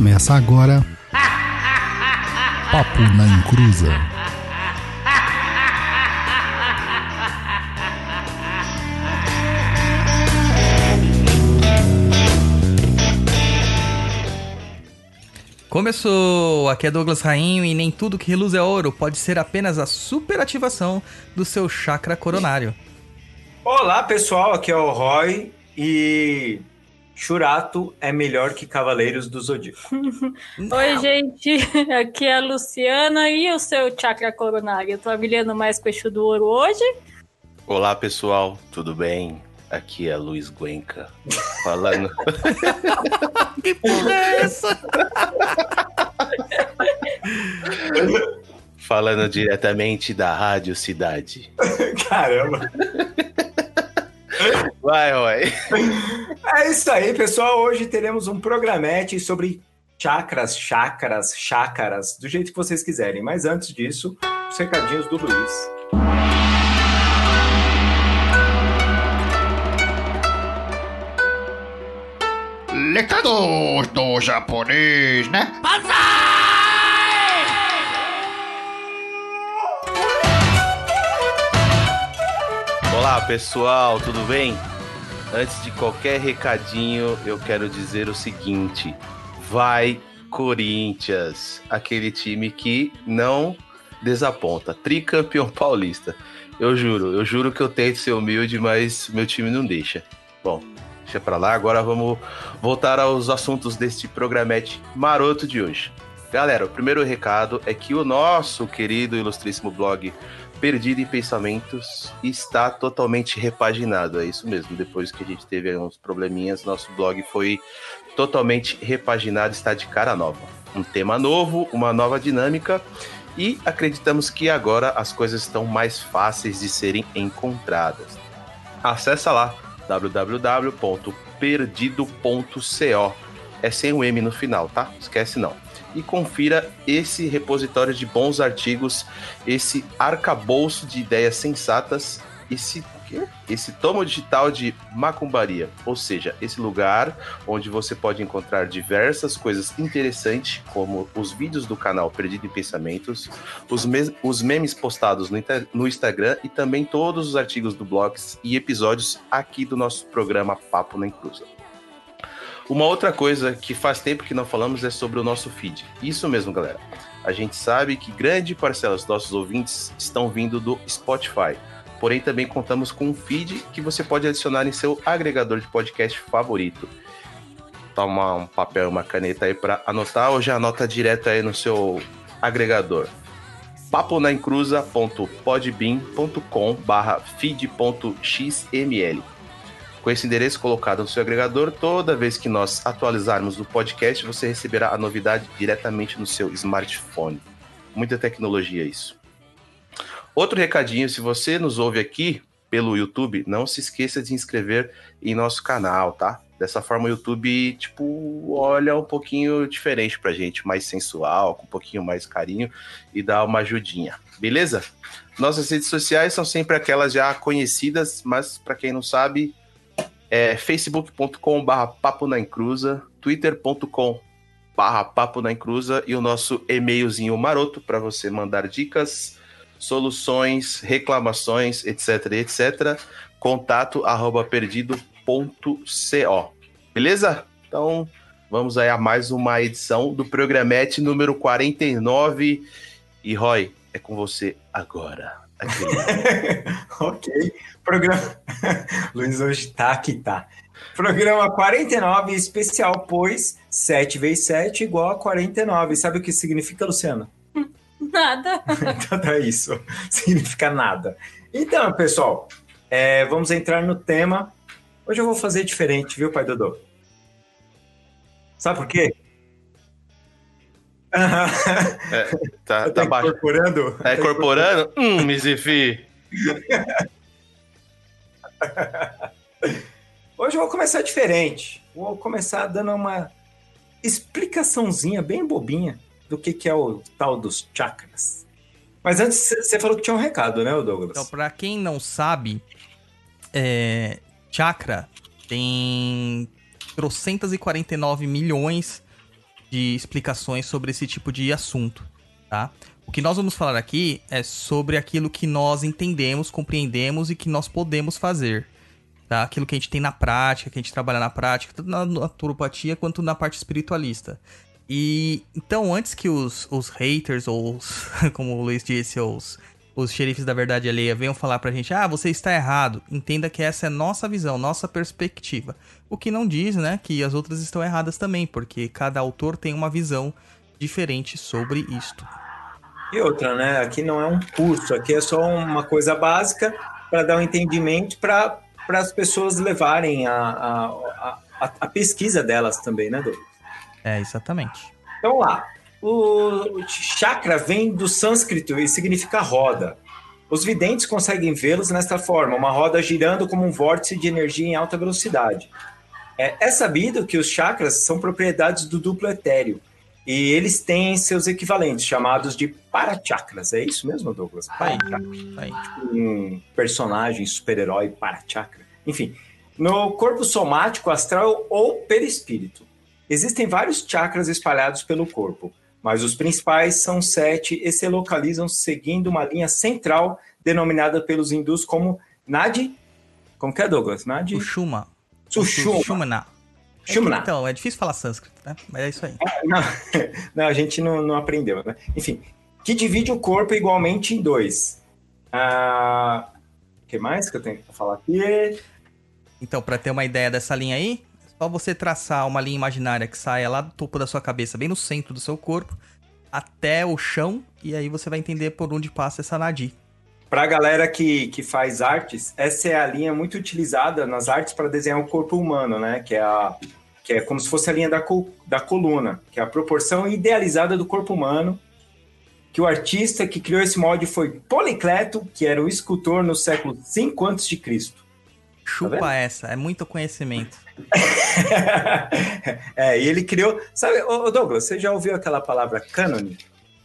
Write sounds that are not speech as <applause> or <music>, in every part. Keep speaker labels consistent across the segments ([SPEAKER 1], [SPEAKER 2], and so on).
[SPEAKER 1] Começa agora. Papo na Encruza.
[SPEAKER 2] Começou! Aqui é Douglas Rainho e nem tudo que reluz é ouro pode ser apenas a superativação do seu chakra coronário.
[SPEAKER 3] Olá pessoal, aqui é o Roy e Churato é melhor que Cavaleiros do Zodíaco. <laughs>
[SPEAKER 4] Oi, gente, aqui é a Luciana e o seu chakra coronário? Tô brilhando mais com o eixo do ouro hoje?
[SPEAKER 5] Olá pessoal, tudo bem? Aqui é Luiz Guenca falando.
[SPEAKER 2] que porra é essa? <laughs>
[SPEAKER 5] falando diretamente da Rádio Cidade.
[SPEAKER 3] Caramba! <laughs>
[SPEAKER 5] Vai, vai. <laughs>
[SPEAKER 3] É isso aí, pessoal. Hoje teremos um programete sobre chakras, chakras, chácaras, do jeito que vocês quiserem. Mas antes disso, os recadinhos do Luiz.
[SPEAKER 1] Recados do japonês, né?
[SPEAKER 5] Olá pessoal, tudo bem? Antes de qualquer recadinho, eu quero dizer o seguinte: vai Corinthians, aquele time que não desaponta, tricampeão <laughs> paulista. Eu juro, eu juro que eu tento ser humilde, mas meu time não deixa. Bom, deixa pra lá, agora vamos voltar aos assuntos deste programete maroto de hoje. Galera, o primeiro recado é que o nosso querido ilustríssimo blog Perdido em Pensamentos está totalmente repaginado. É isso mesmo. Depois que a gente teve uns probleminhas, nosso blog foi totalmente repaginado, está de cara nova. Um tema novo, uma nova dinâmica e acreditamos que agora as coisas estão mais fáceis de serem encontradas. Acesse lá www.perdido.co. É sem o M no final, tá? Esquece não e confira esse repositório de bons artigos, esse arcabouço de ideias sensatas, esse esse tomo digital de macumbaria, ou seja, esse lugar onde você pode encontrar diversas coisas interessantes, como os vídeos do canal Perdido em Pensamentos, os, me os memes postados no, no Instagram e também todos os artigos do blogs e episódios aqui do nosso programa Papo na Encruza. Uma outra coisa que faz tempo que não falamos é sobre o nosso feed. Isso mesmo, galera. A gente sabe que grande parcela dos nossos ouvintes estão vindo do Spotify. Porém, também contamos com um feed que você pode adicionar em seu agregador de podcast favorito. Toma um papel e uma caneta aí para anotar ou já anota direto aí no seu agregador paponaencruza.podbean.com barra feed.xml com esse endereço colocado no seu agregador, toda vez que nós atualizarmos o podcast, você receberá a novidade diretamente no seu smartphone. Muita tecnologia isso. Outro recadinho, se você nos ouve aqui pelo YouTube, não se esqueça de se inscrever em nosso canal, tá? Dessa forma o YouTube, tipo, olha um pouquinho diferente pra gente, mais sensual, com um pouquinho mais carinho e dá uma ajudinha, beleza? Nossas redes sociais são sempre aquelas já conhecidas, mas para quem não sabe, é facebook.com barra papo na encruza, twitter.com barra papo na encruza e o nosso e-mailzinho maroto para você mandar dicas, soluções, reclamações, etc, etc, contato arroba perdido.co. Beleza? Então, vamos aí a mais uma edição do Programete número 49. E Roy, é com você agora. <laughs>
[SPEAKER 3] ok. Programa. <laughs> Luiz hoje tá que tá. Programa 49, especial, pois 7 vezes 7 igual a 49. Sabe o que significa, Luciana? <laughs>
[SPEAKER 4] Nada.
[SPEAKER 3] então é isso. Significa nada. Então, pessoal, é, vamos entrar no tema. Hoje eu vou fazer diferente, viu, pai Dodô? Sabe por quê?
[SPEAKER 5] É, tá, tá,
[SPEAKER 3] tá incorporando?
[SPEAKER 5] Tá incorporando? <laughs> hum, Mizifi.
[SPEAKER 3] Hoje eu vou começar diferente. Vou começar dando uma explicaçãozinha bem bobinha do que, que é o tal dos chakras. Mas antes, você falou que tinha um recado, né, Douglas?
[SPEAKER 2] Então, pra quem não sabe, é, chakra tem trocentas e 49 milhões de explicações sobre esse tipo de assunto, tá? O que nós vamos falar aqui é sobre aquilo que nós entendemos, compreendemos e que nós podemos fazer. Tá? Aquilo que a gente tem na prática, que a gente trabalha na prática, tanto na naturopatia quanto na parte espiritualista. E então, antes que os, os haters, ou os, <laughs> como o Luiz disse, os, os xerifes da verdade alheia venham falar pra gente, ah, você está errado, entenda que essa é nossa visão, nossa perspectiva. O que não diz, né, que as outras estão erradas também, porque cada autor tem uma visão diferente sobre isto.
[SPEAKER 3] E outra, né? Aqui não é um curso, aqui é só uma coisa básica para dar um entendimento para as pessoas levarem a, a, a, a, pesquisa delas também, né, Douglas?
[SPEAKER 2] É, exatamente.
[SPEAKER 3] Então lá, o chakra vem do sânscrito e significa roda. Os videntes conseguem vê-los nesta forma, uma roda girando como um vórtice de energia em alta velocidade. É, é sabido que os chakras são propriedades do duplo etéreo, e eles têm seus equivalentes, chamados de parachakras. É isso mesmo, Douglas? Parachakra. Um personagem super-herói parachakra. Enfim, no corpo somático, astral ou perispírito. Existem vários chakras espalhados pelo corpo, mas os principais são sete e se localizam seguindo uma linha central denominada pelos hindus como Nadi. Como que é, Douglas? Nadi?
[SPEAKER 2] Sushuma.
[SPEAKER 3] Sushuma.
[SPEAKER 2] Sushumana. É então, é difícil falar sânscrito, né? Mas é isso aí.
[SPEAKER 3] Ah, não, <laughs> não, a gente não, não aprendeu, né? Enfim, que divide o corpo igualmente em dois. Ah, o que mais que eu tenho que falar aqui?
[SPEAKER 2] Então, para ter uma ideia dessa linha aí, é só você traçar uma linha imaginária que saia lá do topo da sua cabeça, bem no centro do seu corpo, até o chão, e aí você vai entender por onde passa essa nadi.
[SPEAKER 3] Para a galera que, que faz artes, essa é a linha muito utilizada nas artes para desenhar o corpo humano, né? Que é, a, que é como se fosse a linha da, col, da coluna, que é a proporção idealizada do corpo humano. Que o artista que criou esse molde foi Policleto, que era o escultor no século V a.C.
[SPEAKER 2] Chupa tá essa, é muito conhecimento. <laughs>
[SPEAKER 3] é, e ele criou. Sabe, ô Douglas, você já ouviu aquela palavra cânone?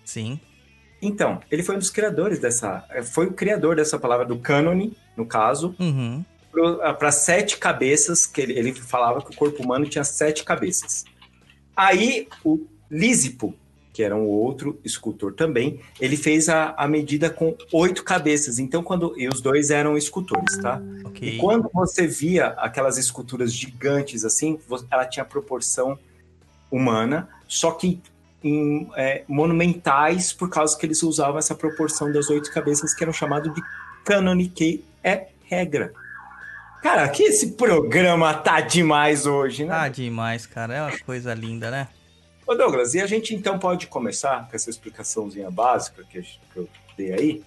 [SPEAKER 2] Sim.
[SPEAKER 3] Então, ele foi um dos criadores dessa. Foi o criador dessa palavra do cânone, no caso,
[SPEAKER 2] uhum.
[SPEAKER 3] para sete cabeças, que ele, ele, falava que o corpo humano tinha sete cabeças. Aí, o Lísipo, que era um outro escultor também, ele fez a, a medida com oito cabeças. Então, quando. E os dois eram escultores, tá?
[SPEAKER 2] Okay.
[SPEAKER 3] E quando você via aquelas esculturas gigantes assim, ela tinha proporção humana, só que em, é, monumentais por causa que eles usavam essa proporção das oito cabeças que eram chamado de cânone, que é regra. Cara, que esse programa tá demais hoje, né?
[SPEAKER 2] Tá demais, cara. É uma coisa linda, né?
[SPEAKER 3] Ô Douglas, e a gente então pode começar com essa explicaçãozinha básica que, eu dei aí?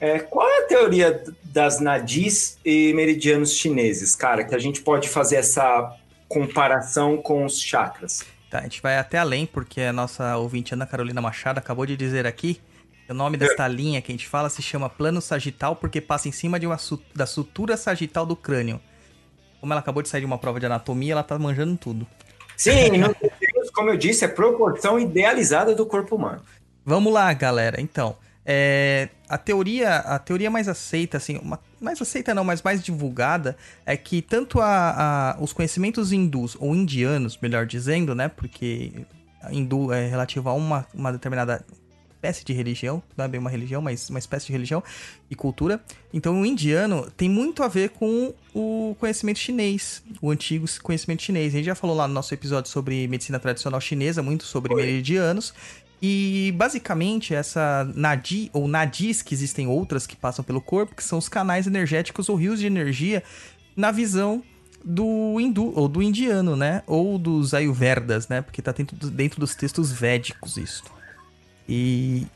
[SPEAKER 3] É, qual é a teoria das nadis e meridianos chineses, cara, que a gente pode fazer essa comparação com os chakras?
[SPEAKER 2] Tá, a gente vai até além, porque a nossa ouvinte Ana Carolina Machado acabou de dizer aqui o nome desta linha que a gente fala se chama plano sagital porque passa em cima de uma da sutura sagital do crânio. Como ela acabou de sair de uma prova de anatomia, ela tá manjando tudo.
[SPEAKER 3] Sim, <laughs> como eu disse, é proporção idealizada do corpo humano.
[SPEAKER 2] Vamos lá, galera. Então, é, a teoria, a teoria mais aceita, assim, uma, mais aceita não, mas mais divulgada, é que tanto a, a, os conhecimentos hindus, ou indianos, melhor dizendo, né? Porque hindu é relativo a uma, uma determinada espécie de religião, não é bem uma religião, mas uma espécie de religião e cultura. Então, o indiano tem muito a ver com o conhecimento chinês, o antigo conhecimento chinês. A gente já falou lá no nosso episódio sobre medicina tradicional chinesa, muito sobre Oi. meridianos. E basicamente essa nadi ou nadis, que existem outras que passam pelo corpo, que são os canais energéticos ou rios de energia na visão do hindu ou do indiano, né? Ou dos ayurvedas, né? Porque tá dentro, dentro dos textos védicos isso. E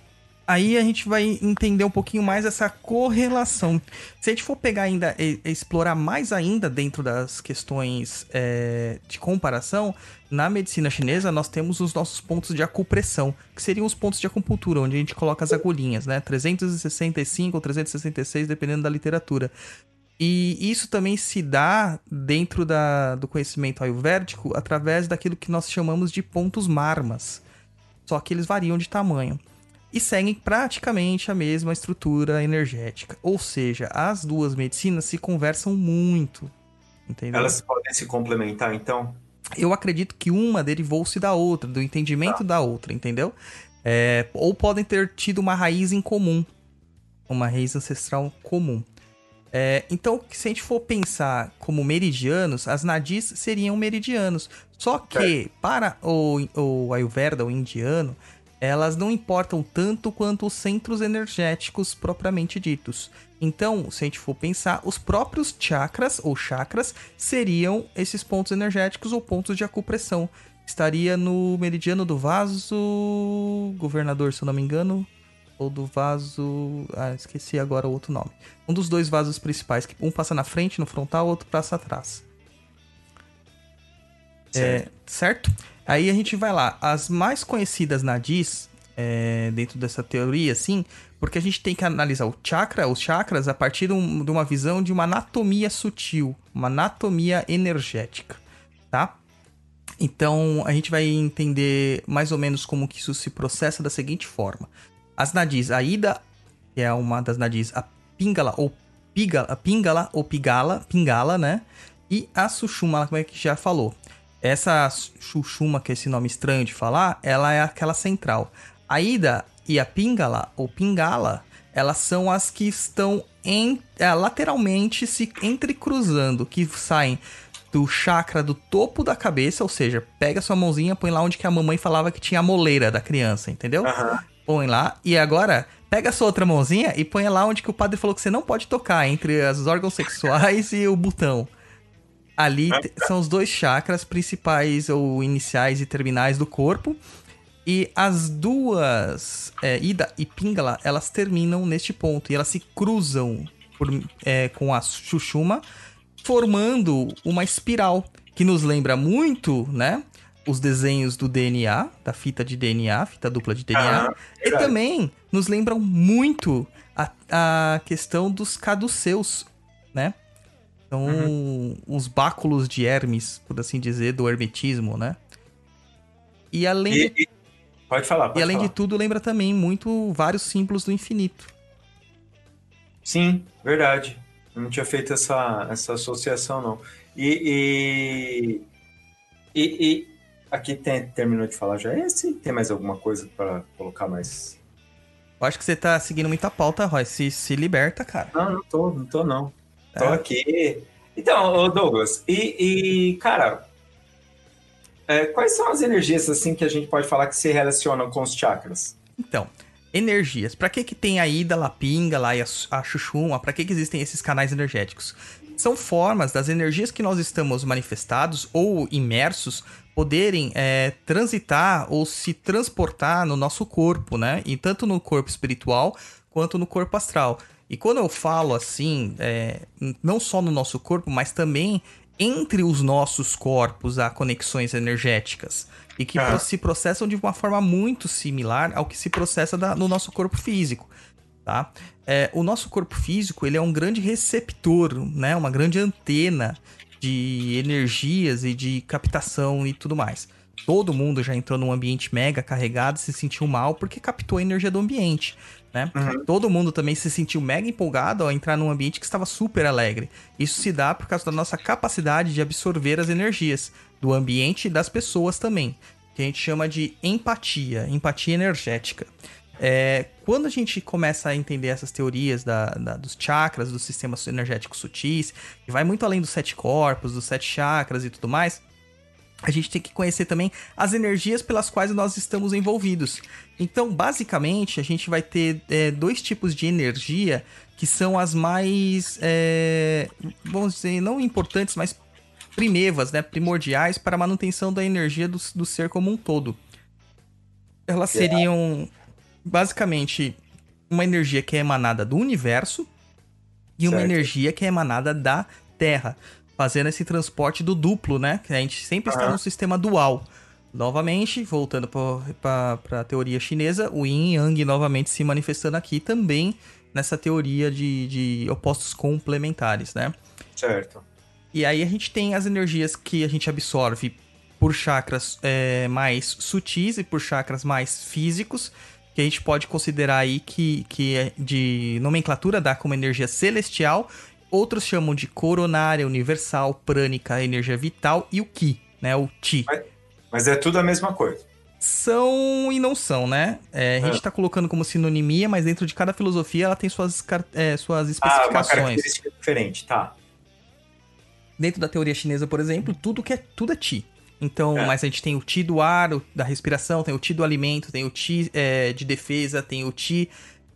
[SPEAKER 2] aí a gente vai entender um pouquinho mais essa correlação. Se a gente for pegar ainda e, explorar mais ainda dentro das questões é, de comparação, na medicina chinesa nós temos os nossos pontos de acupressão, que seriam os pontos de acupuntura, onde a gente coloca as agulhinhas, né? 365 ou 366, dependendo da literatura. E isso também se dá dentro da, do conhecimento ayurvédico através daquilo que nós chamamos de pontos marmas. Só que eles variam de tamanho e seguem praticamente a mesma estrutura energética. Ou seja, as duas medicinas se conversam muito. Entendeu?
[SPEAKER 3] Elas podem se complementar, então?
[SPEAKER 2] eu acredito que uma derivou-se da outra, do entendimento da outra, entendeu? É, ou podem ter tido uma raiz em comum, uma raiz ancestral comum. É, então, se a gente for pensar como meridianos, as nadis seriam meridianos. Só que, para o, o Ayurveda, o indiano, elas não importam tanto quanto os centros energéticos propriamente ditos. Então, se a gente for pensar, os próprios chakras ou chakras seriam esses pontos energéticos ou pontos de acupressão. Estaria no meridiano do vaso governador, se eu não me engano, ou do vaso. Ah, esqueci agora o outro nome. Um dos dois vasos principais, que um passa na frente, no frontal, o outro passa atrás. Certo. É, certo? Aí a gente vai lá. As mais conhecidas nadis, é, dentro dessa teoria, assim, porque a gente tem que analisar o chakra, os chakras, a partir de, de uma visão de uma anatomia sutil, uma anatomia energética, tá? Então a gente vai entender mais ou menos como que isso se processa da seguinte forma. As nadis, a ida, que é uma das nadis, a pingala ou pigala, pingala ou pigala, pingala, né? E a sushuma, como é que já falou. Essa Xuxuma, que é esse nome estranho de falar, ela é aquela central. A Ida e a Pingala, ou Pingala, elas são as que estão em, é, lateralmente se entrecruzando, que saem do chakra do topo da cabeça, ou seja, pega sua mãozinha, põe lá onde que a mamãe falava que tinha a moleira da criança, entendeu? Uhum. Põe lá, e agora pega a sua outra mãozinha e põe lá onde que o padre falou que você não pode tocar, entre os órgãos sexuais e o botão. Ali são os dois chakras principais ou iniciais e terminais do corpo. E as duas, é, Ida e Pingala, elas terminam neste ponto. E elas se cruzam por, é, com a Chuchuma, formando uma espiral que nos lembra muito, né? Os desenhos do DNA, da fita de DNA, fita dupla de DNA. Ah, e também nos lembram muito a, a questão dos caduceus, né? São uhum. os báculos de Hermes, por assim dizer, do hermetismo, né? E além
[SPEAKER 3] e, de... Pode falar, pode
[SPEAKER 2] E além
[SPEAKER 3] falar.
[SPEAKER 2] de tudo, lembra também muito vários símbolos do infinito.
[SPEAKER 3] Sim, verdade. Eu não tinha feito essa, essa associação, não. E, e, e, e aqui tem, terminou de falar já esse? Tem mais alguma coisa para colocar mais?
[SPEAKER 2] Eu acho que você tá seguindo muita pauta, Roy. Se, se liberta, cara.
[SPEAKER 3] Não, não tô, não tô, não. Tô é. aqui. Então, Douglas, e, e cara, é, quais são as energias assim que a gente pode falar que se relacionam com os chakras?
[SPEAKER 2] Então, energias. Para que que tem a ida, a pinga, lá e a, a chuchuma? Para que que existem esses canais energéticos? São formas das energias que nós estamos manifestados ou imersos poderem é, transitar ou se transportar no nosso corpo, né? E tanto no corpo espiritual quanto no corpo astral. E quando eu falo assim, é, não só no nosso corpo, mas também entre os nossos corpos há conexões energéticas e que ah. se processam de uma forma muito similar ao que se processa da, no nosso corpo físico, tá? É, o nosso corpo físico ele é um grande receptor, né? Uma grande antena de energias e de captação e tudo mais. Todo mundo já entrou num ambiente mega carregado e se sentiu mal porque captou a energia do ambiente né? Uhum. Todo mundo também se sentiu mega empolgado ao entrar num ambiente que estava super alegre. Isso se dá por causa da nossa capacidade de absorver as energias do ambiente e das pessoas também, que a gente chama de empatia, empatia energética. É, quando a gente começa a entender essas teorias da, da, dos chakras, dos sistemas energéticos sutis, que vai muito além dos sete corpos, dos sete chakras e tudo mais, a gente tem que conhecer também as energias pelas quais nós estamos envolvidos. Então, basicamente, a gente vai ter é, dois tipos de energia que são as mais, é, vamos dizer, não importantes, mas primevas, né, primordiais para a manutenção da energia do, do ser como um todo. Elas seriam, basicamente, uma energia que é emanada do universo e certo. uma energia que é emanada da Terra fazendo esse transporte do duplo, né? Que a gente sempre está no sistema dual. Novamente, voltando para a teoria chinesa, o yin e yang novamente se manifestando aqui também nessa teoria de, de opostos complementares, né?
[SPEAKER 3] Certo.
[SPEAKER 2] E aí a gente tem as energias que a gente absorve por chakras é, mais sutis e por chakras mais físicos, que a gente pode considerar aí que, que é de nomenclatura dá como energia celestial Outros chamam de coronária, universal, prânica, energia vital e o Ki, né? O Ti.
[SPEAKER 3] Mas é tudo a mesma coisa.
[SPEAKER 2] São e não são, né? É, a gente
[SPEAKER 3] É.
[SPEAKER 2] tá colocando como sinonimia, mas dentro de cada filosofia ela tem suas, é, suas
[SPEAKER 3] Ah, uma
[SPEAKER 2] especificações.
[SPEAKER 3] característica diferente, tá.
[SPEAKER 2] Dentro da teoria chinesa, por exemplo, tudo que é tudo é Ti. Então,
[SPEAKER 3] É.
[SPEAKER 2] mas a gente tem o Ti do ar, o da respiração, tem o Ti do alimento, tem o Ti é, de defesa, tem o Ti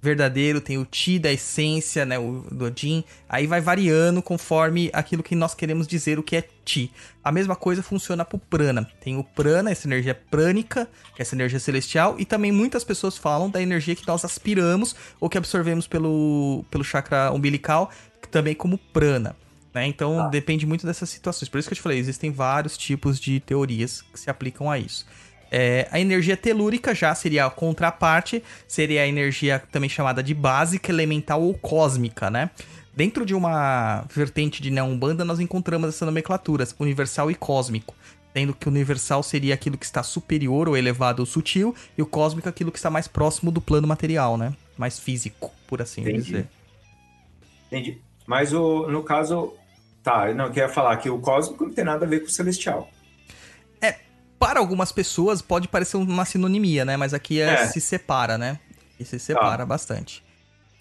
[SPEAKER 2] verdadeiro, tem o Ti da essência, né, o do Jin. Aí vai variando conforme aquilo que nós queremos dizer o que é Ti. A mesma coisa funciona pro prana. Tem o prana, essa energia prânica, que é essa energia celestial, e também muitas pessoas falam da energia que nós aspiramos ou que absorvemos pelo, pelo chakra umbilical, também como prana. Né? Então
[SPEAKER 3] Tá.
[SPEAKER 2] depende muito dessas situações. Por isso que eu te falei, existem vários tipos de teorias que se aplicam a isso. É, a energia telúrica já seria a contraparte, seria a energia também chamada de básica, elemental ou cósmica, né? Dentro de uma vertente de Umbanda, nós encontramos essa nomenclatura, universal e cósmico. Tendo que o universal seria aquilo que está superior ou elevado ou sutil, e o cósmico aquilo que está mais próximo do plano material, né? Mais físico, por assim
[SPEAKER 3] Entendi.
[SPEAKER 2] dizer.
[SPEAKER 3] Entendi. Mas o, no caso. Tá, não, eu queria falar que o cósmico não tem nada a ver com o celestial.
[SPEAKER 2] Para algumas pessoas pode parecer uma sinonimia, né? Mas aqui é-
[SPEAKER 3] É.
[SPEAKER 2] se separa, né? E se separa bastante.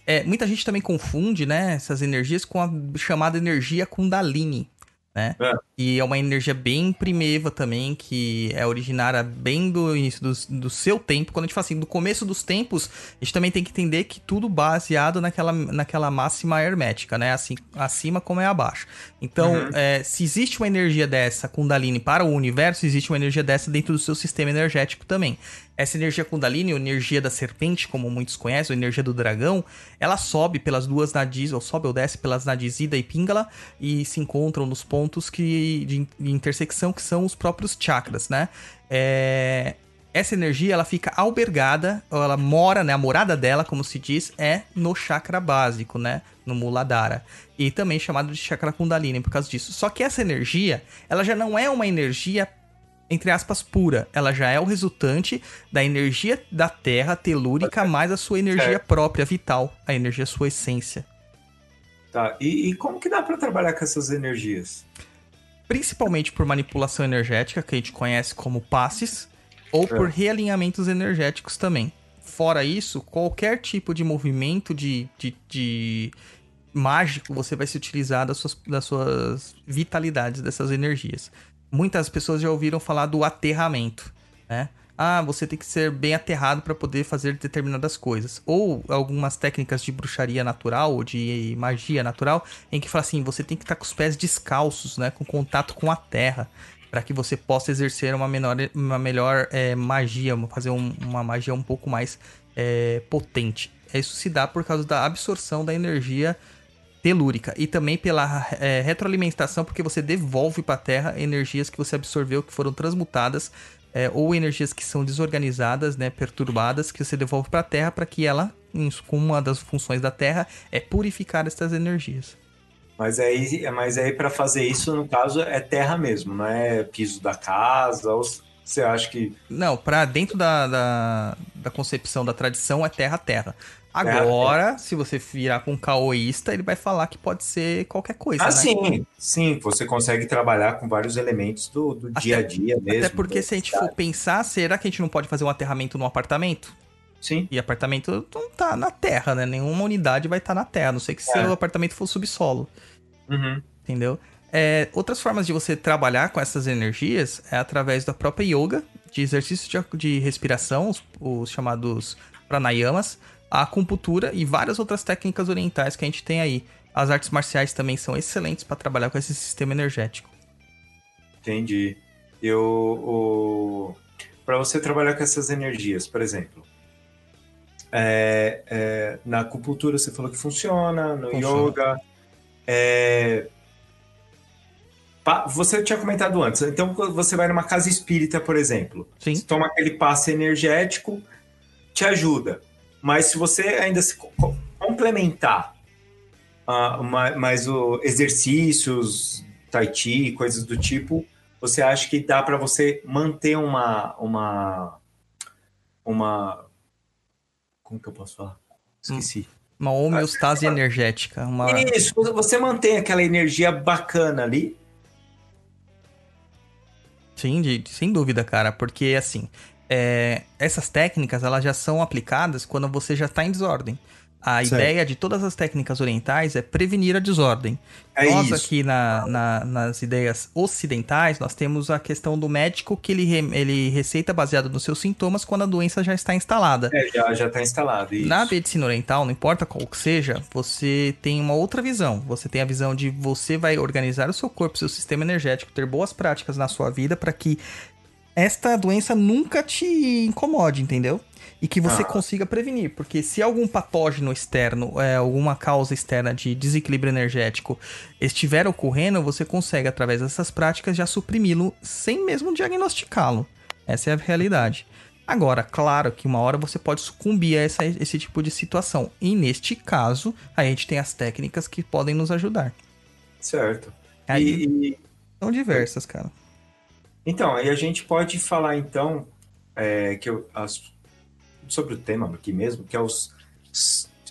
[SPEAKER 2] É, muita gente também confunde, né, essas energias com a chamada energia Kundalini, né?
[SPEAKER 3] É.
[SPEAKER 2] E é uma energia bem primeva também, que é originária bem do início do, do seu tempo. Quando a gente fala assim, do começo dos tempos, a gente também tem que entender que tudo baseado naquela, naquela máxima hermética, né? Assim, acima como é abaixo. Então,
[SPEAKER 3] Uhum.
[SPEAKER 2] é, se existe uma energia dessa Kundalini para o universo, existe uma energia dessa dentro do seu sistema energético também. Essa energia Kundalini, ou energia da serpente, como muitos conhecem, ou energia do dragão, ela sobe pelas duas nadis, ou sobe ou desce pelas nadis Ida e Pingala, e se encontram nos pontos que, de, de intersecção que são os próprios chakras, né? É, essa energia, ela fica albergada, ela mora, né? A morada dela, como se diz, é no chakra básico, né? No Muladhara. E também chamado de chakra Kundalini por causa disso. Só que essa energia, ela já não é uma energia entre aspas, pura. Ela já é o resultante da energia da Terra telúrica mais a sua energia própria, vital, a energia sua essência.
[SPEAKER 3] Tá. E, e como que dá pra trabalhar com essas energias?
[SPEAKER 2] Principalmente por manipulação energética, que a gente conhece como passes, ou por realinhamentos energéticos também. Fora isso, qualquer tipo de movimento de, de, de mágico, você vai se utilizar das suas, das suas vitalidades dessas energias. Muitas pessoas já ouviram falar do aterramento, né? Ah, você tem que ser bem aterrado para poder fazer determinadas coisas. Ou algumas técnicas de bruxaria natural ou de magia natural, em que fala assim, você tem que estar com os pés descalços, né, com contato com a terra, para que você possa exercer uma, menor, uma melhor eh, magia, fazer um- uma magia um pouco mais eh, potente. Isso se dá por causa da absorção da energia telúrica e também pela é, retroalimentação, porque você devolve para a Terra energias que você absorveu, que foram transmutadas, é, ou energias que são desorganizadas, né, perturbadas, que você devolve para a Terra para que ela, uma das funções da Terra, é purificar essas energias.
[SPEAKER 3] Mas aí, mas aí para fazer isso, no caso, é terra mesmo, não é piso da casa. Ou você acha que.
[SPEAKER 2] Não, para dentro da, da, da concepção da tradição é terra-terra. Agora, se você virar com um caoísta, ele vai falar que pode ser qualquer coisa,
[SPEAKER 3] Ah,
[SPEAKER 2] né?
[SPEAKER 3] sim, sim. Você consegue trabalhar com vários elementos do, do
[SPEAKER 2] Até-
[SPEAKER 3] dia a dia mesmo.
[SPEAKER 2] Até porque se a gente for pensar, será que a gente não pode fazer um aterramento num apartamento?
[SPEAKER 3] Sim.
[SPEAKER 2] E apartamento não tá na terra, né? Nenhuma unidade vai estar na terra, a não sei que
[SPEAKER 3] É.
[SPEAKER 2] seu apartamento for subsolo,
[SPEAKER 3] Uhum.
[SPEAKER 2] entendeu? É, outras formas de você trabalhar com essas energias é através da própria yoga, de exercícios de, de respiração, os, os chamados pranayamas, a acupuntura e várias outras técnicas orientais que a gente tem aí. As artes marciais também são excelentes para trabalhar com esse sistema energético.
[SPEAKER 3] Entendi. Eu, o... Para você trabalhar com essas energias, por exemplo, é, é, na acupuntura você falou que funciona, no
[SPEAKER 2] Funciona.
[SPEAKER 3] yoga. é, Você tinha comentado antes, então você vai numa casa espírita, por exemplo,
[SPEAKER 2] Sim.
[SPEAKER 3] você toma aquele passe energético, te ajuda. Mas se você ainda se co- co- complementar ma- mais o exercícios, tai chi, coisas do tipo, você acha que dá para você manter uma uma uma como que eu posso falar? Esqueci.
[SPEAKER 2] Uma homeostase energética. Uma...
[SPEAKER 3] Isso, você mantém aquela energia bacana ali.
[SPEAKER 2] Sim, de, sem dúvida, cara, porque assim, é, essas técnicas elas já são aplicadas quando você já está em desordem. A
[SPEAKER 3] Certo.
[SPEAKER 2] ideia de todas as técnicas orientais é prevenir a desordem.
[SPEAKER 3] É
[SPEAKER 2] nós
[SPEAKER 3] isso.
[SPEAKER 2] aqui na- na- nas ideias ocidentais, nós temos a questão do médico que ele, re- ele receita baseado nos seus sintomas quando a doença já está instalada.
[SPEAKER 3] É, já, tá instalado. Isso.
[SPEAKER 2] Na medicina oriental, não importa qual que seja, você tem uma outra visão. Você tem a visão de você vai organizar o seu corpo, seu sistema energético, ter boas práticas na sua vida para que esta doença nunca te incomode, entendeu? E que você
[SPEAKER 3] Ah.
[SPEAKER 2] consiga prevenir. Porque se algum patógeno externo, é, alguma causa externa de desequilíbrio energético estiver ocorrendo, você consegue, através dessas práticas, já suprimi-lo sem mesmo diagnosticá-lo. Essa é a realidade. Agora, claro que uma hora você pode sucumbir a essa- esse tipo de situação. E neste caso, a gente tem as técnicas que podem nos ajudar.
[SPEAKER 3] Certo.
[SPEAKER 2] Aí
[SPEAKER 3] E, e-
[SPEAKER 2] são diversas, cara.
[SPEAKER 3] Então, aí a gente pode falar então é, que eu- as- sobre o tema aqui mesmo, que é os,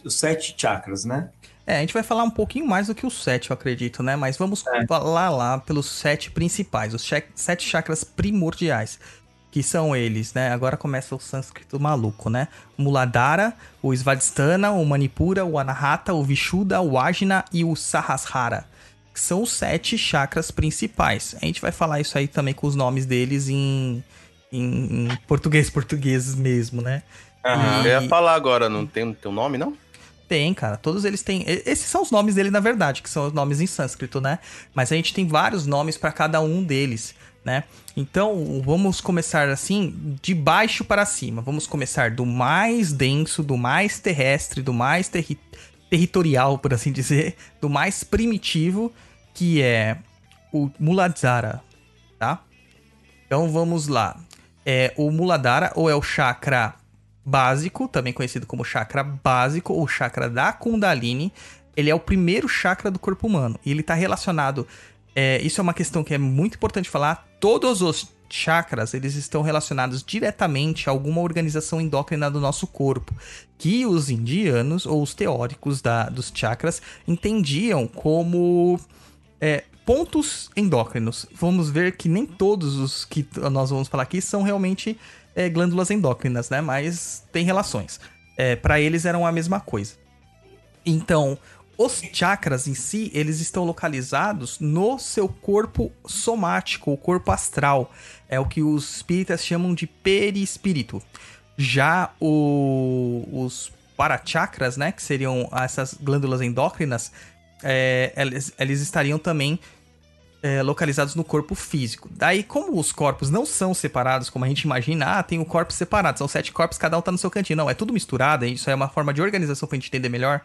[SPEAKER 3] os sete chakras, né?
[SPEAKER 2] É, a gente vai falar um pouquinho mais do que os sete, eu acredito, né? Mas vamos
[SPEAKER 3] É.
[SPEAKER 2] falar lá pelos sete principais, os sete chakras primordiais. Que são eles, né? Agora começa o sânscrito maluco, né? O Muladhara, o Svadhisthana, o Manipura, o Anahata, o Vishuddha, o Ajna e o Sahasrara. Que são os sete chakras principais. A gente vai falar isso aí também com os nomes deles em, em, em português, <laughs> português mesmo, né?
[SPEAKER 3] Aham.
[SPEAKER 5] Eu ia falar agora, não tem o teu nome, não?
[SPEAKER 2] Tem, cara. Todos eles têm. e- Esses são os nomes dele, na verdade, que são os nomes em sânscrito, né? Mas a gente tem vários nomes pra cada um deles, né? Então, vamos começar assim, de baixo para cima. Vamos começar do mais denso, do mais terrestre, do mais terri- territorial, por assim dizer, do mais primitivo, que é o Muladhara, tá? Então vamos lá. É o Muladhara, ou é o chakra básico, também conhecido como chakra básico ou chakra da Kundalini. Ele é o primeiro chakra do corpo humano. E ele está relacionado. é, isso é uma questão que é muito importante falar. Todos os chakras eles estão relacionados diretamente a alguma organização endócrina do nosso corpo, que os indianos ou os teóricos da, dos chakras entendiam como é, pontos endócrinos. Vamos ver que nem todos os que nós vamos falar aqui são realmente é, glândulas endócrinas, né? Mas tem relações. É, para eles eram a mesma coisa. Então, os chakras em si, eles estão localizados no seu corpo somático, o corpo astral. É o que os espíritas chamam de perispírito. Já o- os parachakras, né, que seriam essas glândulas endócrinas, é, eles, eles estariam também é, localizados no corpo físico. Daí, como os corpos não são separados, como a gente imagina, ah, tem o corpo separado, são sete corpos, cada um tá no seu cantinho. Não, é tudo misturado, e isso é uma forma de organização pra gente entender melhor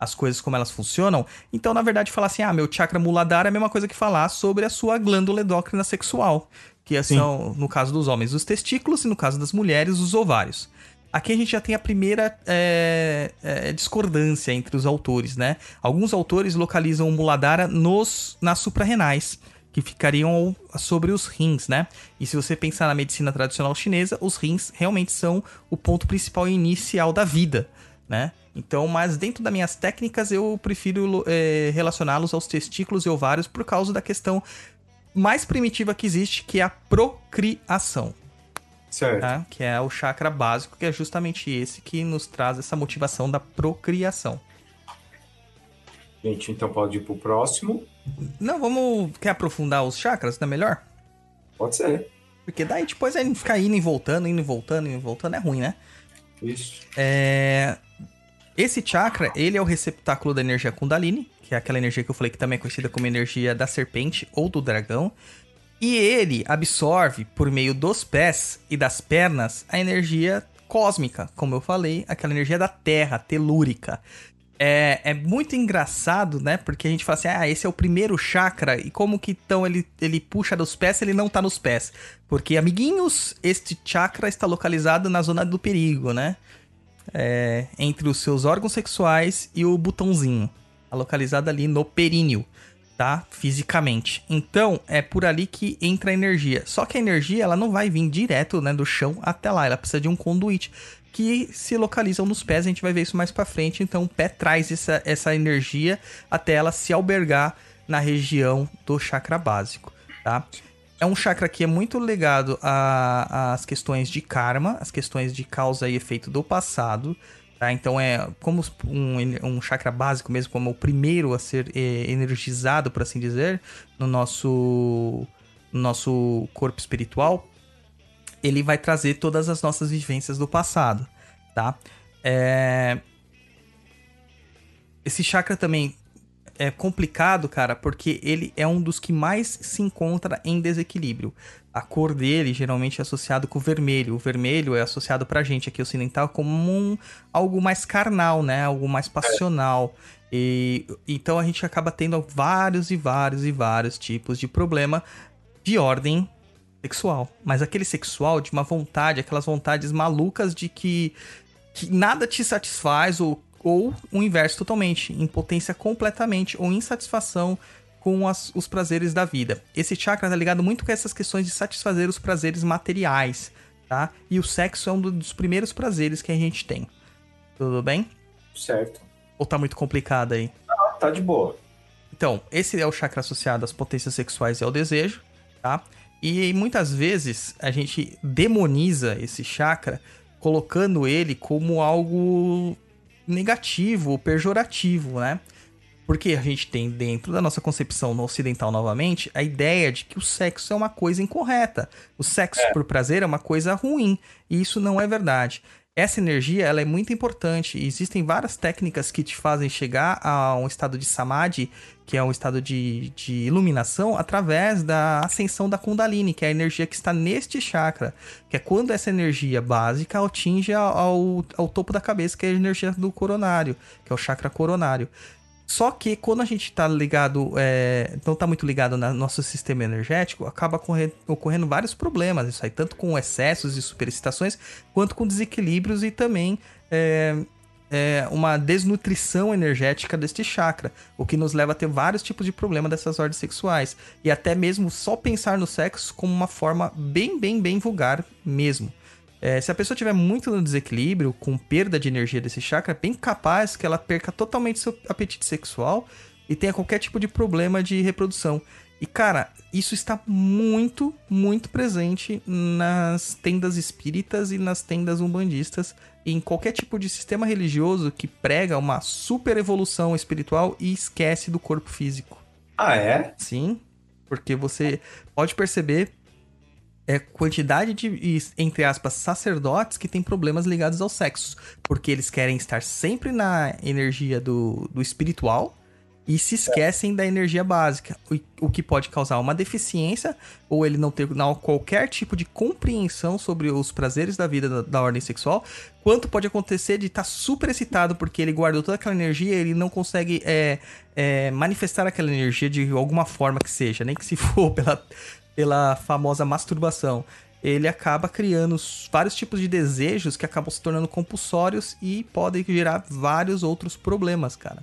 [SPEAKER 2] as coisas como elas funcionam. Então, na verdade, falar assim, ah, meu chakra muladhara é a mesma coisa que falar sobre a sua glândula endócrina sexual, que são, no caso dos homens, os testículos e no caso das mulheres, os ovários. Aqui a gente já tem a primeira é, é, discordância entre os autores, né? Alguns autores localizam o Muladhara nos, nas suprarrenais, que ficariam sobre os rins, né? E se você pensar na medicina tradicional chinesa, os rins realmente são o ponto principal e inicial da vida, né? Então, mas dentro das minhas técnicas, eu prefiro é, relacioná-los aos testículos e ovários por causa da questão mais primitiva que existe, que é a procriação
[SPEAKER 3] Certo.
[SPEAKER 2] tá? Que é o chakra básico, que é justamente esse que nos traz essa motivação da procriação.
[SPEAKER 3] Gente, então pode ir pro próximo.
[SPEAKER 2] Não, vamos. Quer aprofundar os chakras? Não é melhor?
[SPEAKER 3] Pode ser.
[SPEAKER 2] Porque daí depois a gente ficar indo e voltando, indo e voltando, indo e voltando, é ruim, né?
[SPEAKER 3] Isso.
[SPEAKER 2] É... Esse chakra, ele é o receptáculo da energia Kundalini, que é aquela energia que eu falei que também é conhecida como energia da serpente ou do dragão. E ele absorve, por meio dos pés e das pernas, a energia cósmica, como eu falei, aquela energia da terra, telúrica. É, é muito engraçado, né? Porque a gente fala assim, ah, esse é o primeiro chakra, e como que então ele, ele puxa dos pés ele não tá nos pés? Porque, amiguinhos, este chakra está localizado na zona do perigo, né? É, entre os seus órgãos sexuais e o botãozinho. Tá localizado ali no períneo, tá? Fisicamente. Então, é por ali que entra a energia. Só que a energia, ela não vai vir direto, né, do chão até lá. Ela precisa de um conduíte que se localizam nos pés. A gente vai ver isso mais pra frente. Então, o pé traz essa, essa energia até ela se albergar na região do chakra básico, tá? É um chakra que é muito ligado às questões de karma, as questões de causa e efeito do passado. Tá? Então é como um, um chakra básico mesmo, como o primeiro a ser é, energizado, por assim dizer, no nosso, no nosso corpo espiritual. Ele vai trazer todas as nossas vivências do passado, tá? É... Esse chakra também é complicado, cara, porque ele é um dos que mais se encontra em desequilíbrio. A cor dele geralmente é associado com o vermelho. O vermelho é associado pra gente aqui ocidental como um, algo mais carnal, né? Algo mais passional. E então a gente acaba tendo vários e vários e vários tipos de problema de ordem sexual. Mas aquele sexual de uma vontade, aquelas vontades malucas de que, que nada te satisfaz ou ou o inverso totalmente, impotência completamente ou insatisfação com as, os prazeres da vida. Esse chakra tá ligado muito com essas questões de satisfazer os prazeres materiais, tá? E o sexo é um dos primeiros prazeres que a gente tem. Tudo bem?
[SPEAKER 3] Certo.
[SPEAKER 2] Ou tá muito complicado aí?
[SPEAKER 3] Não, tá de boa.
[SPEAKER 2] Então, esse é o chakra associado às potências sexuais e ao desejo, tá? E muitas vezes a gente demoniza esse chakra colocando ele como algo negativo, pejorativo, né? Porque a gente tem dentro da nossa concepção no ocidental novamente a ideia de que o sexo é uma coisa incorreta. O sexo é. por prazer é uma coisa ruim. E isso não é verdade. Essa energia ela é muito importante. Existem várias técnicas que te fazem chegar a um estado de samadhi, que é um estado de, de iluminação, através da ascensão da Kundalini, que é a energia que está neste chakra. Que é quando essa energia básica atinge ao, ao topo da cabeça, que é a energia do coronário, que é o chakra coronário. Só que quando a gente está ligado, é, não está muito ligado no nosso sistema energético, acaba correndo, ocorrendo vários problemas. Isso aí, tanto com excessos e superexcitações, quanto com desequilíbrios e também é, é, uma desnutrição energética deste chakra, o que nos leva a ter vários tipos de problema dessas ordens sexuais. E até mesmo só pensar no sexo como uma forma bem, bem, bem vulgar mesmo. É, se a pessoa tiver muito no desequilíbrio, com perda de energia desse chakra, é bem capaz que ela perca totalmente seu apetite sexual e tenha qualquer tipo de problema de reprodução. E cara, isso está muito, muito presente nas tendas espíritas e nas tendas umbandistas, e em qualquer tipo de sistema religioso que prega uma super evolução espiritual e esquece do corpo físico.
[SPEAKER 3] Ah, é?
[SPEAKER 2] Sim, porque você pode perceber é quantidade de, entre aspas, sacerdotes que têm problemas ligados ao sexo. Porque eles querem estar sempre na energia do, do espiritual e se esquecem é. da energia básica. O, o, que pode causar uma deficiência ou ele não ter não, qualquer tipo de compreensão sobre os prazeres da vida da, da ordem sexual. Quanto pode acontecer de estar tá super excitado porque ele guardou toda aquela energia ele não consegue é, é, manifestar aquela energia de alguma forma que seja, nem que se <laughs> for pela pela famosa masturbação, ele acaba criando vários tipos de desejos que acabam se tornando compulsórios e podem gerar vários outros problemas, cara.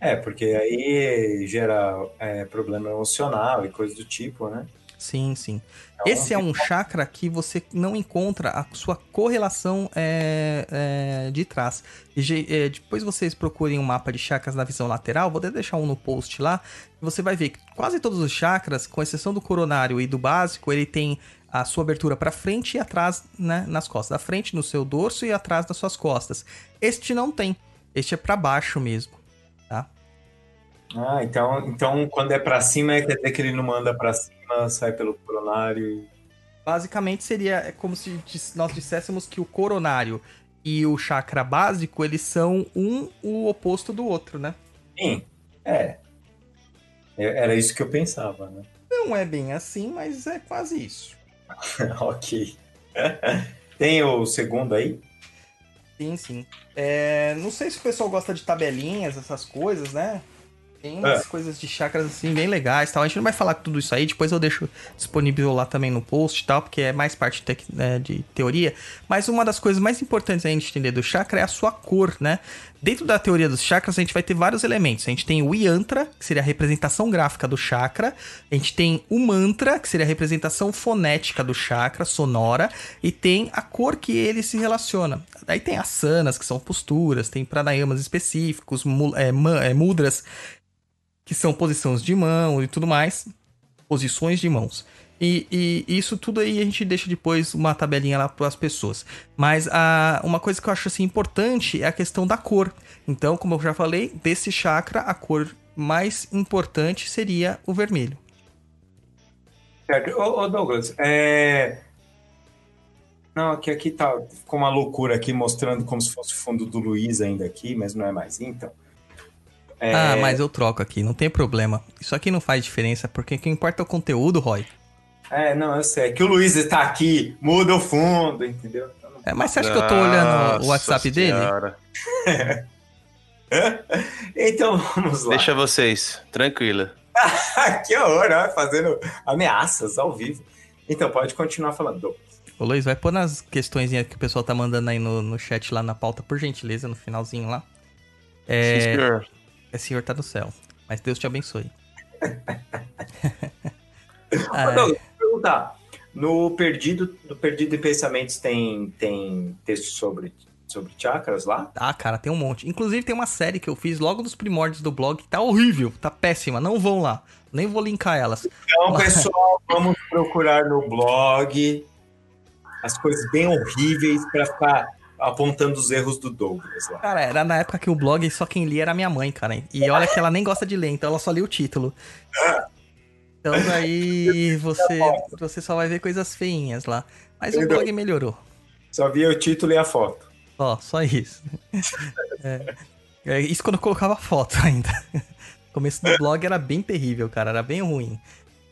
[SPEAKER 3] É, porque aí gera é, problema emocional e coisa do tipo, né?
[SPEAKER 2] Sim, sim. Então, Esse é um chakra que você não encontra a sua correlação é, é, de trás. E, é, depois vocês procurem um mapa de chakras na visão lateral, vou até deixar um no post lá. Você vai ver que quase todos os chakras, com exceção do coronário e do básico, ele tem a sua abertura para frente e atrás né, nas costas. Da frente no seu dorso e atrás das suas costas. Este não tem. Este é para baixo mesmo.
[SPEAKER 3] Ah, então, então quando é para cima, é quer dizer que ele não manda para cima, sai pelo coronário.
[SPEAKER 2] Basicamente seria é como se nós disséssemos que o coronário e o chakra básico, eles são um o oposto do outro, né?
[SPEAKER 3] Sim, é. é era isso que eu pensava, né?
[SPEAKER 2] Não é bem assim, mas é quase isso. <laughs>
[SPEAKER 3] ok. Tem o segundo aí?
[SPEAKER 2] Sim, sim. É, não sei se o pessoal gosta de tabelinhas, essas coisas, né? Tem umas é. coisas de chakras assim bem legais tal. A gente não vai falar tudo isso aí, depois eu deixo disponível lá também no post e tal, porque é mais parte de, né, de teoria. Mas uma das coisas mais importantes a gente entender do chakra é a sua cor, né? Dentro da teoria dos chakras, a gente vai ter vários elementos. A gente tem o yantra, que seria a representação gráfica do chakra. A gente tem o mantra, que seria a representação fonética do chakra, sonora. E tem a cor que ele se relaciona. Daí tem asanas, que são posturas. Tem pranayamas específicos, é, é, mudras, que são posições de mão e tudo mais, posições de mãos. E, e isso tudo aí a gente deixa depois uma tabelinha lá para as pessoas. Mas a, uma coisa que eu acho assim importante é a questão da cor. Então, como eu já falei, desse chakra, a cor mais importante seria o vermelho.
[SPEAKER 3] Certo. Ô, ô, Douglas, é... Não, aqui, aqui tá com uma loucura aqui, mostrando como se fosse o fundo do Luiz ainda aqui, mas não é mais, então. É...
[SPEAKER 2] Ah, mas eu troco aqui, não tem problema. Isso aqui não faz diferença, porque o que importa é o conteúdo, Roy.
[SPEAKER 3] É, não, eu sei. É que o Luiz está aqui, muda o fundo, entendeu?
[SPEAKER 2] É, mas você acha que eu tô olhando o WhatsApp
[SPEAKER 5] senhora.
[SPEAKER 2] dele? <laughs>
[SPEAKER 3] então vamos lá.
[SPEAKER 5] Deixa vocês, tranquila. <laughs>
[SPEAKER 3] que horror, ó, fazendo ameaças ao vivo. Então, pode continuar falando.
[SPEAKER 2] Ô Luiz, vai pôr nas questões que o pessoal tá mandando aí no, no chat lá na pauta, por gentileza, no finalzinho lá. É,
[SPEAKER 5] Sim, senhor.
[SPEAKER 2] É senhor tá no céu. Mas Deus te abençoe. <laughs> Ah,
[SPEAKER 3] Douglas, perguntar. No Perdido, no Perdido em Pensamentos tem, tem texto sobre, sobre chakras lá?
[SPEAKER 2] Ah, cara, tem um monte. Inclusive tem uma série que eu fiz logo nos primórdios do blog que tá horrível, tá péssima. Não vão lá. Nem vou linkar elas.
[SPEAKER 3] Então, pessoal, <laughs> vamos procurar no blog as coisas bem horríveis para ficar apontando os erros do Douglas lá.
[SPEAKER 2] Cara, era na época que o blog só quem lia era minha mãe, cara. E olha que ela nem gosta de ler, então ela só lia o título. Então daí você, você só vai ver coisas feinhas lá. Mas o blog melhorou.
[SPEAKER 3] Só via o título e a foto.
[SPEAKER 2] Ó, só isso. É, é isso quando eu colocava foto ainda. O começo do blog era bem terrível, cara. Era bem ruim.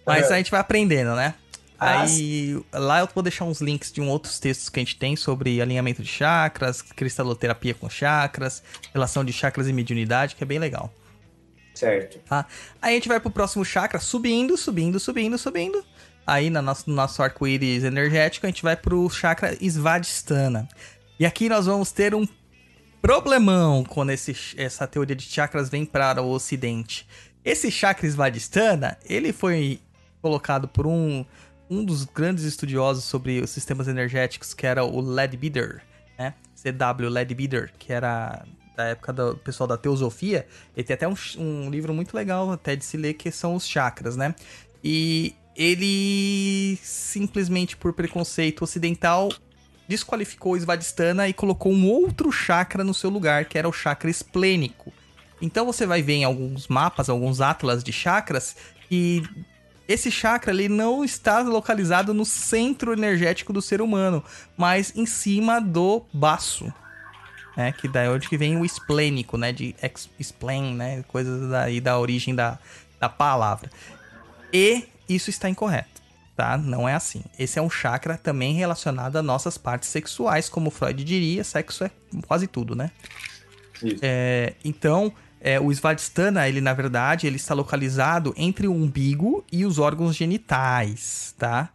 [SPEAKER 2] Mas
[SPEAKER 3] É.
[SPEAKER 2] a gente vai aprendendo, né? Aí lá eu vou deixar uns links de um outros textos que a gente tem sobre alinhamento de chakras, cristaloterapia com chakras, relação de chakras e mediunidade, que é bem legal.
[SPEAKER 3] Certo.
[SPEAKER 2] Tá? Aí a gente vai pro próximo chakra, subindo, subindo, subindo, subindo. Aí no nosso, no nosso arco-íris energético, a gente vai pro chakra Svadhisthana. E aqui nós vamos ter um problemão quando esse, essa teoria de chakras vem para o ocidente. Esse chakra Svadhisthana, ele foi colocado por um, um dos grandes estudiosos sobre os sistemas energéticos, que era o Leadbeater, né? CW Leadbeater, que era da época do pessoal da teosofia. Ele tem até um, um livro muito legal até de se ler, que são os chakras, né? E ele, simplesmente por preconceito ocidental, desqualificou o Svadhisthana e colocou um outro chakra no seu lugar, que era o chakra esplênico. Então você vai ver em alguns mapas, alguns atlas de chakras, que esse chakra ele não está localizado no centro energético do ser humano, mas em cima do baço. Né, que daí é onde que vem o esplênico, né? De ex- explain, né? Coisas daí da origem da, da palavra. E isso está incorreto, tá? Não é assim. Esse é um chakra também relacionado a nossas partes sexuais, como Freud diria, sexo é quase tudo, né? É, então, é, o Svadhisthana, ele na verdade, ele está localizado entre o umbigo e os órgãos genitais, tá?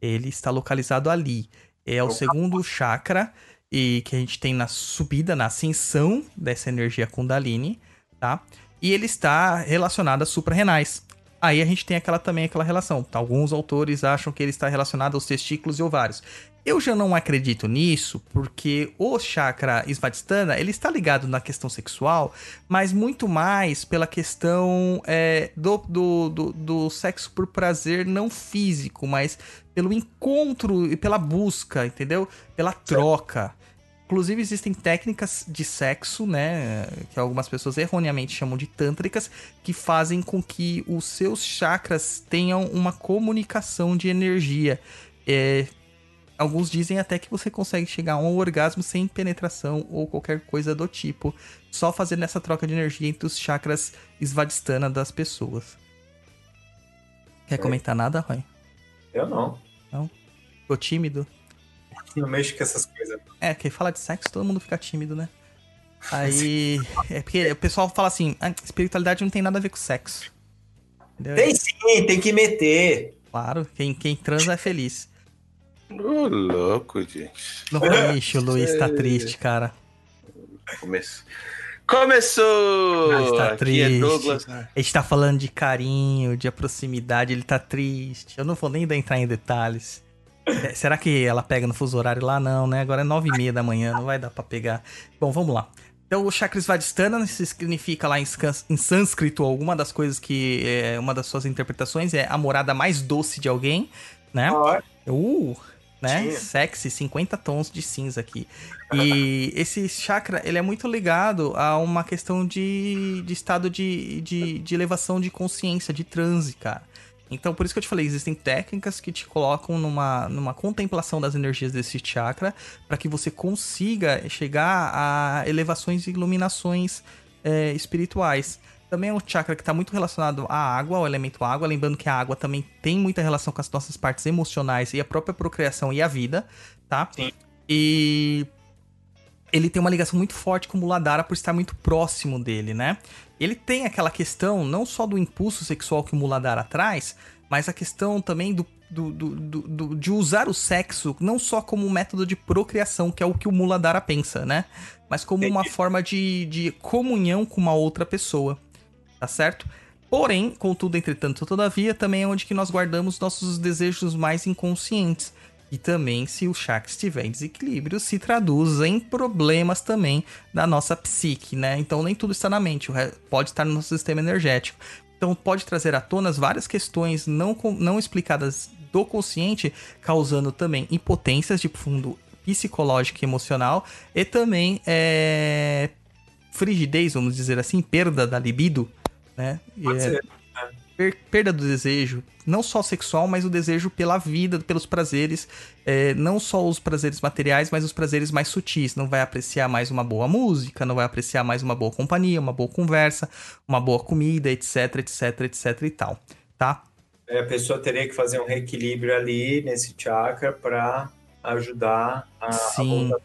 [SPEAKER 2] Ele está localizado ali. É o segundo chakra e que a gente tem na subida, na ascensão dessa energia Kundalini, tá? E ele está relacionado às suprarrenais. Aí a gente tem aquela também aquela relação. Alguns autores acham que ele está relacionado aos testículos e ovários. Eu já não acredito nisso, porque o chakra Svadhisthana, ele está ligado na questão sexual, mas muito mais pela questão é, do, do, do, do sexo por prazer não físico, mas pelo encontro e pela busca, entendeu? Pela troca. Inclusive, existem técnicas de sexo, né? Que algumas pessoas erroneamente chamam de tântricas, que fazem com que os seus chakras tenham uma comunicação de energia. É, alguns dizem até que você consegue chegar a um orgasmo sem penetração ou qualquer coisa do tipo, só fazendo essa troca de energia entre os chakras Svadhisthana das pessoas. Quer comentar nada, Roy?
[SPEAKER 3] Eu não.
[SPEAKER 2] Ficou tímido?
[SPEAKER 3] Não mexo com essas coisas.
[SPEAKER 2] É, que fala de sexo, todo mundo fica tímido, né? <laughs> Aí. É porque o pessoal fala assim: ah, espiritualidade não tem nada a ver com sexo. Entendeu?
[SPEAKER 3] Tem sim, tem que meter.
[SPEAKER 2] Claro, quem, quem transa é feliz.
[SPEAKER 5] Ô, louco, gente.
[SPEAKER 2] No Ixi, o Luiz tá triste, cara.
[SPEAKER 5] Começou. Começou!
[SPEAKER 2] Mas tá
[SPEAKER 5] Aqui
[SPEAKER 2] triste.
[SPEAKER 5] é Douglas.
[SPEAKER 2] A gente tá falando de carinho, de proximidade, ele tá triste. Eu não vou nem entrar em detalhes. É, Será que ela pega no fuso horário lá? Não, né? Agora é nove e meia da manhã, não vai dar pra pegar. Bom, vamos lá. Então, o isso significa lá em, em sânscrito alguma das coisas que... É, uma das suas interpretações é a morada mais doce de alguém. né?
[SPEAKER 3] Ó,
[SPEAKER 2] Uh, né? Sexy, 50 tons de cinza aqui. E <laughs> esse chakra, ele é muito ligado a uma questão de, de estado de, de, de elevação de consciência, de transe, cara. Então, por isso que eu te falei, existem técnicas que te colocam numa, numa contemplação das energias desse chakra, para que você consiga chegar a elevações e iluminações é, espirituais. Também é um chakra que está muito relacionado à água, ao elemento água. Lembrando que a água também tem muita relação com as nossas partes emocionais e a própria procriação e a vida, tá?
[SPEAKER 3] Sim.
[SPEAKER 2] E ele tem uma ligação muito forte com o Muladhara por estar muito próximo dele, né? Ele tem aquela questão não só do impulso sexual que o Muladhara traz, mas a questão também do, do, do, do- de usar o sexo não só como um método de procriação, que é o que o Muladhara pensa, né? Mas como uma forma de, de comunhão com uma outra pessoa, tá certo? Porém, contudo, entretanto, todavia, também é onde que nós guardamos nossos desejos mais inconscientes. E também, se o chakra estiver em desequilíbrio, se traduz em problemas também da nossa psique, né? Então, nem tudo está na mente, pode estar no nosso sistema energético. Então, pode trazer à tona várias questões não, não explicadas do consciente, causando também impotências de fundo psicológico e emocional, e também é, frigidez, vamos dizer assim, perda da libido, né?
[SPEAKER 3] Pode
[SPEAKER 2] é-
[SPEAKER 3] ser.
[SPEAKER 2] per- perda do desejo, não só sexual, mas o desejo pela vida, pelos prazeres, é, não só os prazeres materiais, mas os prazeres mais sutis. Não vai apreciar mais uma boa música, não vai apreciar mais uma boa companhia, uma boa conversa, uma boa comida, etc, etc, etc e tal, tá?
[SPEAKER 3] É, a pessoa teria que fazer um reequilíbrio ali nesse chakra para ajudar a, a
[SPEAKER 2] Sim.
[SPEAKER 3] voltar.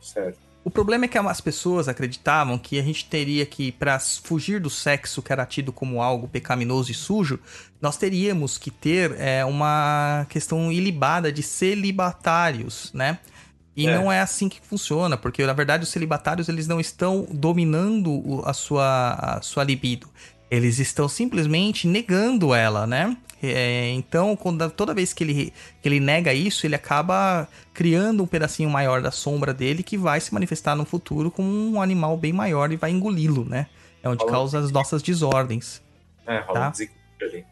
[SPEAKER 3] Certo.
[SPEAKER 2] O problema é que as pessoas acreditavam que a gente teria que, para fugir do sexo que era tido como algo pecaminoso e sujo, nós teríamos que ter é, uma questão ilibada de celibatários, né? E
[SPEAKER 3] É.
[SPEAKER 2] não é assim que funciona, porque na verdade os celibatários eles não estão dominando a sua, a sua libido. Eles estão simplesmente negando ela, né? É, então, quando- toda vez que ele, que ele nega isso, ele acaba criando um pedacinho maior da sombra dele que vai se manifestar no futuro como um animal bem maior e vai engoli-lo, né? É onde
[SPEAKER 3] Falou.
[SPEAKER 2] causa as nossas desordens.
[SPEAKER 3] É, rola
[SPEAKER 2] Tá.
[SPEAKER 3] um desequilíbrio ali.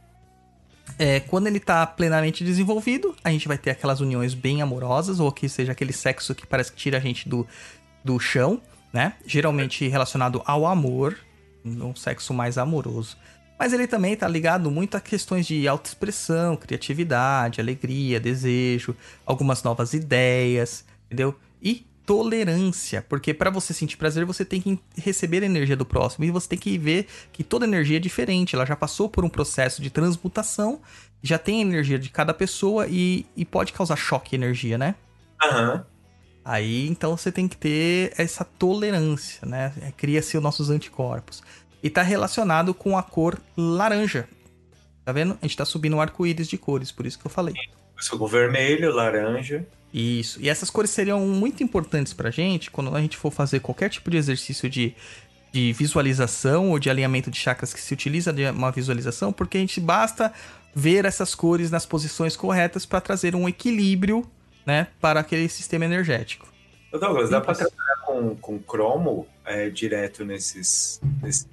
[SPEAKER 2] É, quando ele tá plenamente desenvolvido, a gente vai ter aquelas uniões bem amorosas, ou que seja aquele sexo que parece que tira a gente do, do chão, né? Geralmente relacionado ao amor, um sexo mais amoroso. Mas ele também tá ligado muito a questões de autoexpressão, criatividade, alegria, desejo, algumas novas ideias, entendeu? E tolerância, porque para você sentir prazer, você tem que receber a energia do próximo e você tem que ver que toda energia é diferente, ela já passou por um processo de transmutação, já tem a energia de cada pessoa e, e pode causar choque de energia, né?
[SPEAKER 3] Aham.
[SPEAKER 2] Aí então você tem que ter essa tolerância, né? Cria-se os nossos anticorpos. E tá relacionado com a cor laranja. Tá vendo? A gente tá subindo um arco-íris de cores, por isso que eu falei.
[SPEAKER 3] Começou com vermelho, laranja.
[SPEAKER 2] Isso. E essas cores seriam muito importantes pra gente quando a gente for fazer qualquer tipo de exercício de, de visualização ou de alinhamento de chakras que se utiliza de uma visualização, porque a gente basta ver essas cores nas posições corretas para trazer um equilíbrio, né, para aquele sistema energético.
[SPEAKER 3] Douglas, dá para
[SPEAKER 2] Simples.
[SPEAKER 3] trabalhar com, com cromo é, direto nesses, nesses.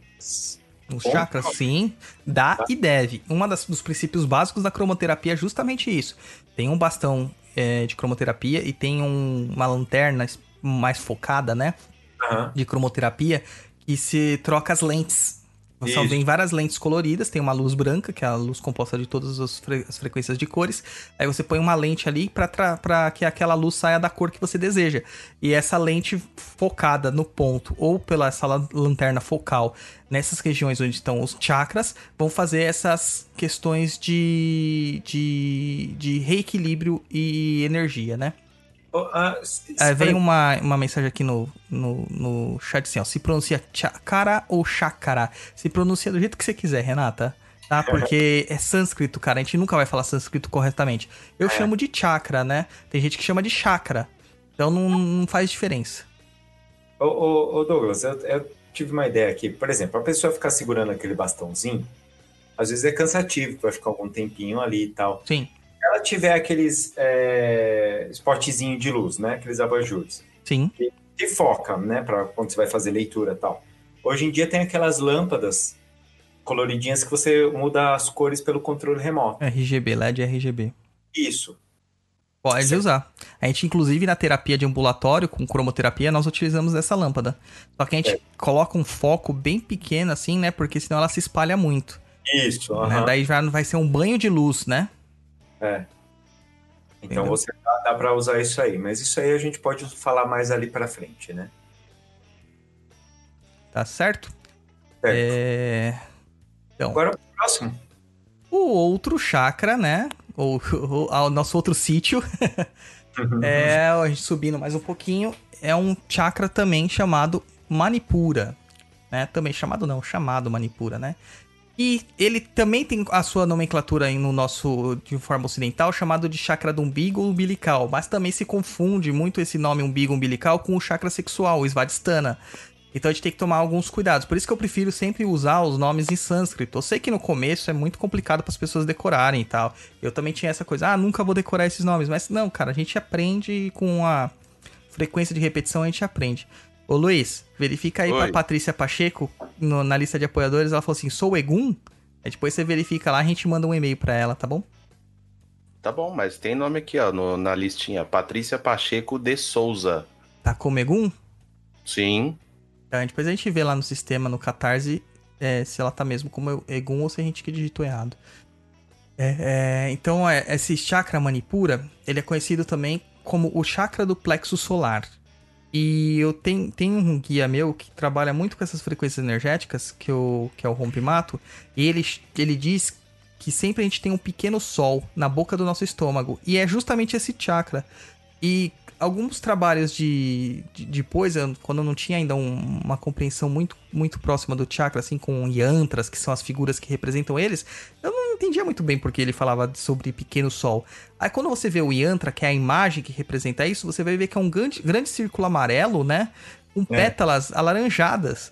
[SPEAKER 2] Os chakras, sim, dá e deve. Um dos princípios básicos da cromoterapia é justamente isso. Tem um bastão é, de cromoterapia e tem um- uma lanterna mais focada, né?
[SPEAKER 3] Aham.
[SPEAKER 2] de cromoterapia que se troca as lentes. São
[SPEAKER 3] Isso.
[SPEAKER 2] vem várias lentes coloridas, tem uma luz branca, que é a luz composta de todas as, fre- as frequências de cores. Aí você põe uma lente ali para que aquela luz saia da cor que você deseja. E essa lente focada no ponto, ou pela essa la- lanterna focal, nessas regiões onde estão os chakras, vão fazer essas questões de, de, de reequilíbrio e energia, né?
[SPEAKER 3] Ah,
[SPEAKER 2] É, vem uma, uma mensagem aqui no, no, no chat assim, ó. Se pronuncia chakara ou chakara. Se pronuncia do jeito que você quiser, Renata. Tá? Porque é sânscrito, cara. A gente nunca vai falar sânscrito corretamente. Eu chamo de chakra, né? Tem gente que chama de chakra. Então não, não faz diferença.
[SPEAKER 3] Ô, ô, ô, Douglas, eu, eu tive uma ideia aqui. Por exemplo, a pessoa ficar segurando aquele bastãozinho, às vezes é cansativo, vai ficar algum tempinho ali e tal.
[SPEAKER 2] Sim,
[SPEAKER 3] ela tiver aqueles é, de luz, né? Aqueles abajures,
[SPEAKER 2] sim.
[SPEAKER 3] que foca, né? Para quando você vai fazer leitura e tal. Hoje em dia tem aquelas lâmpadas coloridinhas que você muda as cores pelo controle remoto.
[SPEAKER 2] RGB, LED RGB.
[SPEAKER 3] Isso.
[SPEAKER 2] Pode usar. A gente, inclusive, na terapia de ambulatório, com cromoterapia, nós utilizamos essa lâmpada. Só que a gente
[SPEAKER 3] É.
[SPEAKER 2] coloca um foco bem pequeno, assim, né? Porque senão ela se espalha muito.
[SPEAKER 3] Isso,
[SPEAKER 2] né? Daí já não vai ser um banho de luz, né?
[SPEAKER 3] É. Então
[SPEAKER 2] Entendeu?
[SPEAKER 3] você dá, dá para usar isso aí, mas isso aí a gente pode falar mais ali para frente, né?
[SPEAKER 2] Tá certo?
[SPEAKER 3] Certo.
[SPEAKER 2] É... Então,
[SPEAKER 3] Agora o próximo.
[SPEAKER 2] o outro chakra, né? O, o, o nosso outro sítio, <laughs> é a gente subindo mais um pouquinho, é um chakra também chamado Manipura, né? Também chamado não, chamado Manipura, né? E ele também tem a sua nomenclatura no nosso, de forma ocidental, chamado de chakra do umbigo umbilical, mas também se confunde muito esse nome umbigo umbilical com o chakra sexual, o Svadhisthana. Então a gente tem que tomar alguns cuidados. Por isso que eu prefiro sempre usar os nomes em sânscrito. Eu sei que no começo é muito complicado para as pessoas decorarem e tal. Eu também tinha essa coisa, ah, nunca vou decorar esses nomes. Mas não, cara, a gente aprende com a frequência de repetição, a gente aprende. Ô Luiz, verifica aí
[SPEAKER 5] Oi.
[SPEAKER 2] pra Patrícia Pacheco, no- na lista de apoiadores, ela falou assim, sou Egum? Aí depois você verifica lá, a gente manda um e-mail pra ela, tá bom?
[SPEAKER 5] Tá bom, mas tem nome aqui, ó, no- na listinha. Patrícia Pacheco de Souza.
[SPEAKER 2] Tá como Egum?
[SPEAKER 5] Sim.
[SPEAKER 2] Então, depois a gente vê lá no sistema, no Catarse, é, se ela tá mesmo como Egum ou se a gente que digitou errado. É, é, então, é, esse chakra manipura, ele é conhecido também como o chakra do plexo solar. E eu tenho, tenho um guia meu que trabalha muito com essas frequências energéticas, que, eu, que é o Rompimato, e ele, ele diz que sempre a gente tem um pequeno sol na boca do nosso estômago, e é justamente esse chakra. E alguns trabalhos de, de depois, quando eu não tinha ainda um- uma compreensão muito, muito próxima do chakra, assim, com yantras, que são as figuras que representam eles, eu não entendia muito bem porque ele falava sobre pequeno sol. Aí quando você vê o yantra, que é a imagem que representa isso, você vai ver que é um grande, grande círculo amarelo, né? Com pétalas alaranjadas,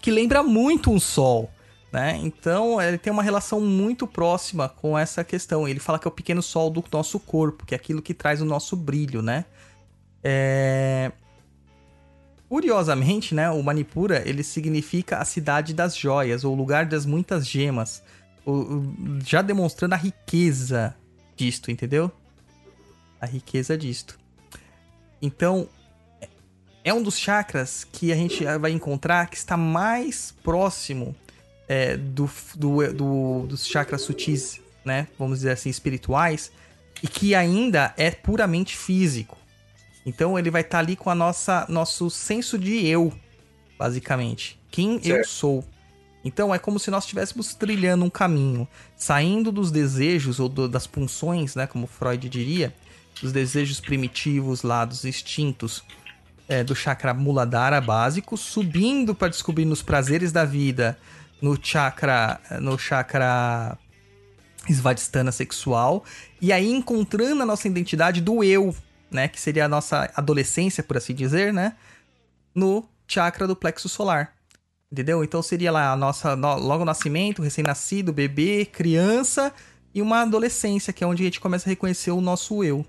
[SPEAKER 2] que lembra muito um sol. Né? Então, ele tem uma relação muito próxima com essa questão. Ele fala que é o pequeno sol do nosso corpo, que é aquilo que traz o nosso brilho, né? É... Curiosamente, né, o Manipura, ele significa a cidade das joias, ou o lugar das muitas gemas. Já demonstrando a riqueza disto, entendeu? A riqueza disto. Então, é um dos chakras que a gente vai encontrar que está mais próximo é, do, do, do- dos chakras sutis, né? Vamos dizer assim, espirituais, e que ainda é puramente físico. Então ele vai estar ali com a nossa nosso senso de eu, basicamente. Quem eu
[SPEAKER 3] Certo.
[SPEAKER 2] sou. Então é como se nós estivéssemos trilhando um caminho, saindo dos desejos ou do- das punções, né, como Freud diria, dos desejos primitivos lá, dos instintos é, do chakra Muladhara básico, subindo para descobrir nos prazeres da vida, no chakra, no chakra Svadhisthana sexual, e aí encontrando a nossa identidade do eu, né, que seria a nossa adolescência, por assim dizer, né, no chakra do plexo solar. Entendeu? Então seria lá a nossa no- logo nascimento, recém-nascido, bebê, criança e uma adolescência, que é onde a gente começa a reconhecer o nosso eu.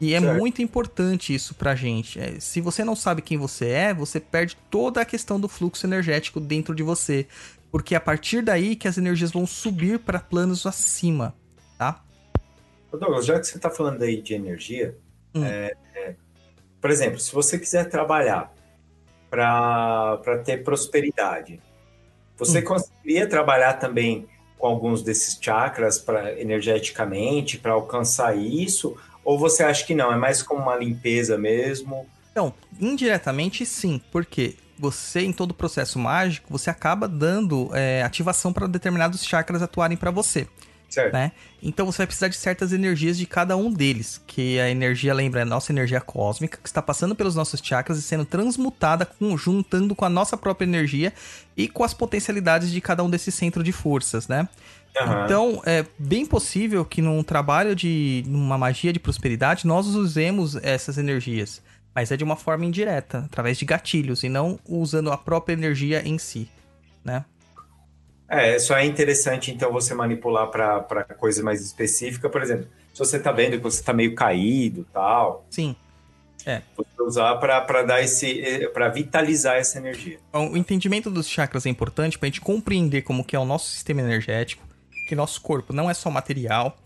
[SPEAKER 2] E é
[SPEAKER 3] Certo.
[SPEAKER 2] muito importante isso pra gente. É, se você não sabe quem você é, você perde toda a questão do fluxo energético dentro de você. Porque é a partir daí que as energias vão subir para planos acima, tá?
[SPEAKER 3] Douglas, já que você está falando aí de energia,
[SPEAKER 2] Hum.
[SPEAKER 3] é, é, por exemplo, se você quiser trabalhar para ter prosperidade, você
[SPEAKER 2] Hum.
[SPEAKER 3] conseguiria trabalhar também com alguns desses chakras para energeticamente para alcançar isso? Ou você acha que não? É mais como uma limpeza mesmo?
[SPEAKER 2] Então, indiretamente sim, porque você, em todo processo mágico, você acaba dando é, ativação para determinados chakras atuarem para você.
[SPEAKER 3] Certo.
[SPEAKER 2] né? Então você vai precisar de certas energias de cada um deles, que a energia lembra é a nossa energia cósmica, que está passando pelos nossos chakras e sendo transmutada, juntando com a nossa própria energia e com as potencialidades de cada um desses centros de forças, né?
[SPEAKER 3] Aham.
[SPEAKER 2] Então, é bem possível que num trabalho de numa magia de prosperidade nós usemos essas energias, mas é de uma forma indireta, através de gatilhos e não usando a própria energia em si, né?
[SPEAKER 3] É, só é interessante então você manipular para coisa mais específica, por exemplo, se você está vendo que você está meio caído, tal,
[SPEAKER 2] Sim.
[SPEAKER 3] você usar para dar esse, para vitalizar essa energia.
[SPEAKER 2] O entendimento dos chakras é importante para a gente compreender como que é o nosso sistema energético, que nosso corpo não é só material,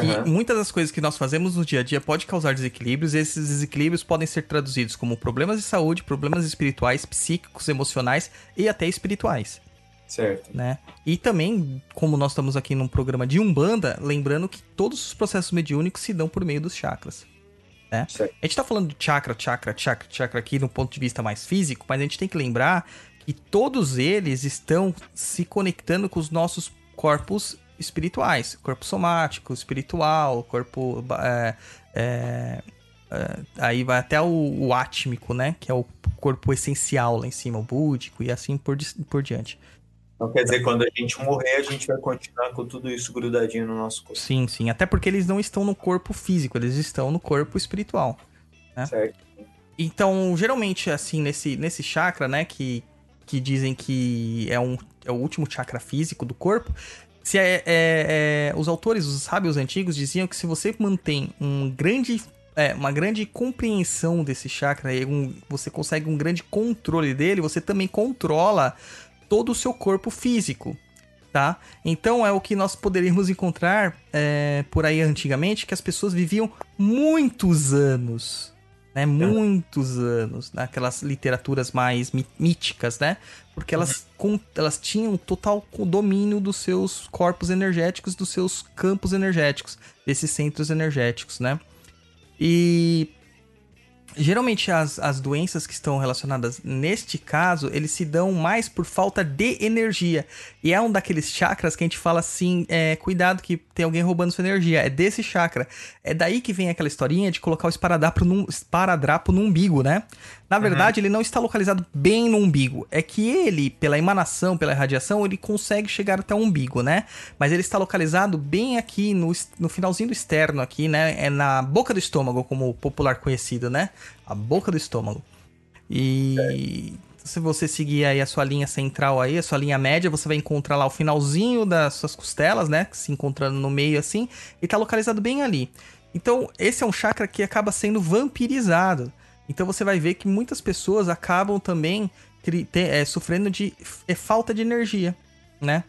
[SPEAKER 2] que muitas das coisas que nós fazemos no dia a dia pode causar desequilíbrios, e esses desequilíbrios podem ser traduzidos como problemas de saúde, problemas espirituais, psíquicos, emocionais e até espirituais,
[SPEAKER 3] Certo.
[SPEAKER 2] né? E também, como nós estamos aqui num programa de Umbanda, lembrando que todos os processos mediúnicos se dão por meio dos chakras. Né?
[SPEAKER 3] Certo.
[SPEAKER 2] A gente tá falando de chakra, chakra, chakra, chakra aqui no ponto de vista mais físico, mas a gente tem que lembrar que todos eles estão se conectando com os nossos corpos espirituais. Corpo somático, espiritual, corpo. é, é, é, aí vai até o, o átmico, né? Que é o corpo essencial lá em cima, o búdico e assim por, por diante.
[SPEAKER 3] Então quer dizer, quando a gente morrer, a gente vai continuar com tudo isso grudadinho no nosso corpo.
[SPEAKER 2] Sim, sim. Até porque eles não estão no corpo físico, eles estão no corpo espiritual. É.
[SPEAKER 3] Certo.
[SPEAKER 2] Então, geralmente, assim, nesse, nesse chakra, né, que, que dizem que é, um, é o último chakra físico do corpo, se é, é- é- os autores, os sábios antigos, diziam que se você mantém um grande, é, uma grande compreensão desse chakra, e um- você consegue um grande controle dele, você também controla todo o seu corpo físico. Tá? Então é o que nós poderíamos encontrar é, por aí antigamente, que as pessoas viviam muitos anos né? Muitos anos, naquelas literaturas mais mí- míticas, né? Porque elas, com- elas tinham total domínio dos seus corpos energéticos, dos seus campos energéticos, desses centros energéticos, né? E geralmente as, as doenças que estão relacionadas neste caso, eles se dão mais por falta de energia. E é um daqueles chakras que a gente fala assim, é, cuidado que tem alguém roubando sua energia. É desse chakra. É daí que vem aquela historinha de colocar o esparadrapo no, esparadrapo no umbigo, né? Na verdade, ele não está localizado bem no umbigo. É que ele, pela emanação, pela irradiação, ele consegue chegar até o umbigo, né? Mas ele está localizado bem aqui no, no finalzinho do externo aqui, né? É na boca do estômago, como popular conhecido, né? A boca do estômago. E se você seguir aí a sua linha central aí, a sua linha média, você vai encontrar lá o finalzinho das suas costelas, né? Se encontrando no meio assim, e tá localizado bem ali. Então, esse é um chakra que acaba sendo vampirizado. Então você vai ver que muitas pessoas acabam também é, sofrendo de é, falta de energia, né?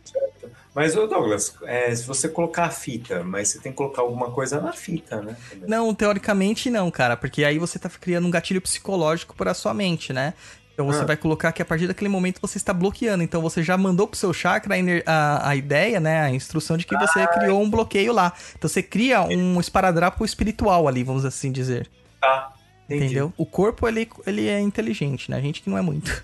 [SPEAKER 3] Mas, ô Douglas, é, se você colocar a fita, mas você tem que colocar alguma coisa na fita, né?
[SPEAKER 2] Não, teoricamente não, cara, porque aí você tá criando um gatilho psicológico para sua mente, né? Então você
[SPEAKER 3] Ah.
[SPEAKER 2] vai colocar que a partir daquele momento você está bloqueando. Então você já mandou pro seu chakra a, a- a ideia, né? A instrução de que você criou um bloqueio lá. Então você cria um esparadrapo espiritual ali, vamos assim dizer.
[SPEAKER 3] Tá, entendi.
[SPEAKER 2] Entendeu? O corpo, ele, ele é inteligente, né? A gente que não é muito.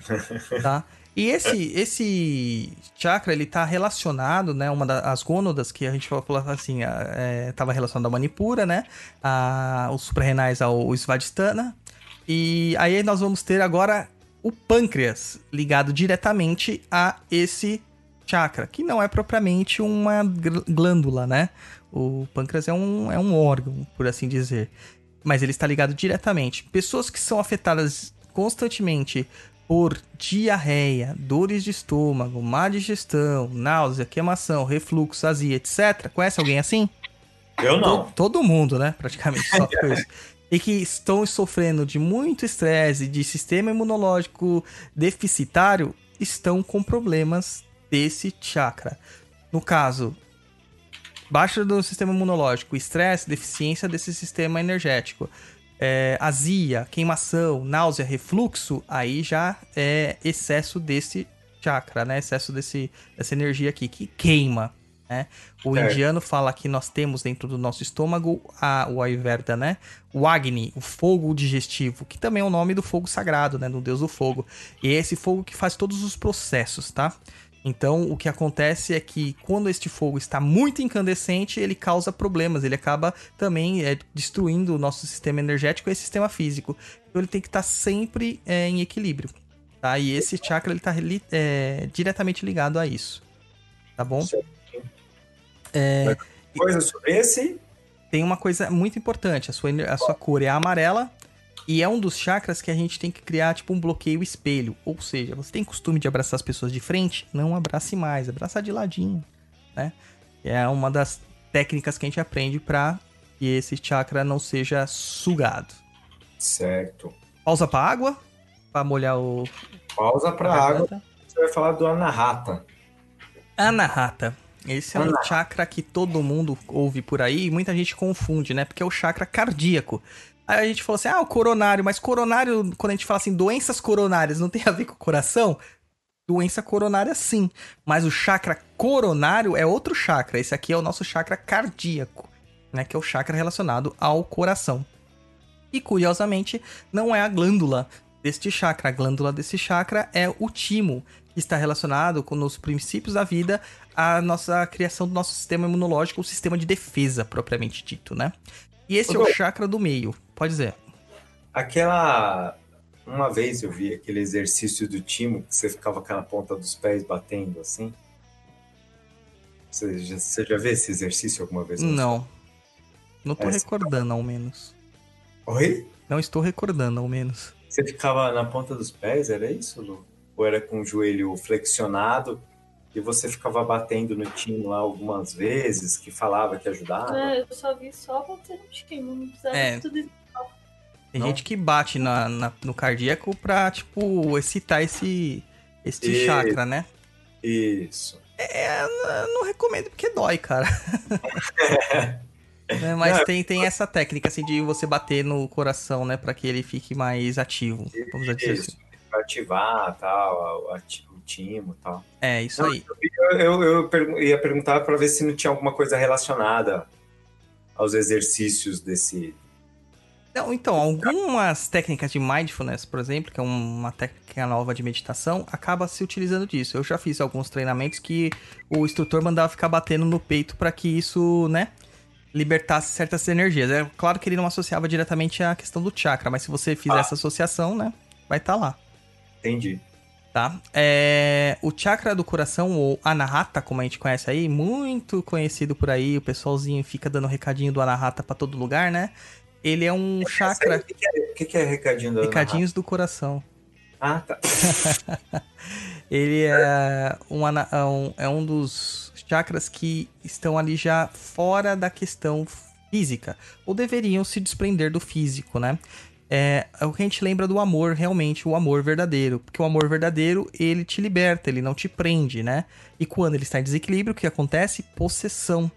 [SPEAKER 2] <laughs> tá? E esse, esse chakra, ele tá relacionado, né? Uma das gônadas que a gente falou assim, a- é, tava relacionado à Manipura, né? A, os suprarrenais ao Svadhisthana. E aí nós vamos ter agora o pâncreas ligado diretamente a esse chakra, que não é propriamente uma gl- glândula, né? O pâncreas é um, é um órgão, por assim dizer mas ele está ligado diretamente. Pessoas que são afetadas constantemente por diarreia, dores de estômago, má digestão, náusea, queimação, refluxo, azia, etc. Conhece alguém assim?
[SPEAKER 3] Eu não.
[SPEAKER 2] To- Todo mundo, né? Praticamente sofre com isso. E que estão sofrendo de muito estresse, de sistema imunológico deficitário, estão com problemas desse chakra. No caso, baixa do sistema imunológico, estresse, deficiência desse sistema energético, é, azia, queimação, náusea, refluxo, aí já é excesso desse chakra, né? Excesso desse, dessa energia aqui que queima, né? O
[SPEAKER 3] Certo.
[SPEAKER 2] indiano fala que nós temos dentro do nosso estômago a, o Ayurveda, né? O Agni, o fogo digestivo, que também é o nome do fogo sagrado, né? Do deus do fogo. E é esse fogo que faz todos os processos, tá? Então, o que acontece é que quando este fogo está muito incandescente, ele causa problemas. Ele acaba também é, destruindo o nosso sistema energético e sistema físico. Então, ele tem que estar sempre é, em equilíbrio. Tá? E esse chakra ele está diretamente ligado a isso. Tá bom? É,
[SPEAKER 3] Coisa sobre esse?
[SPEAKER 2] tem uma coisa muito importante. A sua, a sua cor é amarela. E é um dos chakras que a gente tem que criar, tipo, um bloqueio espelho. Ou seja, você tem costume de abraçar as pessoas de frente? Não abrace mais, abraça de ladinho, né? É uma das técnicas que a gente aprende pra que esse chakra não seja sugado.
[SPEAKER 3] Certo.
[SPEAKER 2] Pausa pra água, pra molhar o...
[SPEAKER 3] Pausa pra
[SPEAKER 2] a
[SPEAKER 3] água. Você vai falar do Anahata.
[SPEAKER 2] Anahata. Esse é um chakra que todo mundo ouve por aí e muita gente confunde, né? Porque é o chakra cardíaco. Aí a gente falou assim, ah, o coronário, mas coronário, quando a gente fala assim, doenças coronárias, não tem a ver com o coração? Doença coronária sim, mas o chakra coronário é outro chakra. Esse aqui é o nosso chakra cardíaco, né? Que é o chakra relacionado ao coração. E curiosamente, não é a glândula deste chakra. A glândula desse chakra é o timo, que está relacionado com os princípios da vida, a nossa criação do nosso sistema imunológico, o sistema de defesa propriamente dito, né? E esse é o chakra do meio. Pode dizer.
[SPEAKER 3] Aquela. Uma vez eu vi aquele exercício do timo que você ficava com a ponta dos pés batendo assim. Você já, você já viu esse exercício alguma vez?
[SPEAKER 2] Não. Não tô
[SPEAKER 3] É,
[SPEAKER 2] recordando, ao menos.
[SPEAKER 3] Oi?
[SPEAKER 2] Não estou recordando, ao menos.
[SPEAKER 3] Você ficava na ponta dos pés, era isso, Lu? Ou era com o joelho flexionado e você ficava batendo no timo lá algumas vezes, que falava que ajudava?
[SPEAKER 4] É, eu só vi só bater no time, não precisava
[SPEAKER 2] É.
[SPEAKER 4] de tudo isso.
[SPEAKER 2] Tem
[SPEAKER 3] Não?
[SPEAKER 2] gente que bate na, na- no cardíaco pra, tipo, excitar esse, este
[SPEAKER 3] Isso.
[SPEAKER 2] chakra, né?
[SPEAKER 3] Isso.
[SPEAKER 2] É, eu não recomendo porque dói, cara. <laughs> Né, Mas
[SPEAKER 3] Não,
[SPEAKER 2] tem, tem essa técnica, assim, de você bater no coração, né? Pra que ele fique mais ativo. Vamos dizer assim.
[SPEAKER 3] Isso. Pra ativar tal, ati- o timo e tal.
[SPEAKER 2] É, isso
[SPEAKER 3] Não,
[SPEAKER 2] aí.
[SPEAKER 3] Eu, eu, eu ia perguntar para ver se não tinha alguma coisa relacionada aos exercícios desse.
[SPEAKER 2] Não, então, algumas técnicas de mindfulness, por exemplo, que é uma técnica nova de meditação, acaba se utilizando disso. Eu já fiz alguns treinamentos que o instrutor mandava ficar batendo no peito para que isso, né, libertasse certas energias. É claro que ele não associava diretamente à questão do chakra, mas se você fizer
[SPEAKER 3] Ah.
[SPEAKER 2] essa associação, né, vai estar lá.
[SPEAKER 3] Entendi.
[SPEAKER 2] Tá? É, o chakra do coração, ou anahata, como a gente conhece aí, muito conhecido por aí, o pessoalzinho fica dando recadinho do anahata pra todo lugar, né? Ele é um chakra,
[SPEAKER 3] O que, que é, que é recadinho Ana
[SPEAKER 2] recadinhos do coração.
[SPEAKER 3] Ah, tá. <laughs>
[SPEAKER 2] Ele é um, é um, é um dos chakras que estão ali já fora da questão física, ou deveriam se desprender do físico, né? É, é o que a gente lembra do amor, realmente, o amor verdadeiro. Porque o amor verdadeiro, ele te liberta, ele não te prende, né? E quando ele está em desequilíbrio, o que acontece? Possessão.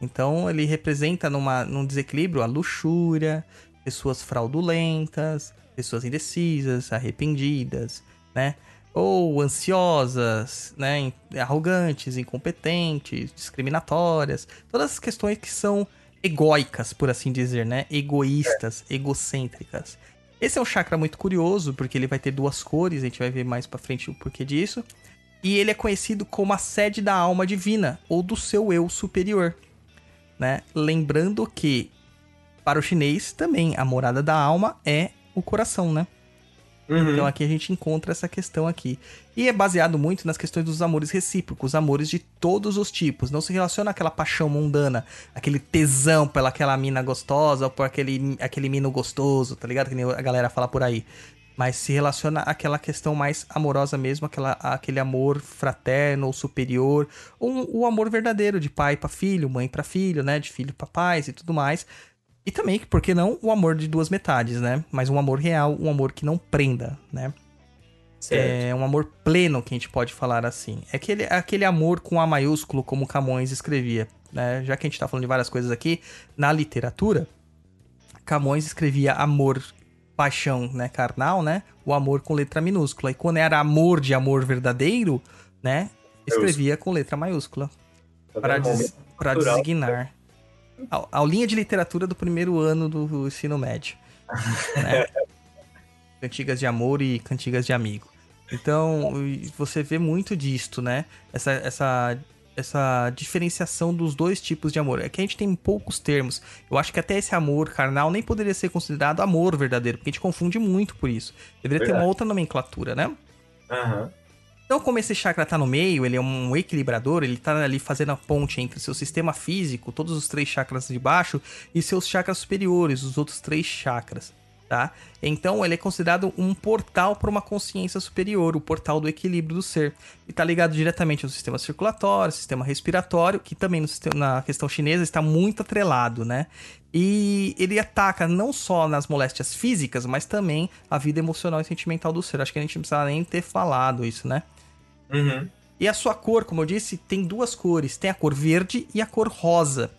[SPEAKER 2] Então, ele representa numa, num desequilíbrio a luxúria, pessoas fraudulentas, pessoas indecisas, arrependidas, né? Ou ansiosas, né? Arrogantes, incompetentes, discriminatórias. Todas as questões que são egóicas, por assim dizer, né? Egoístas, egocêntricas. Esse é um chakra muito curioso, porque ele vai ter duas cores, a gente vai ver mais pra frente o porquê disso. E ele é conhecido como a sede da alma divina, ou do seu eu superior, né? Lembrando que, para o chinês, também, a morada da alma é o coração, né?
[SPEAKER 3] Uhum.
[SPEAKER 2] Então aqui a gente encontra essa questão aqui. E é baseado muito nas questões dos amores recíprocos, amores de todos os tipos. Não se relaciona àquela paixão mundana, aquele tesão pela aquela mina gostosa ou por aquele, aquele mino gostoso, tá ligado? Que nem a galera fala por aí. Mas se relaciona àquela questão mais amorosa mesmo, aquela, aquele amor fraterno ou superior, ou o amor verdadeiro de pai para filho, mãe para filho, né? De filho para pais e tudo mais. E também, por que não, o amor de duas metades, né? Mas um amor real, um amor que não prenda, né?
[SPEAKER 3] Certo.
[SPEAKER 2] É um amor pleno, que a gente pode falar assim. É aquele, aquele amor com A maiúsculo, como Camões escrevia. Né? Já que a gente tá falando de várias coisas aqui, na literatura, Camões escrevia amor, paixão, né, carnal, né? O amor com letra minúscula. E quando era amor de amor verdadeiro, né? Escrevia com letra maiúscula.
[SPEAKER 3] Tá
[SPEAKER 2] Para, des, designar. A aulinha de literatura do primeiro ano do ensino médio. <laughs> né? Cantigas de amor e cantigas de amigo. Então, você vê muito disto, né? Essa, essa, essa diferenciação dos dois tipos de amor. É que a gente tem poucos termos. Eu acho que até esse amor carnal nem poderia ser considerado amor verdadeiro, porque a gente confunde muito por isso. Deveria ter uma
[SPEAKER 3] Verdade.
[SPEAKER 2] outra nomenclatura, né?
[SPEAKER 3] Aham.
[SPEAKER 2] Então, como esse chakra tá no meio, ele é um equilibrador, ele tá ali fazendo a ponte entre seu sistema físico, todos os três chakras de baixo, e seus chakras superiores, os outros três chakras, tá? Então, ele é considerado um portal para uma consciência superior, o portal do equilíbrio do ser. E tá ligado diretamente ao sistema circulatório, sistema respiratório, que também sistema, na questão chinesa está muito atrelado, né? E ele ataca não só nas moléstias físicas, mas também a vida emocional e sentimental do ser. Acho que a gente não precisa nem ter falado isso, né?
[SPEAKER 3] Uhum.
[SPEAKER 2] E a sua cor, como eu disse, tem duas cores. Tem a cor verde e a cor rosa.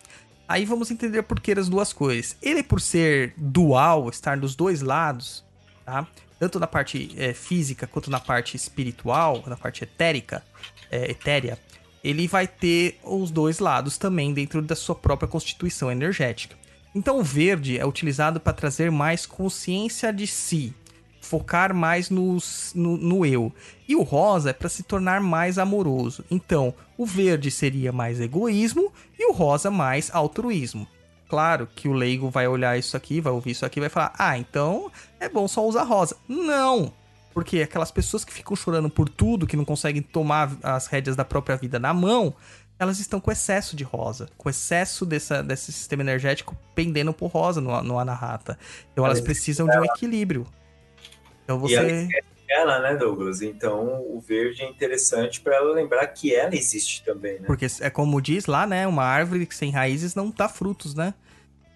[SPEAKER 2] Aí vamos entender por que as duas cores. Ele, por ser dual, estar dos dois lados, tá? Tanto na parte é, física quanto na parte espiritual, na parte etérica, é, etérea, ele vai ter os dois lados também dentro da sua própria constituição energética. Então o verde é utilizado para trazer mais consciência de si, focar mais no, no, no eu. E o rosa é para se tornar mais amoroso. Então o verde seria mais egoísmo e o rosa mais altruísmo. Claro que o leigo vai olhar isso aqui, vai ouvir isso aqui e vai falar: ah, então é bom só usar rosa. Não! Porque aquelas pessoas que ficam chorando por tudo, que não conseguem tomar as rédeas da própria vida na mão, elas estão com excesso de rosa, com excesso dessa, desse sistema energético pendendo por rosa no, no Anahata. Então elas precisam de um equilíbrio. Então você.
[SPEAKER 3] ela, né, Douglas? Então o verde é interessante para ela lembrar que ela existe também, né?
[SPEAKER 2] Porque é como diz lá, né? Uma árvore sem raízes não dá frutos, né?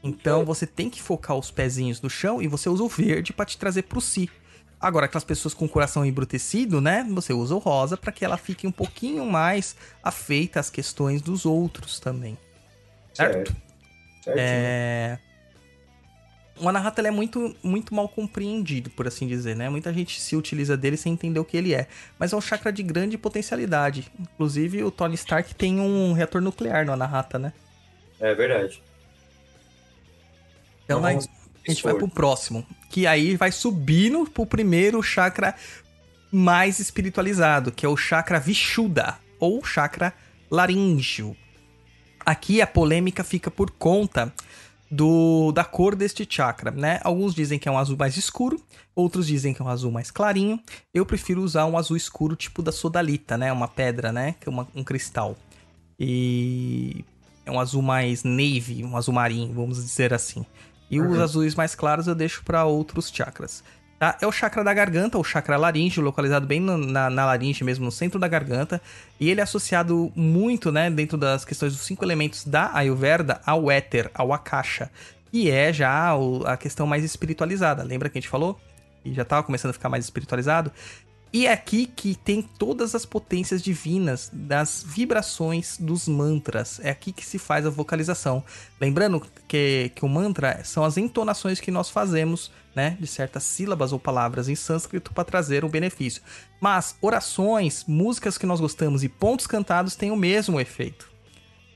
[SPEAKER 2] Então você tem que focar os pezinhos no chão e você usa o verde para te trazer pro si. Agora, aquelas pessoas com o coração embrutecido, né? Você usa o rosa para que ela fique um pouquinho mais afeita às questões dos outros também. Certo? certo. É... O Anahata é muito, muito mal compreendido, por assim dizer, né? Muita gente se utiliza dele sem entender o que ele é. Mas é um chakra de grande potencialidade. Inclusive, o Tony Stark tem um reator nuclear no Anahata, né?
[SPEAKER 3] É verdade.
[SPEAKER 2] Então, vamos... A gente vai pro próximo. Que aí vai subindo pro primeiro chakra mais espiritualizado, que é o chakra Vishuddha, ou chakra laríngeo. Aqui a polêmica fica por conta do, da cor deste chakra, né? Alguns dizem que é um azul mais escuro, outros dizem que é um azul mais clarinho. Eu prefiro usar um azul escuro tipo da sodalita, né? Uma pedra, né? Que é uma, um cristal. E é um azul mais navy, um azul marinho, vamos dizer assim. E uhum. os azuis mais claros eu deixo para outros chakras. Tá? É o chakra da garganta, o chakra laringe, localizado bem na, na, laringe mesmo, no centro da garganta. E ele é associado muito, né, dentro das questões dos cinco elementos da Ayurveda, ao éter, ao akasha. E é já a questão mais espiritualizada. Lembra que a gente falou? E já estava começando a ficar mais espiritualizado. E é aqui que tem todas as potências divinas das vibrações dos mantras. É aqui que se faz a vocalização. Lembrando que, que o mantra são as entonações que nós fazemos, né, de certas sílabas ou palavras em sânscrito para trazer um benefício. Mas orações, músicas que nós gostamos e pontos cantados têm o mesmo efeito.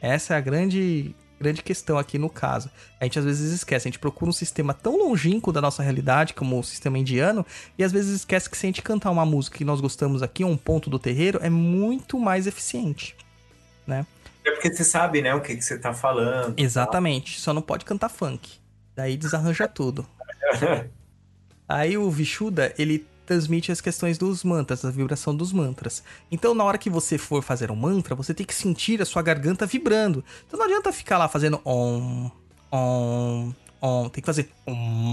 [SPEAKER 2] Essa é a grande grande questão aqui no caso. A gente às vezes esquece, a gente procura um sistema tão longínquo da nossa realidade como o sistema indiano, e às vezes esquece que se a gente cantar uma música que nós gostamos aqui, um ponto do terreiro, é muito mais eficiente, né?
[SPEAKER 3] É porque você sabe, né, o que, que você tá falando.
[SPEAKER 2] Exatamente, tá? só não pode cantar funk. Daí desarranja tudo. <laughs> Aí o Vishuddha, ele transmite as questões dos mantras, a vibração dos mantras. Então, na hora que você for fazer um mantra, você tem que sentir a sua garganta vibrando. Então, não adianta ficar lá fazendo om, om, om. Tem que fazer om.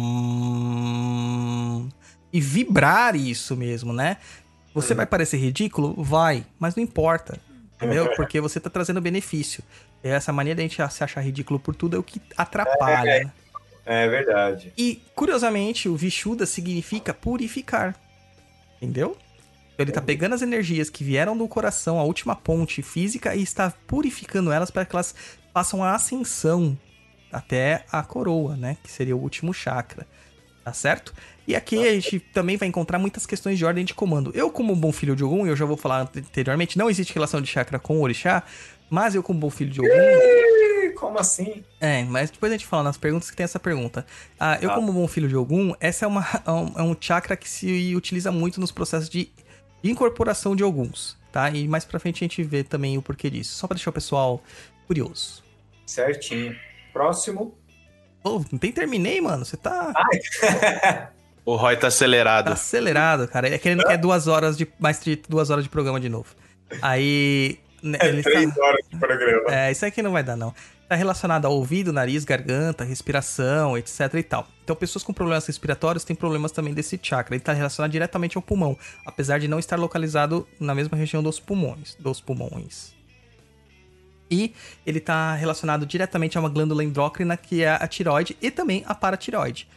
[SPEAKER 2] E vibrar isso mesmo, né? Você vai parecer ridículo? Vai, mas não importa. Entendeu? <laughs> Porque você tá trazendo benefício. Essa mania da gente se achar ridículo por tudo é o que atrapalha. É,
[SPEAKER 3] é, é verdade.
[SPEAKER 2] E, curiosamente, o Vishuddha significa purificar. Entendeu? Ele está pegando as energias que vieram do coração, a última ponte física, e está purificando elas para que elas façam a ascensão até a coroa, né? Que seria o último chakra. Tá certo? E aqui a gente também vai encontrar muitas questões de ordem de comando. Eu, como bom filho de Ogum, eu já vou falar anteriormente, não existe relação de chakra com o orixá, mas eu, como bom filho de Ogum.
[SPEAKER 3] Como assim?
[SPEAKER 2] É, mas depois a gente fala nas perguntas que tem essa pergunta. Ah, eu, ah. como bom filho de Ogum, essa é, uma, é um chakra que se utiliza muito nos processos de incorporação de alguns, tá? E mais pra frente a gente vê também o porquê disso. Só pra deixar o pessoal curioso.
[SPEAKER 3] Certinho. Próximo.
[SPEAKER 2] Pô, não tem terminei, mano. Você tá. <laughs>
[SPEAKER 5] o Roy tá acelerado.
[SPEAKER 2] Tá acelerado, cara. É que ele não quer duas horas de. mais de duas horas de programa de novo. Aí.
[SPEAKER 3] Né, é três tá... horas de programa.
[SPEAKER 2] É, isso aqui não vai dar, não. Tá relacionado ao ouvido, nariz, garganta, respiração, etc e tal. Então, pessoas com problemas respiratórios têm problemas também desse chakra. Ele está relacionado diretamente ao pulmão, apesar de não estar localizado na mesma região dos pulmões. Dos pulmões. E ele está relacionado diretamente a uma glândula endócrina que é a tiroide e também a paratiroide.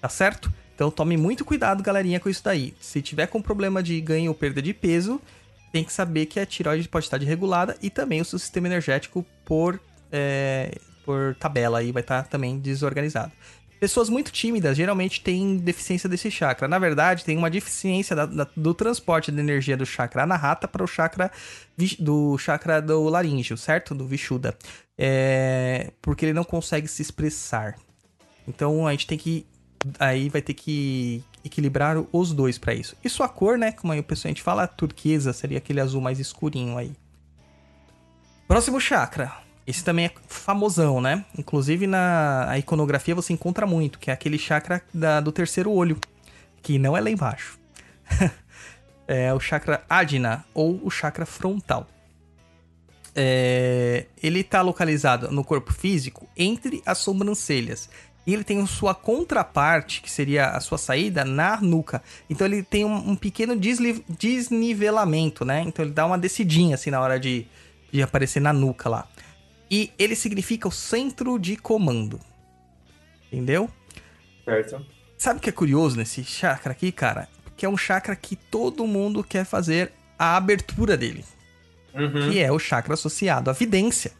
[SPEAKER 2] Tá certo? Então tome muito cuidado, galerinha, com isso daí. Se tiver com problema de ganho ou perda de peso, tem que saber que a tireoide pode estar desregulada e também o seu sistema energético por, é, por tabela aí vai estar também desorganizado. Pessoas muito tímidas geralmente têm deficiência desse chakra. Na verdade, tem uma deficiência da, da, do transporte de energia do chakra anahata para o chakra do chakra do laríngeo, certo? Do Vishuddha. É, porque ele não consegue se expressar. Então a gente tem que aí vai ter que equilibrar os dois para isso. E sua cor, né? Como aí o pessoal a gente fala, turquesa seria aquele azul mais escurinho aí. Próximo chakra. Esse também é famosão, né? Inclusive na iconografia você encontra muito, que é aquele chakra da, do terceiro olho, que não é lá embaixo. <laughs> é o chakra Adina ou o chakra frontal. É, ele está localizado no corpo físico entre as sobrancelhas e ele tem sua contraparte, que seria a sua saída, na nuca. Então ele tem um, um pequeno desnivelamento, né? Então ele dá uma descidinha assim na hora de, de aparecer na nuca lá. E ele significa o centro de comando. Entendeu?
[SPEAKER 3] Certo.
[SPEAKER 2] Sabe o que é curioso nesse chakra aqui, cara? Que é um chakra que todo mundo quer fazer a abertura dele. Uhum. Que é o chakra associado à vidência.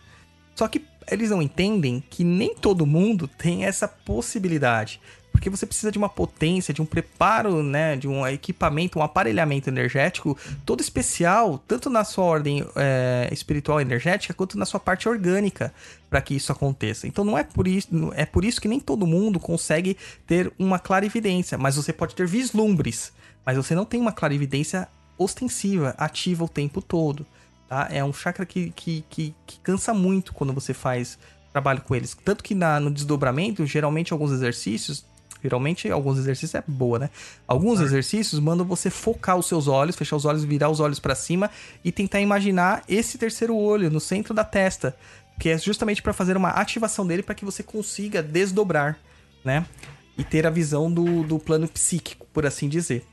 [SPEAKER 2] Só que eles não entendem que nem todo mundo tem essa possibilidade. Porque você precisa de uma potência, de um preparo, né, de um equipamento, um aparelhamento energético todo especial, tanto na sua ordem é, espiritual energética, quanto na sua parte orgânica, para que isso aconteça. Então não é por isso, é por isso que nem todo mundo consegue ter uma clarividência, mas você pode ter vislumbres, mas você não tem uma clarividência ostensiva, ativa o tempo todo. Tá? É um chakra que, que, que, que cansa muito quando você faz trabalho com eles. Tanto que na, no desdobramento, geralmente alguns exercícios, geralmente alguns exercícios é boa, né? Alguns exercícios mandam você focar os seus olhos, fechar os olhos, virar os olhos para cima e tentar imaginar esse terceiro olho no centro da testa, que é justamente para fazer uma ativação dele para que você consiga desdobrar, né? E ter a visão do, do plano psíquico, por assim dizer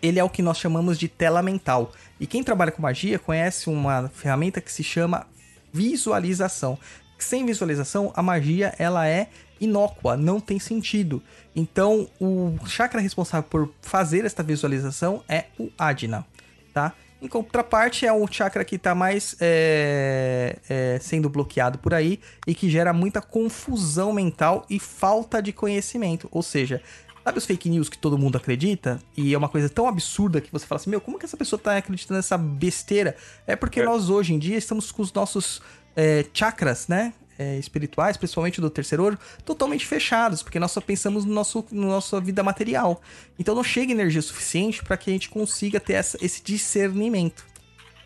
[SPEAKER 2] ele é o que nós chamamos de tela mental. E quem trabalha com magia conhece uma ferramenta que se chama visualização. Sem visualização, a magia ela é inócua, não tem sentido. Então, o chakra responsável por fazer esta visualização é o Adina, tá? Em contraparte, é um chakra que está mais é, é, sendo bloqueado por aí e que gera muita confusão mental e falta de conhecimento. Ou seja, Sabe os fake news que todo mundo acredita? E é uma coisa tão absurda que você fala assim: meu, como que essa pessoa tá acreditando nessa besteira? É porque é. nós hoje em dia estamos com os nossos é, chakras, né? É, espirituais, principalmente do terceiro olho, totalmente fechados, porque nós só pensamos no nosso, no nossa vida material. Então não chega energia suficiente para que a gente consiga ter essa, esse discernimento.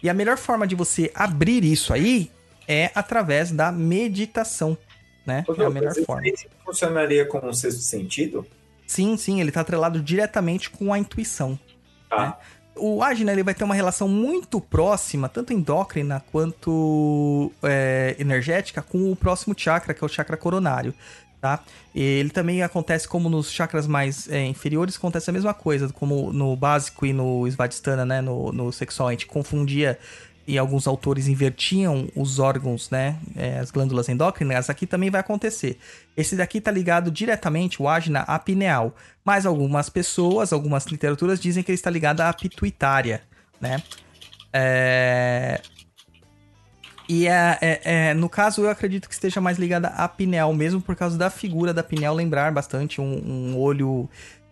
[SPEAKER 2] E a melhor forma de você abrir isso aí é através da meditação, né? é a melhor forma.
[SPEAKER 3] Funcionaria como um sexto sentido?
[SPEAKER 2] Sim, sim, ele está atrelado diretamente com a intuição. Ah. Né? O Ajna ele vai ter uma relação muito próxima, tanto endócrina quanto é, energética, com o próximo chakra, que é o chakra coronário. Tá? Ele também acontece como nos chakras mais é, inferiores, acontece a mesma coisa, como no básico e no Svadhisthana, né? No, no sexual, a gente confundia e alguns autores invertiam os órgãos, né, é, as glândulas endócrinas, aqui também vai acontecer. Esse daqui está ligado diretamente, o ágina, à pineal, mas algumas pessoas, algumas literaturas dizem que ele está ligado à pituitária, né? É... E é, é, é, no caso, eu acredito que esteja mais ligada à pineal mesmo, por causa da figura da pineal lembrar bastante um, um olho,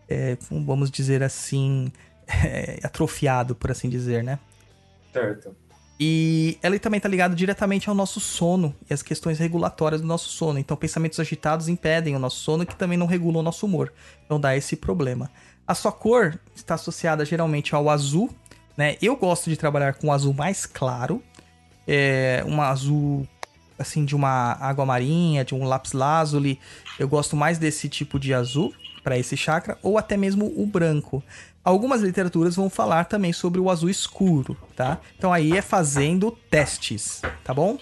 [SPEAKER 2] é, vamos dizer assim, <laughs> atrofiado, por assim dizer, né?
[SPEAKER 3] Certo.
[SPEAKER 2] E ela também está ligada diretamente ao nosso sono e às questões regulatórias do nosso sono. Então, pensamentos agitados impedem o nosso sono, que também não regulam o nosso humor. Então, dá esse problema. A sua cor está associada geralmente ao azul, né? Eu gosto de trabalhar com o azul mais claro, é um azul assim de uma água marinha, de um lápis lazuli. Eu gosto mais desse tipo de azul para esse chakra ou até mesmo o branco. Algumas literaturas vão falar também sobre o azul escuro, tá? Então aí é fazendo testes, tá bom?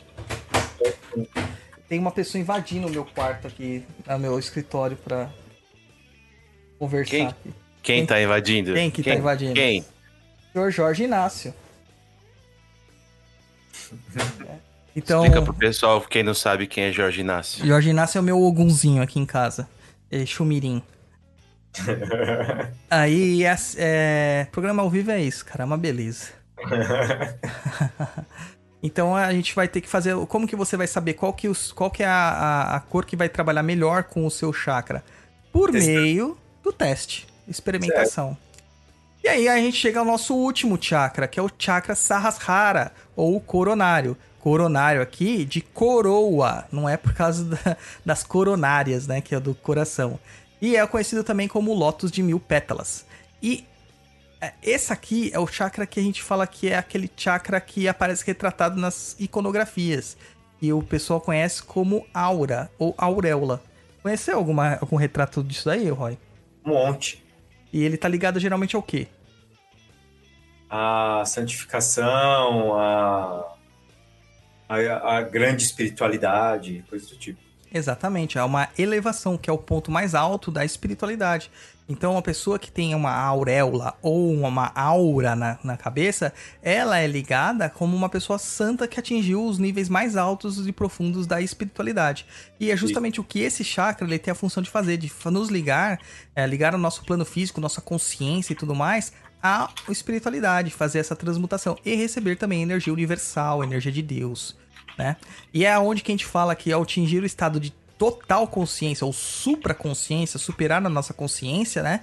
[SPEAKER 2] Tem uma pessoa invadindo o meu quarto aqui, no meu escritório para conversar
[SPEAKER 5] quem,
[SPEAKER 2] aqui.
[SPEAKER 5] Quem, quem tá invadindo?
[SPEAKER 2] Quem que tá quem, tá invadindo?
[SPEAKER 5] Quem?
[SPEAKER 2] Senhor Jorge Inácio. <laughs> Então,
[SPEAKER 5] Explica pro pessoal, quem não sabe quem é Jorge Inácio.
[SPEAKER 2] Jorge Inácio é o meu ogunzinho aqui em casa. É Chumirim. <laughs> Aí, é, programa ao vivo é isso, cara, é uma beleza. <laughs> Então a gente vai ter que fazer. Como que você vai saber qual que, os, qual que é a, a, a cor que vai trabalhar melhor com o seu chakra? Por
[SPEAKER 3] Testando.
[SPEAKER 2] meio do teste, experimentação. E aí a gente chega ao nosso último chakra, que é o chakra Sahasrara, ou coronário. Coronário aqui de coroa, não é por causa da- das coronárias, né? Que é do coração. E é conhecido também como lótus de mil pétalas. E é, esse aqui é o chakra que a gente fala que é aquele chakra que aparece retratado nas iconografias. E o pessoal conhece como aura ou auréola. Conheceu alguma, algum retrato disso daí, Roy?
[SPEAKER 3] Um monte.
[SPEAKER 2] E ele tá ligado geralmente ao quê?
[SPEAKER 3] A santificação, a, a, a grande espiritualidade, coisa do tipo.
[SPEAKER 2] Exatamente, é uma elevação, que é o ponto mais alto da espiritualidade. Então, uma pessoa que tem uma auréola ou uma aura na, na cabeça, ela é ligada como uma pessoa santa que atingiu os níveis mais altos e profundos da espiritualidade. E é justamente o que esse chakra ele tem a função de fazer, de nos ligar, é, ligar o nosso plano físico, nossa consciência e tudo mais à espiritualidade, fazer essa transmutação e receber também energia universal, energia de Deus né? E é onde que a gente fala que ao atingir o estado de total consciência ou supraconsciência, superar a nossa consciência, né?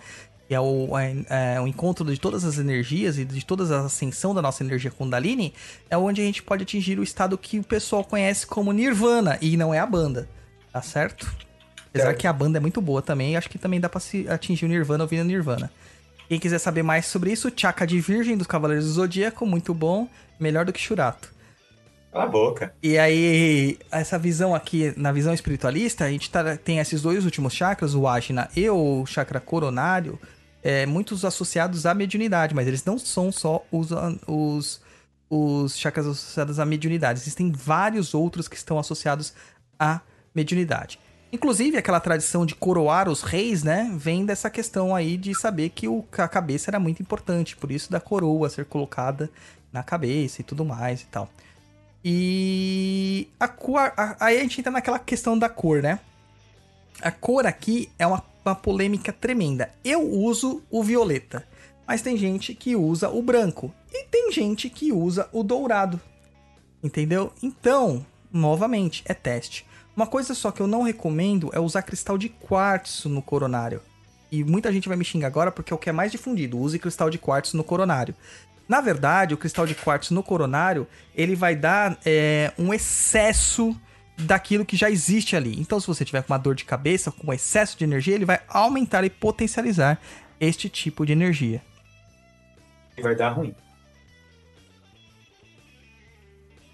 [SPEAKER 2] Que é o, é, é o encontro de todas as energias e de toda a ascensão da nossa energia Kundalini, é onde a gente pode atingir o estado que o pessoal conhece como Nirvana, e não é a banda, tá certo? Apesar que a banda é muito boa também, acho que também dá pra se atingir o Nirvana ouvindo Nirvana. Quem quiser saber mais sobre isso, Chaka de Virgem dos Cavaleiros do Zodíaco, muito bom, melhor do que Churato.
[SPEAKER 3] Cala a boca.
[SPEAKER 2] E aí, essa visão aqui, na visão espiritualista, a gente tá- tem esses dois últimos chakras, o Ajna e o chakra coronário, é, muitos associados à mediunidade, mas eles não são só os, os, os chakras associados à mediunidade. Existem vários outros que estão associados à mediunidade. Inclusive, aquela tradição de coroar os reis, né? Vem dessa questão aí de saber que o, a cabeça era muito importante, por isso da coroa ser colocada na cabeça e tudo mais e tal. E a cor. a- aí a gente entra naquela questão da cor, né? A cor aqui é uma, uma polêmica tremenda. Eu uso o violeta, mas tem gente que usa o branco e tem gente que usa o dourado. Entendeu? Então, novamente, é teste. Uma coisa só que eu não recomendo é usar cristal de quartzo no coronário. E muita gente vai me xingar agora porque é o que é mais difundido. Use cristal de quartzo no coronário. Na verdade, o cristal de quartzo no coronário, ele vai dar é, um excesso daquilo que já existe ali. Então, se você tiver com uma dor de cabeça, com excesso de energia, ele vai aumentar e potencializar este tipo de energia.
[SPEAKER 3] E vai dar ruim.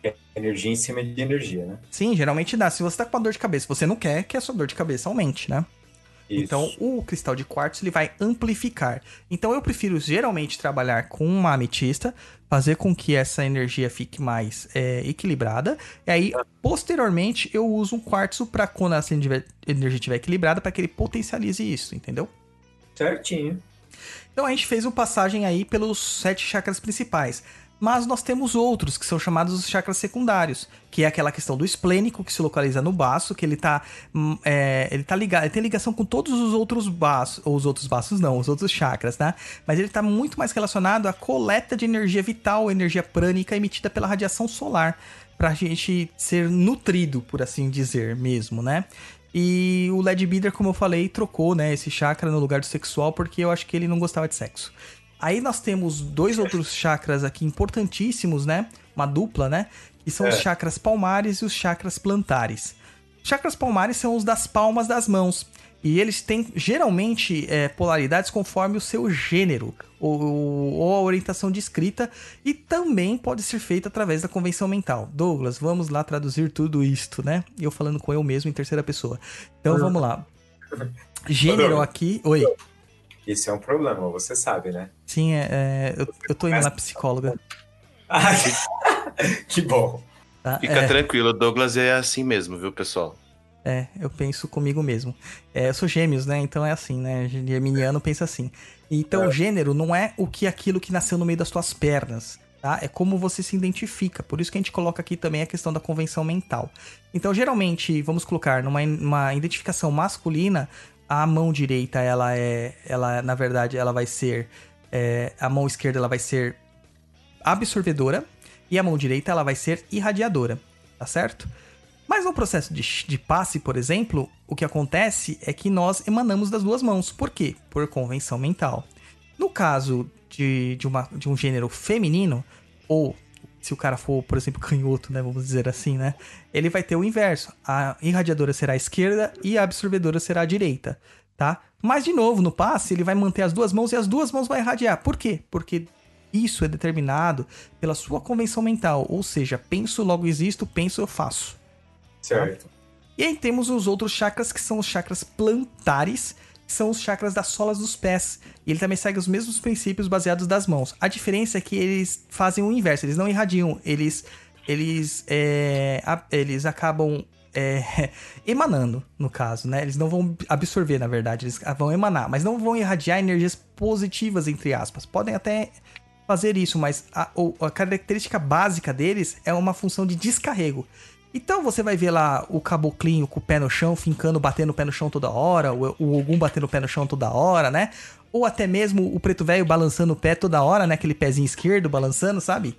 [SPEAKER 3] É energia em cima de energia, né?
[SPEAKER 2] Sim, geralmente dá. Se você tá com uma dor de cabeça, você não quer que a sua dor de cabeça aumente, né?
[SPEAKER 3] Isso.
[SPEAKER 2] Então, o cristal de quartzo ele vai amplificar. Então, eu prefiro geralmente trabalhar com uma ametista, fazer com que essa energia fique mais é, equilibrada. E aí, posteriormente, eu uso um quartzo para quando essa energia estiver equilibrada, para que ele potencialize isso, entendeu?
[SPEAKER 3] Certinho.
[SPEAKER 2] Então a gente fez uma passagem aí pelos sete chakras principais. Mas nós temos outros, que são chamados os chakras secundários, que é aquela questão do esplênico, que se localiza no baço, que ele tá, hum, é, ele tá ligado, ele tem ligação com todos os outros baços, ou os outros baços não, os outros chakras, tá? Mas ele tá muito mais relacionado à coleta de energia vital, energia prânica emitida pela radiação solar, pra gente ser nutrido, por assim dizer mesmo, né? E o Led Bitter, como eu falei, trocou, né, esse chakra no lugar do sexual, porque eu acho que ele não gostava de sexo. Aí nós temos dois outros chakras aqui importantíssimos, né? Uma dupla, né? Que são os
[SPEAKER 3] É.
[SPEAKER 2] chakras palmares e os chakras plantares. Chakras palmares são os das palmas das mãos. E eles têm geralmente é, polaridades conforme o seu gênero ou, ou a orientação de escrita e também pode ser feita através da convenção mental. Douglas, vamos lá traduzir tudo isto, né? Eu falando com eu mesmo em terceira pessoa. Então vamos lá. Gênero aqui. Oi.
[SPEAKER 3] Isso é um problema, você sabe, né?
[SPEAKER 2] Sim, é, é, eu, eu tô indo na psicóloga.
[SPEAKER 3] Ah, <laughs> que bom.
[SPEAKER 2] Tá?
[SPEAKER 5] Fica
[SPEAKER 2] É,
[SPEAKER 5] tranquilo, o Douglas é assim mesmo, viu, pessoal?
[SPEAKER 2] é, eu penso comigo mesmo. É, eu sou gêmeos, né? Então é assim, né? Geminiano pensa assim. Então,
[SPEAKER 3] É.
[SPEAKER 2] gênero não é o que aquilo que nasceu no meio das tuas pernas, tá? É como você se identifica. Por isso que a gente coloca aqui também a questão da convenção mental. Então, geralmente, vamos colocar numa uma identificação masculina, a mão direita, ela é, ela na verdade, ela vai ser, é, a mão esquerda, ela vai ser absorvedora e a mão direita ela vai ser irradiadora, tá certo? Mas no processo de, de passe, por exemplo, o que acontece é que nós emanamos das duas mãos. Por quê? Por convenção mental. No caso de, de, uma, de um gênero feminino, ou se o cara for, por exemplo, canhoto, né, vamos dizer assim, né, ele vai ter o inverso. A irradiadora será a esquerda e a absorvedora será a direita, tá? Mas de novo, no passe, ele vai manter as duas mãos e as duas mãos vai irradiar. Por quê? Porque isso é determinado pela sua convenção mental, ou seja, penso, logo existo, penso, eu faço.
[SPEAKER 3] Certo.
[SPEAKER 2] E aí temos os outros chakras que são os chakras plantares, são os chakras das solas dos pés. E ele também segue os mesmos princípios baseados das mãos. A diferença é que eles fazem o inverso, eles não irradiam, eles eles é, eles acabam é, <laughs> emanando, no caso, né? Eles não vão absorver, na verdade, eles vão emanar, mas não vão irradiar energias positivas, entre aspas. Podem até fazer isso, mas a, a característica básica deles é uma função de descarrego. Então você vai ver lá o caboclinho com o pé no chão, fincando, batendo o pé no chão toda hora, o, o Ogum batendo o pé no chão toda hora, né? Ou até mesmo o preto velho balançando o pé toda hora, né? Aquele pezinho esquerdo balançando, sabe?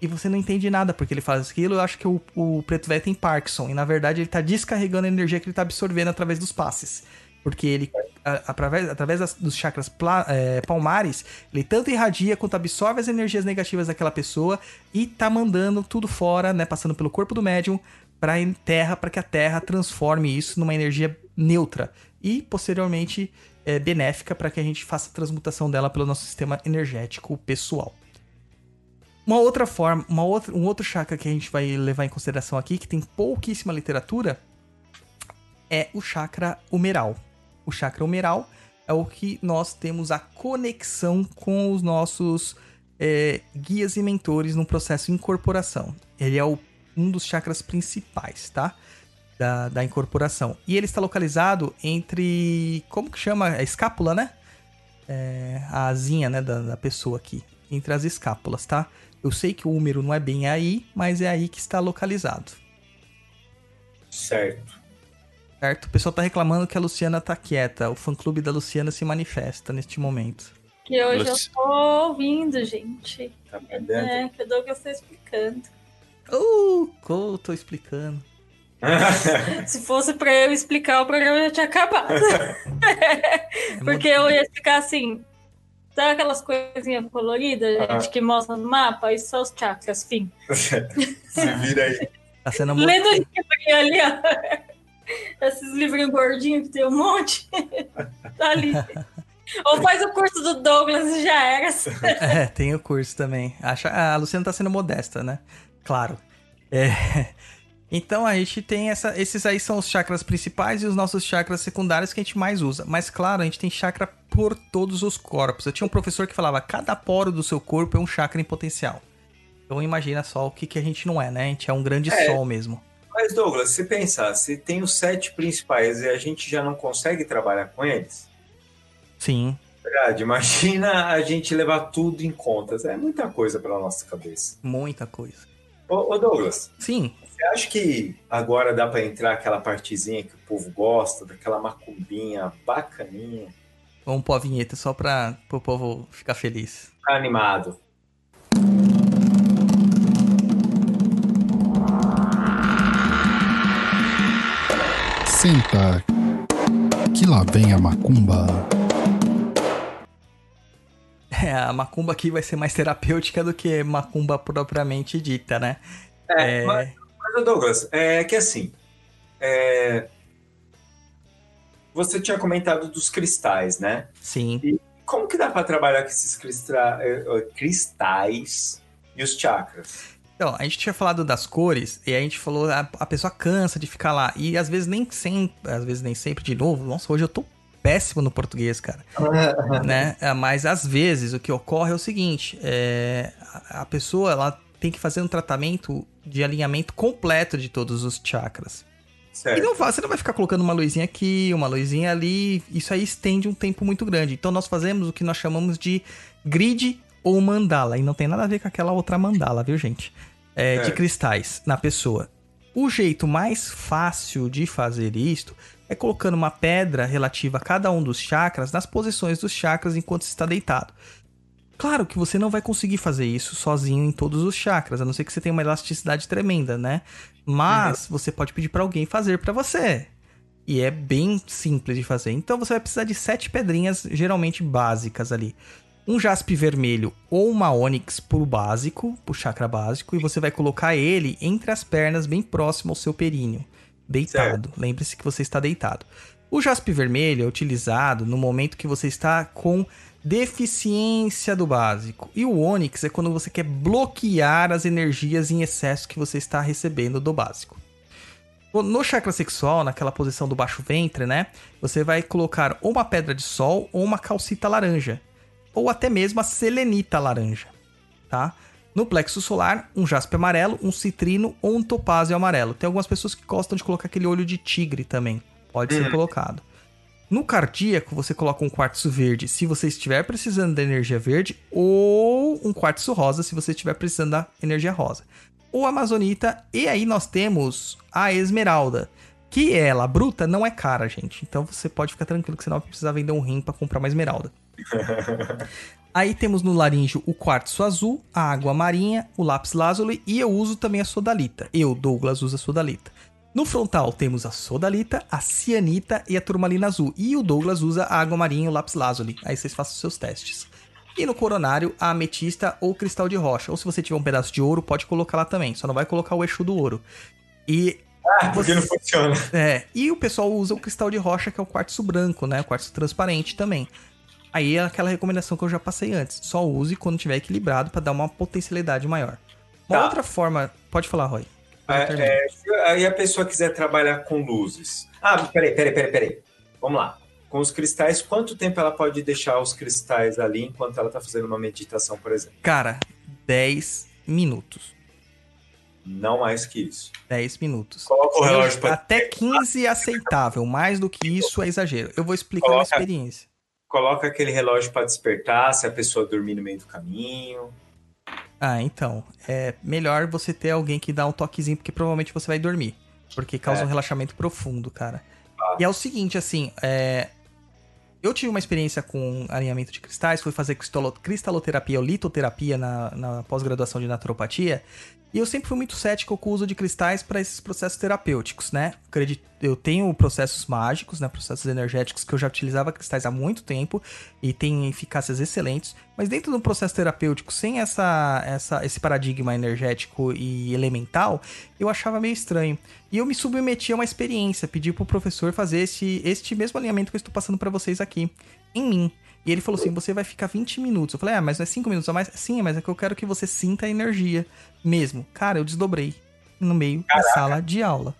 [SPEAKER 2] E você não entende nada porque ele faz aquilo. Eu acho que o, o preto velho tem Parkinson. E na verdade ele tá descarregando a energia que ele tá absorvendo através dos passes. Porque ele, através, através das, dos chakras pla, é, palmares, ele tanto irradia quanto absorve as energias negativas daquela pessoa e tá mandando tudo fora, né? Passando pelo corpo do médium para terra, para que a terra transforme isso numa energia neutra e posteriormente é, benéfica para que a gente faça a transmutação dela pelo nosso sistema energético pessoal. Uma outra forma, uma outra, um outro chakra que a gente vai levar em consideração aqui, que tem pouquíssima literatura, é o chakra humeral o chakra humeral é o que nós temos a conexão com os nossos é, guias e mentores no processo de incorporação. Ele é o, um dos chakras principais, tá? Da, da incorporação. E ele está localizado entre. Como que chama? A escápula, né? É, a asinha né, da, da pessoa aqui. Entre as escápulas, tá? Eu sei que o úmero não é bem aí, mas é aí que está localizado.
[SPEAKER 3] Certo.
[SPEAKER 2] Certo? O pessoal tá reclamando que a Luciana tá quieta. O fã-clube da Luciana se manifesta neste momento.
[SPEAKER 4] Que hoje Luci... eu tô ouvindo, gente.
[SPEAKER 3] Tá?
[SPEAKER 4] É, que o Douglas tá explicando.
[SPEAKER 2] Uh, eu tô explicando. <laughs>
[SPEAKER 4] Se fosse pra eu explicar, o programa já tinha acabado. <laughs> É Porque eu ia explicar assim. Sabe aquelas coisinhas coloridas, gente, que mostra no mapa? Isso são os chakras, fim. <laughs>
[SPEAKER 3] Se vira aí.
[SPEAKER 2] Tá sendo
[SPEAKER 4] Lendo o livro ali, ó. Esses livrinhos gordinhos que tem um monte. <laughs> tá ali. Ou faz o curso do Douglas e já era. <laughs>
[SPEAKER 2] é, tem o curso também. A Luciana tá sendo modesta, né? Claro. É, então a gente tem essa. Esses aí são os chakras principais e os nossos chakras secundários que a gente mais usa. Mas claro, a gente tem chakra por todos os corpos. Eu tinha um professor que falava: cada poro do seu corpo é um chakra em potencial. Então imagina só o que, que a gente não é, né? A gente é um grande é. sol mesmo.
[SPEAKER 3] Mas, Douglas, se pensar, se tem os sete principais e a gente já não consegue trabalhar com eles.
[SPEAKER 2] Sim.
[SPEAKER 3] Verdade, imagina a gente levar tudo em contas. É muita coisa para nossa cabeça.
[SPEAKER 2] Muita coisa.
[SPEAKER 3] Ô, ô, Douglas.
[SPEAKER 2] Sim.
[SPEAKER 3] Você acha que agora dá para entrar aquela partezinha que o povo gosta, daquela macumbinha bacaninha?
[SPEAKER 2] Vamos pôr a vinheta só para o povo ficar feliz.
[SPEAKER 3] Ficar animado.
[SPEAKER 1] Senta, que lá vem a macumba.
[SPEAKER 2] É, a macumba aqui vai ser mais terapêutica do que macumba propriamente dita, né?
[SPEAKER 3] É, é... Mas, mas, Douglas, é que assim, é... você tinha comentado dos cristais, né?
[SPEAKER 2] Sim.
[SPEAKER 3] E como que dá para trabalhar com esses cristra... É, cristais e os chakras?
[SPEAKER 2] Então, a gente tinha falado das cores e a gente falou a, a pessoa cansa de ficar lá e às vezes nem sempre, às vezes nem sempre de novo. Nossa, hoje eu tô péssimo no português, cara. <laughs> né? É, mas às vezes o que ocorre é o seguinte: é, a pessoa ela tem que fazer um tratamento de alinhamento completo de todos os chakras. Certo. E não, você não vai ficar colocando uma luzinha aqui, uma luzinha ali. Isso aí estende um tempo muito grande. Então nós fazemos o que nós chamamos de grid ou mandala. E não tem nada a ver com aquela outra mandala, viu, gente? É, é. de cristais na pessoa. O jeito mais fácil de fazer isto é colocando uma pedra relativa a cada um dos chakras nas posições dos chakras enquanto está deitado. Claro que você não vai conseguir fazer isso sozinho em todos os chakras, a não ser que você tenha uma elasticidade tremenda, né? Mas uhum. você pode pedir para alguém fazer para você. E é bem simples de fazer. Então você vai precisar de sete pedrinhas, geralmente básicas ali. Um jaspe vermelho ou uma ônix pro básico, pro chakra básico, e você vai colocar ele entre as pernas, bem próximo ao seu períneo. Deitado. Lembre-se que você está deitado. O jaspe vermelho é utilizado no momento que você está com deficiência do básico. E o ônix é quando você quer bloquear as energias em excesso que você está recebendo do básico. No chakra sexual, naquela posição do baixo ventre, né? Você vai colocar ou uma pedra de sol ou uma calcita laranja. Ou até mesmo a selenita laranja, tá? No plexo solar, um jaspe amarelo, um citrino ou um topázio amarelo. Tem algumas pessoas que gostam de colocar aquele olho de tigre também. Pode ser uhum. colocado. No cardíaco, você coloca um quartzo verde se você estiver precisando da energia verde, ou um quartzo rosa se você estiver precisando da energia rosa o Amazonita, e aí nós temos a Esmeralda, que ela, bruta, não é cara, gente. Então você pode ficar tranquilo que você não vai precisar vender um rim para comprar uma Esmeralda. <laughs> aí temos no laríngeo o quartzo azul, a água marinha, o lápis lazuli e eu uso também a sodalita. Eu, Douglas, uso a sodalita. No frontal temos a sodalita, a cianita e a turmalina azul. E o Douglas usa a água marinha e o lápis lazuli. Aí vocês façam os seus testes. E no coronário, a ametista ou cristal de rocha. Ou se você tiver um pedaço de ouro, pode colocar lá também. Só não vai colocar o eixo do ouro. E.
[SPEAKER 3] Ah, porque não funciona.
[SPEAKER 2] É. E o pessoal usa o cristal de rocha, que é o quartzo branco, né? O quartzo transparente também. Aí é aquela recomendação que eu já passei antes. Só use quando tiver equilibrado para dar uma potencialidade maior. Uma tá. outra forma. Pode falar, Roy.
[SPEAKER 3] É, é, aí a pessoa quiser trabalhar com luzes. Ah, peraí, peraí, peraí, peraí. Vamos lá com os cristais, quanto tempo ela pode deixar os cristais ali enquanto ela está fazendo uma meditação, por exemplo?
[SPEAKER 2] Cara, 10 minutos.
[SPEAKER 3] Não mais que isso.
[SPEAKER 2] 10 minutos.
[SPEAKER 3] Coloca o relógio pra...
[SPEAKER 2] Até 15 é aceitável. Mais do que isso é exagero. Eu vou explicar
[SPEAKER 3] coloca,
[SPEAKER 2] uma experiência.
[SPEAKER 3] Coloca aquele relógio para despertar se a pessoa dormir no meio do caminho.
[SPEAKER 2] Ah, então. É melhor você ter alguém que dá um toquezinho, porque provavelmente você vai dormir. Porque causa é. um relaxamento profundo, cara. Ah. E é o seguinte, assim, é, eu tive uma experiência com alinhamento de cristais, fui fazer cristaloterapia ou litoterapia na, na pós-graduação de naturopatia. E eu sempre fui muito cético com o uso de cristais para esses processos terapêuticos, né? Eu tenho processos mágicos, né? Processos energéticos que eu já utilizava cristais há muito tempo e tem eficácias excelentes. Mas dentro do processo terapêutico, sem essa, essa, esse paradigma energético e elemental, eu achava meio estranho. E eu me submeti a uma experiência, pedi pro professor fazer esse, este mesmo alinhamento que eu estou passando para vocês aqui, em mim. E ele falou assim: você vai ficar 20 minutos. Eu falei, ah, mas não é 5 minutos a mais? Sim, mas é que eu quero que você sinta a energia mesmo. Cara, eu desdobrei no meio Caraca. da sala de aula.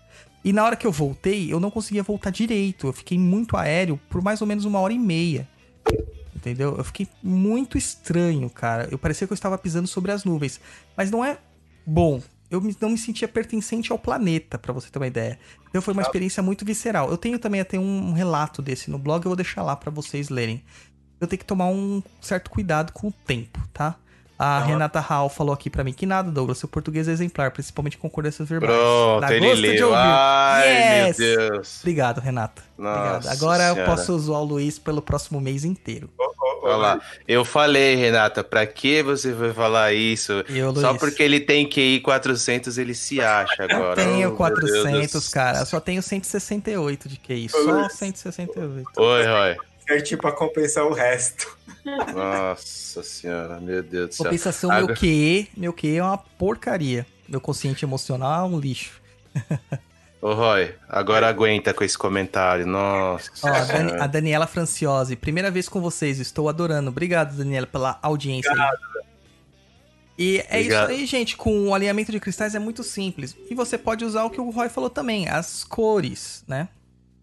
[SPEAKER 2] E na hora que eu voltei, eu não conseguia voltar direito. Eu fiquei muito aéreo por mais ou menos uma hora e meia. Entendeu? Eu fiquei muito estranho, cara. Eu parecia que eu estava pisando sobre as nuvens. Mas não é bom. Eu não me sentia pertencente ao planeta, para você ter uma ideia. Então foi uma experiência muito visceral. Eu tenho também até um relato desse no blog, eu vou deixar lá para vocês lerem eu tenho que tomar um certo cuidado com o tempo, tá? A ah. Renata Hall falou aqui para mim que nada, Douglas, seu português é exemplar, principalmente concordâncias verbais.
[SPEAKER 5] Pronto, ele leu. Ai, yes! meu Deus.
[SPEAKER 2] Obrigado, Renata. Nossa Obrigado. Agora senhora. eu posso usar o Luiz pelo próximo mês inteiro.
[SPEAKER 5] Olha lá. Eu falei, Renata, pra que você foi falar isso? Eu, Só porque ele tem QI 400, ele se acha agora.
[SPEAKER 2] Eu tenho oh, 400, cara. Eu só tenho 168 de QI. Só 168.
[SPEAKER 5] Oi, Roy
[SPEAKER 3] certinho pra compensar o resto.
[SPEAKER 5] Nossa senhora, meu Deus do
[SPEAKER 2] céu. Compensação, Agora... meu QE, meu QE é uma porcaria. Meu consciente emocional é um lixo.
[SPEAKER 5] Ô Roy, agora aguenta com esse comentário, nossa. Ó,
[SPEAKER 2] a, Dani, a, Daniela Franciose, primeira vez com vocês, estou adorando. Obrigado, Daniela, pela audiência. Obrigado. E é Obrigado. isso aí, gente. Com o alinhamento de cristais é muito simples. E você pode usar o que o Roy falou também, as cores, né?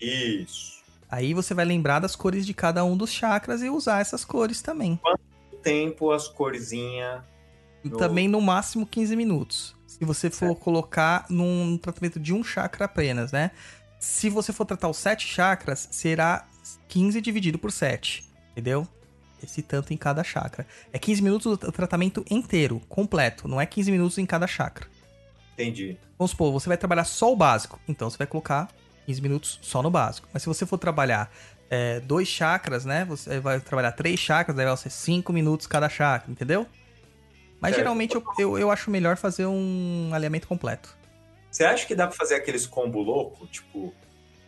[SPEAKER 3] Isso.
[SPEAKER 2] Aí você vai lembrar das cores de cada um dos chakras e usar essas cores também.
[SPEAKER 3] Quanto tempo as corzinhas?
[SPEAKER 2] No... Também no máximo 15 minutos. Se você for colocar num tratamento de um chakra apenas, né? Se você for tratar os sete chakras, será 15 dividido por 7. Entendeu? Esse tanto em cada chakra. É 15 minutos o tratamento inteiro, completo. Não é 15 minutos em cada chakra.
[SPEAKER 3] Entendi.
[SPEAKER 2] Vamos supor, você vai trabalhar só o básico. Então você vai colocar 15 minutos só no básico. Mas se você for trabalhar é, dois chakras, né? Você vai trabalhar três chakras, daí vai ser cinco minutos cada chakra, entendeu? Mas
[SPEAKER 3] Certo.
[SPEAKER 2] geralmente eu, eu, eu acho melhor fazer um alinhamento completo.
[SPEAKER 3] Você acha que dá pra fazer aqueles combo louco? Tipo,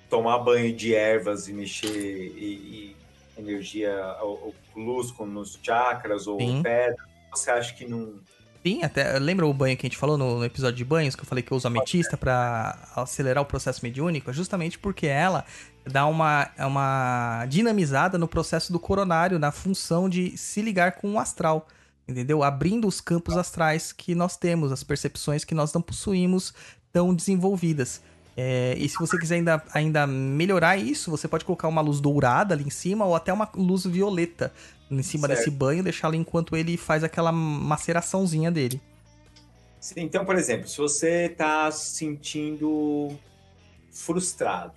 [SPEAKER 3] tomar banho de ervas e mexer e, e energia, ou, ou luz com, nos chakras ou
[SPEAKER 2] Sim.
[SPEAKER 3] pedra? Você acha que não.
[SPEAKER 2] Sim, até lembra o banho que a gente falou no, no episódio de banhos, que eu falei que eu uso ametista pra acelerar o processo mediúnico? É justamente porque ela dá uma, uma dinamizada no processo do coronário, na função de se ligar com o astral, entendeu? Abrindo os campos astrais que nós temos, as percepções que nós não possuímos tão desenvolvidas. É, e se você quiser ainda, ainda melhorar isso, você pode colocar uma luz dourada ali em cima ou até uma luz violeta em cima
[SPEAKER 3] Certo.
[SPEAKER 2] desse banho, deixá-lo enquanto ele faz aquela maceraçãozinha dele.
[SPEAKER 3] Então, por exemplo, se você tá se sentindo frustrado,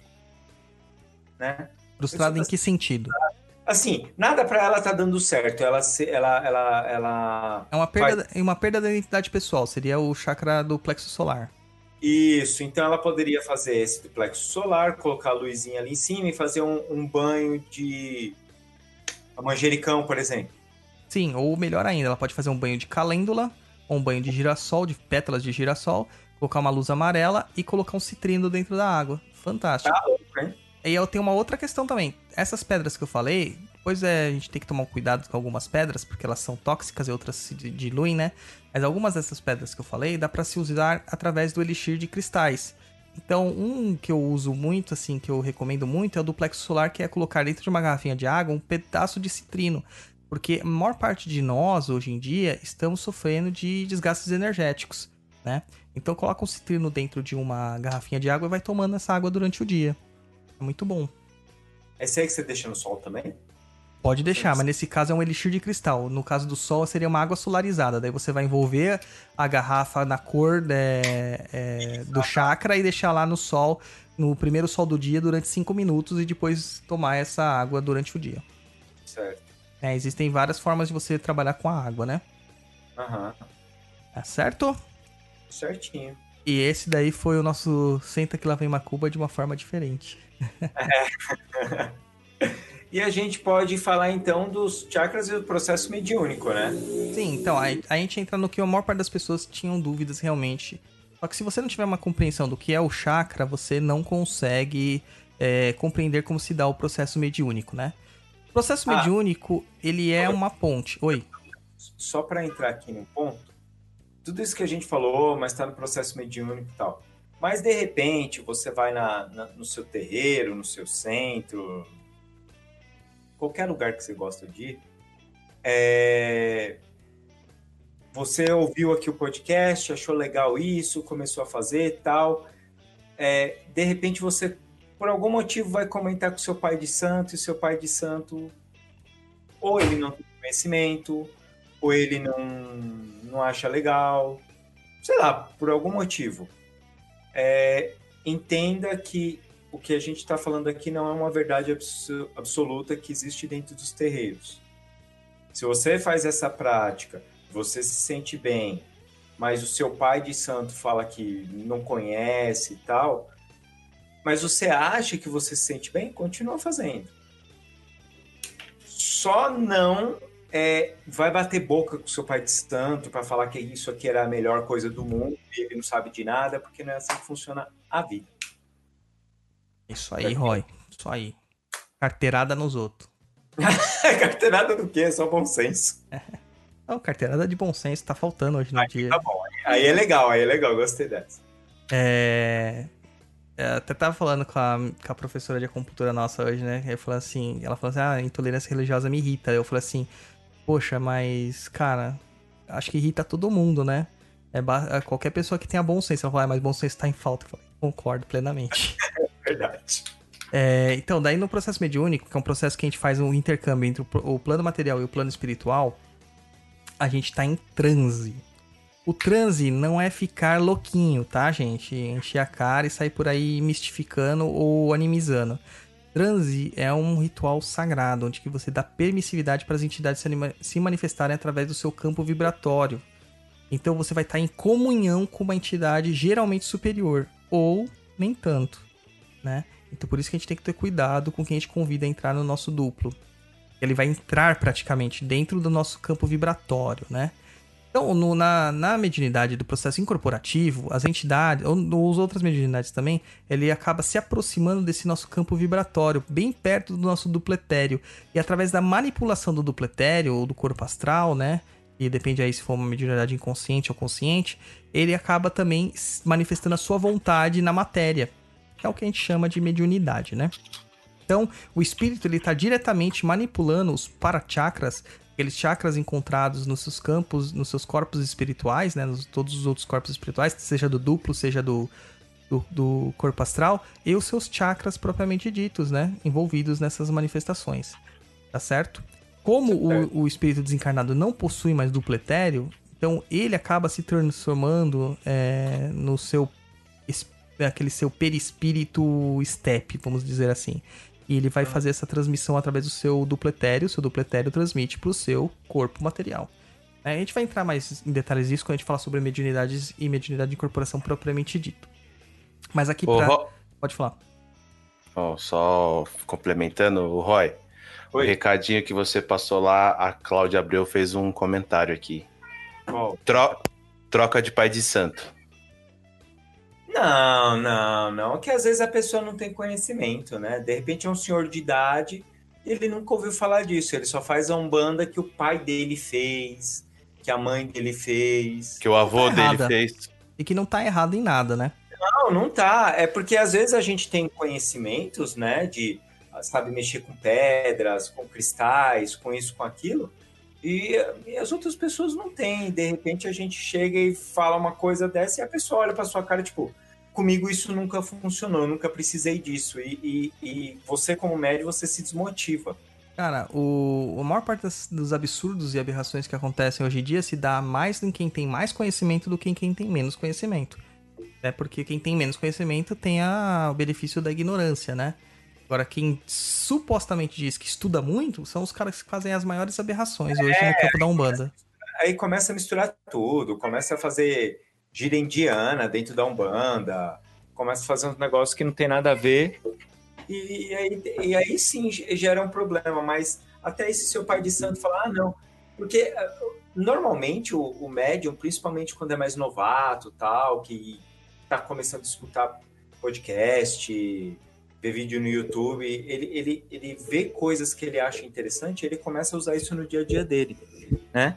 [SPEAKER 3] né?
[SPEAKER 2] Frustrado em que sentido?
[SPEAKER 3] Assim, nada pra ela tá dando certo. Ela, se, ela, ela, ela.
[SPEAKER 2] É uma perda, é uma perda da identidade pessoal, seria o chakra do plexo solar.
[SPEAKER 3] Isso, então ela poderia fazer esse do plexo solar, colocar a luzinha ali em cima e fazer um, um banho de manjericão, por exemplo.
[SPEAKER 2] Sim, ou melhor ainda, ela pode fazer um banho de calêndula, ou um banho de girassol, de pétalas de girassol, colocar uma luz amarela e colocar um citrino dentro da água. Fantástico.
[SPEAKER 3] Tá louco, hein?
[SPEAKER 2] E eu tenho uma outra questão também. Essas pedras que eu falei, depois é, a gente tem que tomar cuidado com algumas pedras, porque elas são tóxicas e outras se di- diluem, né? Mas algumas dessas pedras que eu falei, dá pra se usar através do elixir de cristais. Então, um que eu uso muito, assim, que eu recomendo muito, é o do plexo solar, que é colocar dentro de uma garrafinha de água um pedaço de citrino. Porque a maior parte de nós, hoje em dia, estamos sofrendo de desgastes energéticos, né? Então, coloca um citrino dentro de uma garrafinha de água e vai tomando essa água durante o dia. É muito bom.
[SPEAKER 3] Esse aí que você deixa no sol também?
[SPEAKER 2] Pode deixar, mas nesse caso é um elixir de cristal. No caso do sol, seria uma água solarizada. Daí você vai envolver a garrafa na cor é, é, do chakra e deixar lá no sol, no primeiro sol do dia, durante 5 minutos e depois tomar essa água durante o dia.
[SPEAKER 3] Certo.
[SPEAKER 2] É, existem várias formas de você trabalhar com a água, né?
[SPEAKER 3] Aham.
[SPEAKER 2] Tá certo?
[SPEAKER 3] Certinho.
[SPEAKER 2] E esse daí foi o nosso Senta que lá vem Macuba de uma forma diferente. <laughs>
[SPEAKER 3] E a gente pode falar então dos chakras e do processo mediúnico, né?
[SPEAKER 2] Sim, então, aí a gente entra no que a maior parte das pessoas tinham dúvidas realmente. Só que se você não tiver uma compreensão do que é o chakra, você não consegue é, compreender como se dá o processo mediúnico, né? O processo
[SPEAKER 3] Ah.
[SPEAKER 2] mediúnico, ele é uma ponte. Oi.
[SPEAKER 3] Só para entrar aqui num ponto, tudo isso que a gente falou, mas está no processo mediúnico e tal. Mas de repente você vai na, na- no seu terreiro, no seu centro, qualquer lugar que você gosta de ir, é, você ouviu aqui o podcast, achou legal isso, começou a fazer tal. É, de repente você, por algum motivo, vai comentar com seu pai de santo e seu pai de santo, ou ele não tem conhecimento, ou ele não, não acha legal, sei lá, por algum motivo. É, entenda que o que a gente está falando aqui não é uma verdade abso- absoluta que existe dentro dos terreiros. Se você faz essa prática, você se sente bem, mas o seu pai de santo fala que não conhece e tal, mas você acha que você se sente bem, continua fazendo. Só não é, vai bater boca com seu pai de santo para falar que isso aqui era a melhor coisa do mundo e ele não sabe de nada, porque não é assim que funciona a vida.
[SPEAKER 2] Isso aí, Roy. Isso aí. Carteirada nos outros. <laughs>
[SPEAKER 3] Carteirada do quê? É só bom senso. <laughs>
[SPEAKER 2] Não, carteirada de bom senso tá faltando hoje no dia.
[SPEAKER 3] Tá bom, aí é legal, aí é legal, gostei dessa.
[SPEAKER 2] É. eu até tava falando com a, com a professora de acupuntura nossa hoje, né? Eu falei assim, ela falou assim, ah, intolerância religiosa me irrita. Eu falei assim, poxa, mas, cara, acho que irrita todo mundo, né? É ba- é qualquer pessoa que tenha bom senso. Ela falou, ah, mas bom senso tá em falta. Eu falei, concordo plenamente. <laughs>
[SPEAKER 3] Verdade.
[SPEAKER 2] É, então, daí no processo mediúnico, que é um processo que a gente faz um intercâmbio entre o, plano material e o plano espiritual, a gente tá em transe. O transe não é ficar louquinho, tá, gente? Encher a cara e sair por aí mistificando ou animizando. Transe é um ritual sagrado, onde que você dá permissividade para as entidades se, se manifestarem através do seu campo vibratório. Então você vai estar em comunhão com uma entidade geralmente superior, ou nem tanto, né? Então por isso que a gente tem que ter cuidado com quem a gente convida a entrar no nosso duplo. Ele vai entrar praticamente dentro do nosso campo vibratório, né? Então, no, na, na mediunidade do processo incorporativo, as entidades, ou as outras mediunidades também, ele acaba se aproximando desse nosso campo vibratório, bem perto do nosso dupletério. E através da manipulação do dupletério, ou do corpo astral, né? E depende aí se for uma mediunidade inconsciente ou consciente, ele acaba também manifestando a sua vontade na matéria, que é o que a gente chama de mediunidade, né? Então, o espírito ele está diretamente manipulando os parachakras aqueles chakras encontrados nos seus campos, nos seus corpos espirituais, né? Nos, todos os outros corpos espirituais, seja do duplo, seja do, do, do, corpo astral, e os seus chakras propriamente ditos, né? Envolvidos nessas manifestações. Tá certo? Como o, o espírito desencarnado não possui mais duplo etéreo, então ele acaba se transformando é, no seu aquele seu perispírito step, vamos dizer assim. E ele vai fazer essa transmissão através do seu dupletério. O seu dupletério transmite para o seu corpo material. É, a gente vai entrar mais em detalhes disso quando a gente falar sobre mediunidades e mediunidade de incorporação propriamente dito. Mas aqui pra... Ro... Pode falar.
[SPEAKER 5] Oh, só complementando, o Roy. Oi. O recadinho que você passou lá, a Cláudia Abreu fez um comentário aqui. Oh. Tro... Troca de pai de santo.
[SPEAKER 3] Não, não, não. Que às vezes a pessoa não tem conhecimento, né? De repente é um senhor de idade, ele nunca ouviu falar disso. Ele só faz a umbanda que o pai dele fez, que a mãe dele fez.
[SPEAKER 5] Que o avô tá dele fez.
[SPEAKER 2] E que não tá errado em nada, né?
[SPEAKER 3] Não, não tá. É porque às vezes a gente tem conhecimentos, né? De sabe mexer com pedras, com cristais, com isso, com aquilo. E, e, as outras pessoas não têm. De repente a gente chega e fala uma coisa dessa e a pessoa olha para sua cara, tipo, comigo isso nunca funcionou, eu nunca precisei disso. E, e, e você, como médico, você se desmotiva.
[SPEAKER 2] Cara, o, a maior parte das, dos absurdos e aberrações que acontecem hoje em dia se dá mais em quem tem mais conhecimento do que em quem tem menos conhecimento. É porque quem tem menos conhecimento tem a, o benefício da ignorância, né? Agora, quem supostamente diz que estuda muito são os caras que fazem as maiores aberrações é, hoje no campo da Umbanda.
[SPEAKER 3] Aí começa a misturar tudo, começa a fazer gira indiana dentro da Umbanda, começa a fazer uns negócios que não tem nada a ver. E, e, aí, e aí sim gera um problema, mas até esse seu pai de santo falar, ah, não. Porque ah, normalmente o, o médium, principalmente quando é mais novato, tal, que está começando a escutar podcast, ver vídeo no YouTube, ele, ele, ele vê coisas que ele acha interessante, ele começa a usar isso no dia a dia dele, né?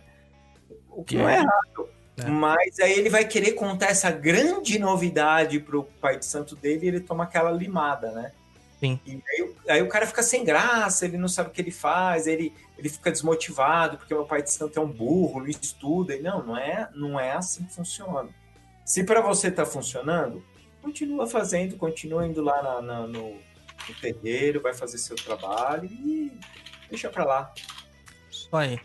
[SPEAKER 3] O que não é errado. É. Mas aí ele vai querer contar essa grande novidade pro pai de santo dele e ele toma aquela limada, né?
[SPEAKER 2] Sim.
[SPEAKER 3] E aí, aí, o cara fica sem graça, ele não sabe o que ele faz, ele, ele fica desmotivado porque o pai de santo é um burro, não estuda. E não, não é, não é assim que funciona. Se para você tá funcionando, continua fazendo, continua indo lá na, na, no, no terreiro, vai fazer seu trabalho e deixa para lá.
[SPEAKER 2] Isso aí.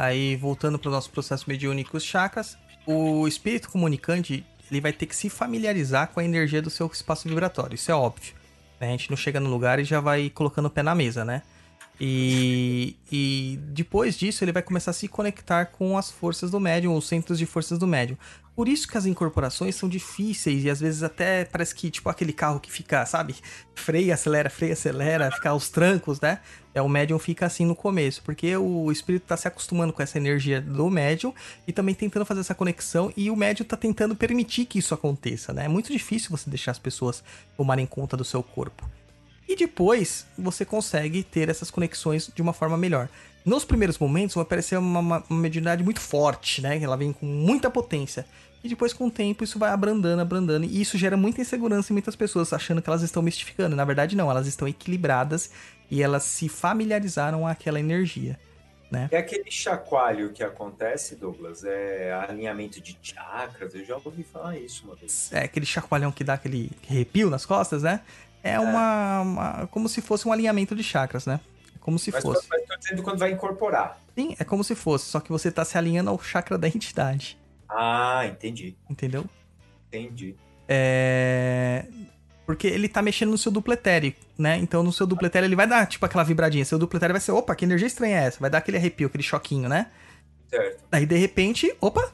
[SPEAKER 2] Aí, voltando para o nosso processo mediúnico, os chakras, o espírito comunicante ele vai ter que se familiarizar com a energia do seu espaço vibratório, isso é óbvio. Né? A gente não chega no lugar e já vai colocando o pé na mesa, né? E, e depois disso ele vai começar a se conectar com as forças do médium, os centros de forças do médium. Por isso que as incorporações são difíceis e às vezes até parece que, tipo, aquele carro que fica, sabe? Freia, acelera, freia, acelera, fica aos trancos, né? É, o médium fica assim no começo, porque o espírito tá se acostumando com essa energia do médium e também tentando fazer essa conexão e o médium tá tentando permitir que isso aconteça, né? É muito difícil você deixar as pessoas tomarem conta do seu corpo. E depois você consegue ter essas conexões de uma forma melhor. Nos primeiros momentos vai parecer uma, uma, uma mediunidade muito forte, né? Ela vem com muita potência. E depois, com o tempo, isso vai abrandando, abrandando. E isso gera muita insegurança em muitas pessoas, achando que elas estão mistificando. Na verdade, não, elas estão equilibradas e elas se familiarizaram àquela energia. Né?
[SPEAKER 3] É aquele chacoalho que acontece, Douglas, é alinhamento de chakras, eu já ouvi falar isso uma vez.
[SPEAKER 2] É aquele chacoalhão que dá aquele arrepio nas costas, né? É, é. Uma, uma, como se fosse um alinhamento de chakras, né? Como se mas, fosse.
[SPEAKER 3] Mas tô dizendo quando vai incorporar.
[SPEAKER 2] Sim, é como se fosse, só que você tá se alinhando ao chakra da entidade.
[SPEAKER 3] Ah, entendi.
[SPEAKER 2] Entendeu?
[SPEAKER 3] Entendi.
[SPEAKER 2] É... Porque ele tá mexendo no seu dupletério, né? Então no seu dupletério ele vai dar tipo aquela vibradinha. Seu dupletério vai ser, opa, que energia estranha é essa? Vai dar aquele arrepio, aquele choquinho, né?
[SPEAKER 3] Certo.
[SPEAKER 2] Aí de repente, opa,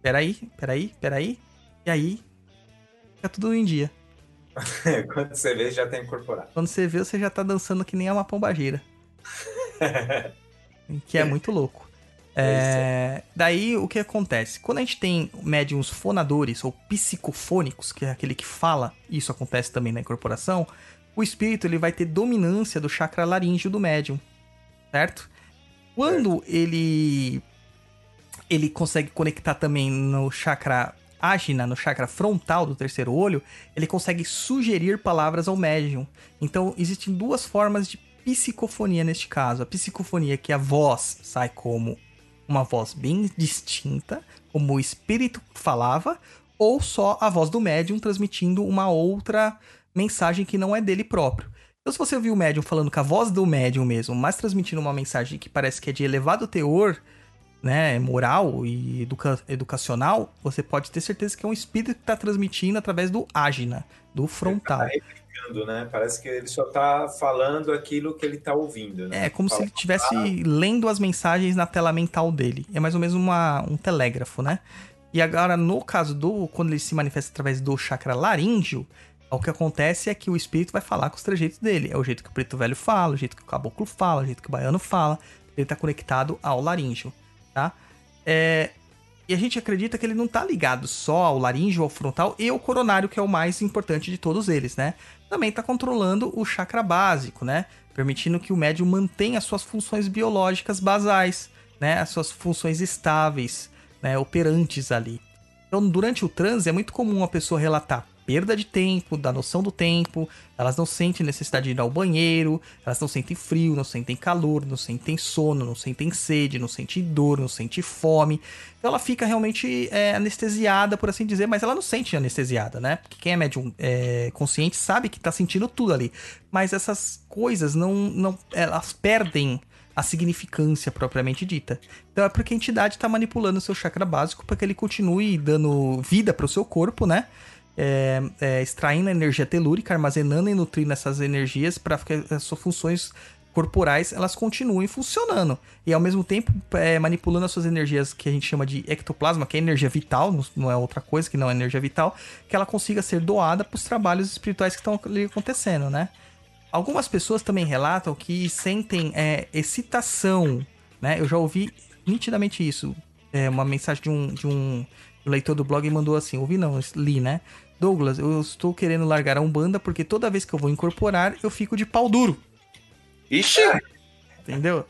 [SPEAKER 2] peraí, peraí, peraí. E aí, fica tudo em dia. <laughs>
[SPEAKER 3] Quando você vê, já tá incorporado.
[SPEAKER 2] Quando você vê, você já tá dançando que nem uma pombageira. <laughs> que é muito louco. É, daí o que acontece? Quando a gente tem médiums fonadores ou psicofônicos, que é aquele que fala, isso acontece também na incorporação, o espírito ele vai ter dominância do chakra laríngeo do médium, certo? Quando ele ele consegue conectar também no chakra ágina, no chakra frontal do terceiro olho, ele consegue sugerir palavras ao médium. Então, existem duas formas de psicofonia neste caso. A psicofonia que a voz sai como uma voz bem distinta, como o espírito falava, ou só a voz do médium transmitindo uma outra mensagem que não é dele próprio. Então, se você ouvir o médium falando com a voz do médium mesmo, mas transmitindo uma mensagem que parece que é de elevado teor, né, moral e educa educacional, você pode ter certeza que é um espírito que está transmitindo através do ágina, do frontal. Ele tá
[SPEAKER 3] né? Parece que ele só tá falando aquilo que ele tá ouvindo, né?
[SPEAKER 2] É, como Fala, se ele estivesse lendo as mensagens na tela mental dele. É mais ou menos uma, um telégrafo, né? E agora, no caso do. Quando ele se manifesta através do chakra laríngeo, o que acontece é que o espírito vai falar com os trejeitos dele. É o jeito que o preto velho fala, o jeito que o caboclo fala, o jeito que o baiano fala. Ele está conectado ao laríngeo, tá? É, e a gente acredita que ele não está ligado só ao laríngeo, ao frontal e ao coronário, que é o mais importante de todos eles, né? Também está controlando o chakra básico, né? Permitindo que o médium mantenha as suas funções biológicas basais, né? As suas funções estáveis, né? Operantes ali. Então, durante o transe, é muito comum a pessoa relatar perda de tempo, da noção do tempo, elas não sentem necessidade de ir ao banheiro, elas não sentem frio, não sentem calor, não sentem sono, não sentem sede, não sentem dor, não sentem fome. Então ela fica realmente é, anestesiada, por assim dizer, mas ela não sente anestesiada, né? Porque quem é médium é, consciente sabe que tá sentindo tudo ali. Mas essas coisas não, não elas perdem a significância propriamente dita. Então é porque a entidade está manipulando o seu chakra básico para que ele continue dando vida para o seu corpo, né? É, é, extraindo energia telúrica, armazenando e nutrindo essas energias para que as suas funções corporais elas continuem funcionando e ao mesmo tempo é, manipulando as suas energias que a gente chama de ectoplasma, que é energia vital, não é outra coisa que não é energia vital, que ela consiga ser doada para os trabalhos espirituais que estão ali acontecendo, né? Algumas pessoas também relatam que sentem é, excitação, né? Eu já ouvi nitidamente isso. É uma mensagem de um, de um leitor do blog mandou assim, ouvi não, li, né? Douglas, eu estou querendo largar a Umbanda porque toda vez que eu vou incorporar, eu fico de pau duro.
[SPEAKER 5] Ixi!
[SPEAKER 2] Entendeu?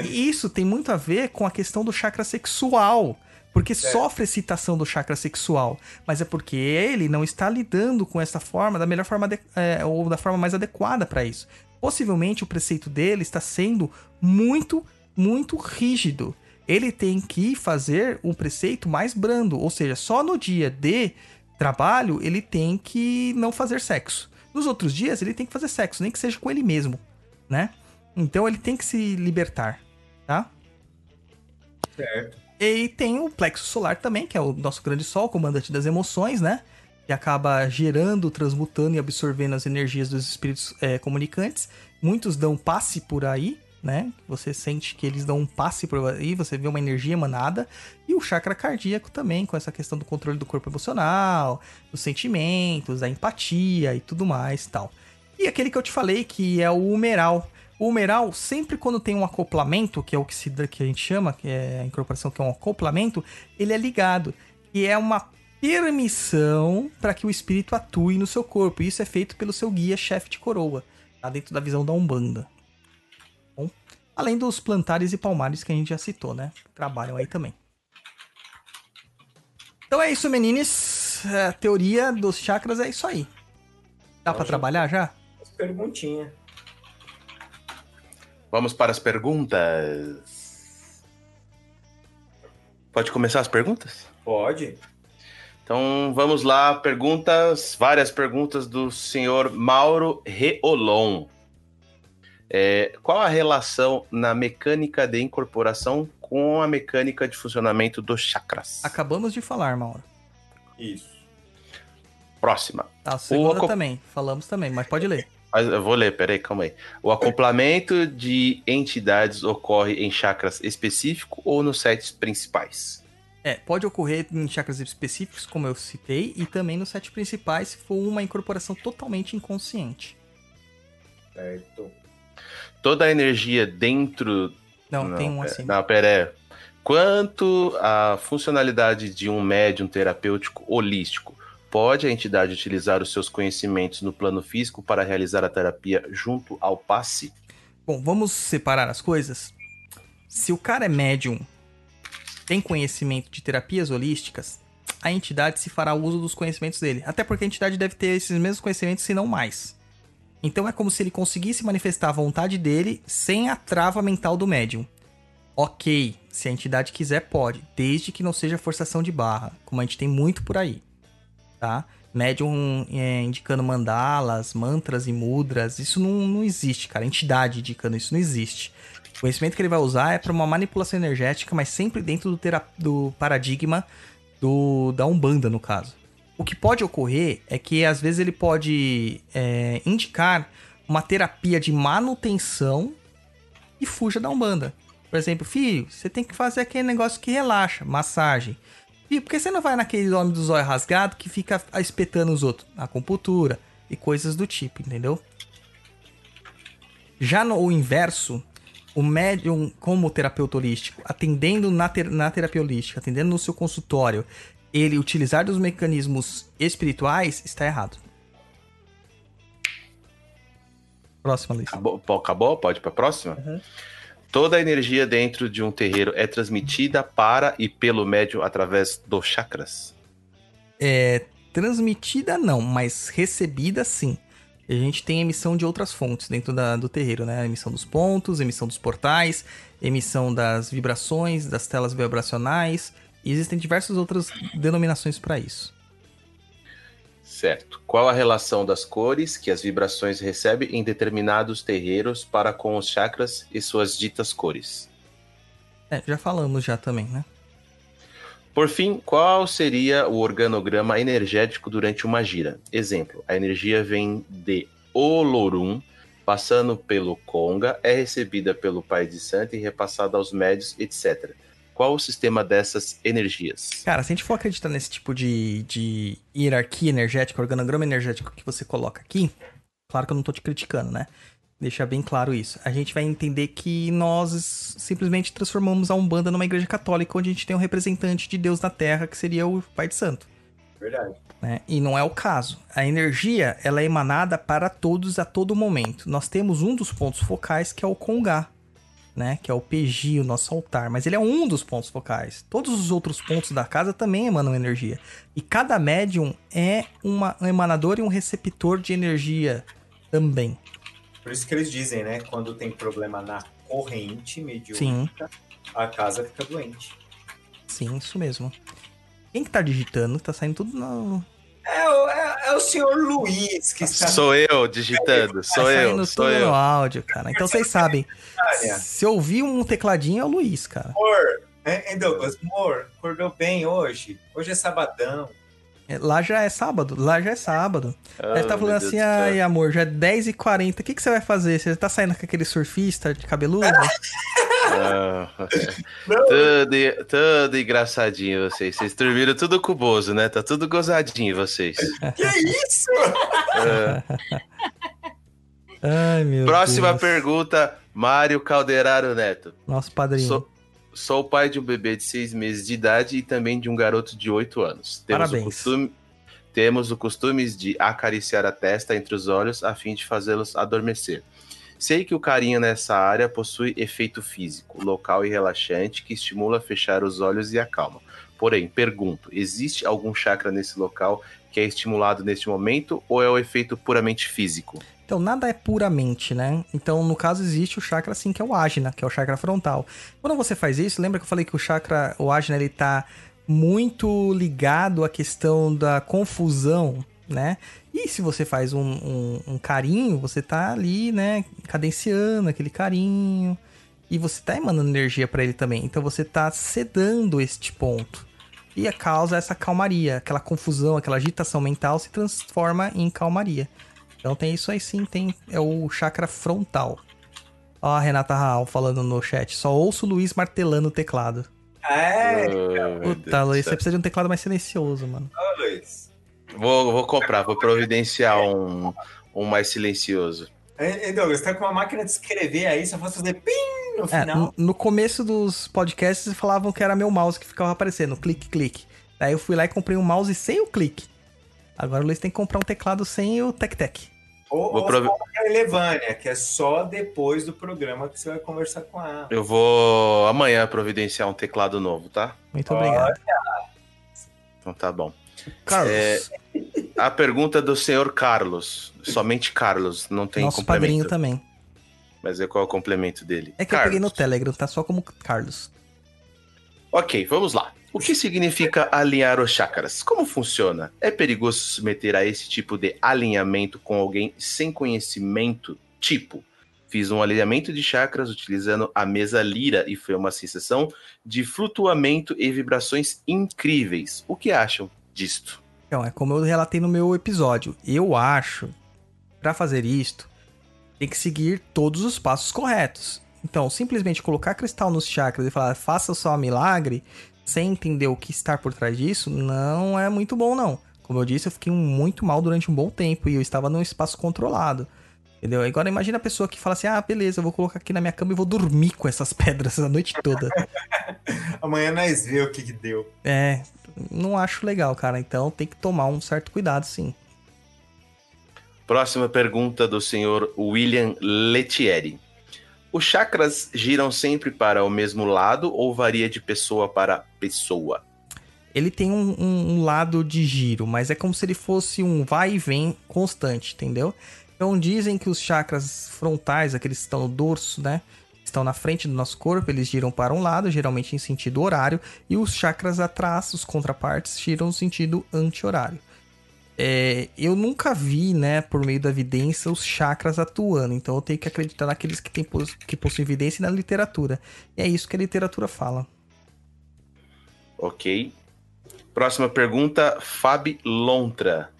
[SPEAKER 2] E isso tem muito a ver com a questão do chakra sexual. Porque é. sofre excitação do chakra sexual. Mas é porque ele não está lidando com essa forma da melhor forma, de, é, ou da forma mais adequada para isso. Possivelmente o preceito dele está sendo muito, muito rígido. Ele tem que fazer um preceito mais brando. Ou seja, só no dia de trabalho, ele tem que não fazer sexo. Nos outros dias, ele tem que fazer sexo, nem que seja com ele mesmo, né? Então ele tem que se libertar, tá?
[SPEAKER 3] Certo.
[SPEAKER 2] E tem o plexo solar também, que é o nosso grande sol, comandante das emoções, né? Que acaba gerando, transmutando e absorvendo as energias dos espíritos é, comunicantes. Muitos dão passe por aí, né? Você sente que eles dão um passe por aí, você vê uma energia emanada. E o chakra cardíaco também, com essa questão do controle do corpo emocional, dos sentimentos, da empatia e tudo mais tal. E aquele que eu te falei, que é o humeral. O humeral, sempre quando tem um acoplamento, que é o que, se, que a gente chama, que é a incorporação, que é um acoplamento, ele é ligado. E é uma permissão para que o espírito atue no seu corpo. E isso é feito pelo seu guia chefe de coroa, tá dentro da visão da Umbanda. Além dos plantares e palmares que a gente já citou, né? Trabalham aí também. Então é isso, menines. A teoria dos chakras é isso aí. Dá para trabalhar já?
[SPEAKER 3] Perguntinha.
[SPEAKER 5] Vamos para as perguntas. Pode começar as perguntas?
[SPEAKER 3] Pode.
[SPEAKER 5] Então vamos lá, perguntas, várias perguntas do senhor Mauro Reolon. É, qual a relação na mecânica de incorporação com a mecânica de funcionamento dos chakras?
[SPEAKER 2] Acabamos de falar, Mauro.
[SPEAKER 3] Isso.
[SPEAKER 5] Próxima.
[SPEAKER 2] A segunda acop... também, falamos também, mas pode ler.
[SPEAKER 5] Mas eu vou ler, peraí, calma aí. O acoplamento de entidades ocorre em chakras específico ou nos sets principais?
[SPEAKER 2] É, pode ocorrer em chakras específicos, como eu citei, e também nos sete principais, se for uma incorporação totalmente inconsciente.
[SPEAKER 3] Certo.
[SPEAKER 5] Toda a energia dentro.
[SPEAKER 2] Não, tem um assim.
[SPEAKER 5] Não, pera aí. Quanto à funcionalidade de um médium terapêutico holístico, pode a entidade utilizar os seus conhecimentos no plano físico para realizar a terapia junto ao passe?
[SPEAKER 2] Bom, vamos separar as coisas. Se o cara é médium, tem conhecimento de terapias holísticas, a entidade se fará uso dos conhecimentos dele. Até porque a entidade deve ter esses mesmos conhecimentos, se não mais. Então é como se ele conseguisse manifestar a vontade dele sem a trava mental do médium. Ok, se a entidade quiser, pode, desde que não seja forçação de barra, como a gente tem muito por aí. Tá? Médium é, indicando mandalas, mantras e mudras, isso não, não existe, cara. Entidade indicando isso não existe. O conhecimento que ele vai usar é para uma manipulação energética, mas sempre dentro do, do paradigma do, da Umbanda, no caso. O que pode ocorrer é que às vezes ele pode é, indicar uma terapia de manutenção e fuja da Umbanda. Por exemplo, filho, você tem que fazer aquele negócio que relaxa, massagem. Filho, por que você não vai naquele homem do zóio rasgado que fica espetando os outros? Acupuntura e coisas do tipo, entendeu? Já no inverso, o médium como terapeuta holístico, atendendo na, ter- na terapia holística, atendendo no seu consultório, ele utilizar dos mecanismos espirituais, está errado. Próxima lista.
[SPEAKER 5] Acabou? Acabou? Pode ir para a próxima?
[SPEAKER 2] Uhum.
[SPEAKER 5] Toda a energia dentro de um terreiro é transmitida para e pelo médium através dos chakras?
[SPEAKER 2] É, transmitida não, mas recebida sim. A gente tem emissão de outras fontes dentro da- do terreiro, né? Emissão dos pontos, emissão dos portais, emissão das vibrações, das telas vibracionais. E existem diversas outras denominações para isso.
[SPEAKER 5] Certo. Qual a relação das cores que as vibrações recebem em determinados terreiros para com os chakras e suas ditas cores?
[SPEAKER 2] É, já falamos já também, né?
[SPEAKER 5] Por fim, qual seria o organograma energético durante uma gira? Exemplo, a energia vem de Olorum, passando pelo Conga, é recebida pelo Pai de Santo e repassada aos médios, etc. Qual o sistema dessas energias?
[SPEAKER 2] Cara, se a gente for acreditar nesse tipo de, de hierarquia energética, organograma energético que você coloca aqui, claro que eu não tô te criticando, né? Deixar bem claro isso. A gente vai entender que nós simplesmente transformamos a Umbanda numa igreja católica, onde a gente tem um representante de Deus na Terra, que seria o Pai de Santo.
[SPEAKER 3] Verdade.
[SPEAKER 2] né? E não é o caso. A energia, ela é emanada para todos a todo momento. Nós temos um dos pontos focais, que é o Congá, né? Que é o PG, o nosso altar. Mas ele é um dos pontos focais. Todos os outros pontos da casa também emanam energia. E cada médium é uma, um emanador e um receptor de energia também.
[SPEAKER 3] Por isso que eles dizem, né? Quando tem problema na corrente mediúnica, a casa fica doente.
[SPEAKER 2] Sim, isso mesmo. Quem que tá digitando? Tá saindo tudo no...
[SPEAKER 3] É, o- é- é o senhor Luiz que está
[SPEAKER 5] Sou eu digitando, sou
[SPEAKER 2] tá
[SPEAKER 5] eu,
[SPEAKER 2] saindo
[SPEAKER 5] sou
[SPEAKER 2] tudo no
[SPEAKER 5] eu.
[SPEAKER 2] áudio, cara. Então vocês sabem.
[SPEAKER 3] Área.
[SPEAKER 2] Se eu ouvir um tecladinho, é o Luiz, cara.
[SPEAKER 3] Amor, é, hein, Douglas? Amor, acordou bem hoje? Hoje é sabadão.
[SPEAKER 2] É, Lá já é sábado, lá já é sábado.
[SPEAKER 5] Ah,
[SPEAKER 2] Aí tá
[SPEAKER 5] meu
[SPEAKER 2] falando assim, ai amor, já é 10h40, o que, que você vai fazer? Você tá saindo com aquele surfista de cabeludo? <laughs>
[SPEAKER 3] Não,
[SPEAKER 5] tudo, tudo engraçadinho vocês. Vocês dormiram tudo com o Bozo, né? Tá tudo gozadinho vocês. <laughs>
[SPEAKER 3] que isso?
[SPEAKER 5] Ah, <laughs>
[SPEAKER 2] Ai, meu
[SPEAKER 5] próxima
[SPEAKER 2] Deus.
[SPEAKER 5] pergunta, Mário Calderaro Neto.
[SPEAKER 2] Nosso padrinho.
[SPEAKER 5] Sou, sou pai de um bebê de seis meses de idade e também de um garoto de oito anos. Temos
[SPEAKER 2] Parabéns.
[SPEAKER 5] O costume, temos o costume de acariciar a testa entre os olhos a fim de fazê-los adormecer. Sei que o carinho nessa área possui efeito físico, local e relaxante que estimula a fechar os olhos e acalma. Porém, pergunto: existe algum chakra nesse local que é estimulado neste momento ou é o efeito puramente físico?
[SPEAKER 2] Então, nada é puramente, né? Então, no caso, existe o chakra, assim, que é o ágina, que é o chakra frontal. Quando você faz isso, lembra que eu falei que o chakra, o ágina, ele tá muito ligado à questão da confusão, né? E se você faz um, um- um carinho, você tá ali, né, cadenciando aquele carinho. E você tá emanando energia pra ele também. Então, você tá sedando este ponto. E a causa é essa calmaria, aquela confusão, aquela agitação mental se transforma em calmaria. Então tem isso aí sim, tem é o chakra frontal. Ó a Renata Raal falando no chat, só ouço o Luiz martelando o teclado.
[SPEAKER 3] É,
[SPEAKER 5] Oh,
[SPEAKER 2] Puta, Luiz, você precisa de um teclado mais silencioso, mano.
[SPEAKER 3] ô, Luiz.
[SPEAKER 5] Vou, vou comprar, vou providenciar um, um mais silencioso.
[SPEAKER 3] Ei, ei, Douglas, tá com uma máquina de escrever aí, só fosse fazer pim no
[SPEAKER 2] É,
[SPEAKER 3] final.
[SPEAKER 2] no, no começo dos podcasts falavam que era meu mouse que ficava aparecendo, clique, clique. Daí eu fui lá e comprei um mouse sem o clique. Agora o Luiz tem que comprar um teclado sem o tec-tec.
[SPEAKER 3] Ou,
[SPEAKER 5] Vou
[SPEAKER 3] só a Elevânia, que é só depois do programa que você vai conversar com ela.
[SPEAKER 5] Eu vou amanhã providenciar um teclado novo, tá?
[SPEAKER 2] Muito obrigado.
[SPEAKER 5] Então tá bom.
[SPEAKER 2] Carlos,
[SPEAKER 5] É, A pergunta do senhor Carlos. Somente Carlos, não tem
[SPEAKER 2] nosso padrinho
[SPEAKER 5] complemento.
[SPEAKER 2] também.
[SPEAKER 5] Mas é qual é o complemento dele?
[SPEAKER 2] É que eu peguei no Telegram, tá só como Carlos.
[SPEAKER 5] Ok, vamos lá. O que significa alinhar os chakras? Como funciona? É perigoso se submeter a esse tipo de alinhamento com alguém sem conhecimento? Tipo, fiz um alinhamento de chakras utilizando a mesa lira e foi uma sensação de flutuamento e vibrações incríveis. O que acham disto?
[SPEAKER 2] Então, é como eu relatei no meu episódio. Eu acho, pra fazer isto, tem que seguir todos os passos corretos. Então, simplesmente colocar cristal nos chakras e falar, faça só milagre, sem entender o que está por trás disso, não é muito bom, não. Como eu disse, eu fiquei muito mal durante um bom tempo e eu estava num espaço controlado. Entendeu? Agora imagina a pessoa que fala assim: ah, beleza, eu vou colocar aqui na minha cama e vou dormir com essas <laughs> pedras a noite toda. <laughs>
[SPEAKER 3] Amanhã nós vê o que, que deu.
[SPEAKER 2] é, não acho legal, cara. Então tem que tomar um certo cuidado, sim.
[SPEAKER 5] Próxima pergunta do senhor William Letieri. Os chakras giram sempre para o mesmo lado ou varia de pessoa para pessoa?
[SPEAKER 2] ele tem um, um- lado de giro, mas é como se ele fosse um vai e vem constante, entendeu? Então dizem que os chakras frontais, aqueles que estão no dorso, né? Estão na frente do nosso corpo, eles giram para um lado, geralmente em sentido horário, e os chakras atrás, os contrapartes, giram no sentido anti-horário. É, eu nunca vi, né, por meio da evidência, os chakras atuando, então eu tenho que acreditar naqueles que, tem, que possuem evidência e na literatura. E é isso que a literatura fala.
[SPEAKER 5] Ok. Próxima pergunta, Fabi Lontra.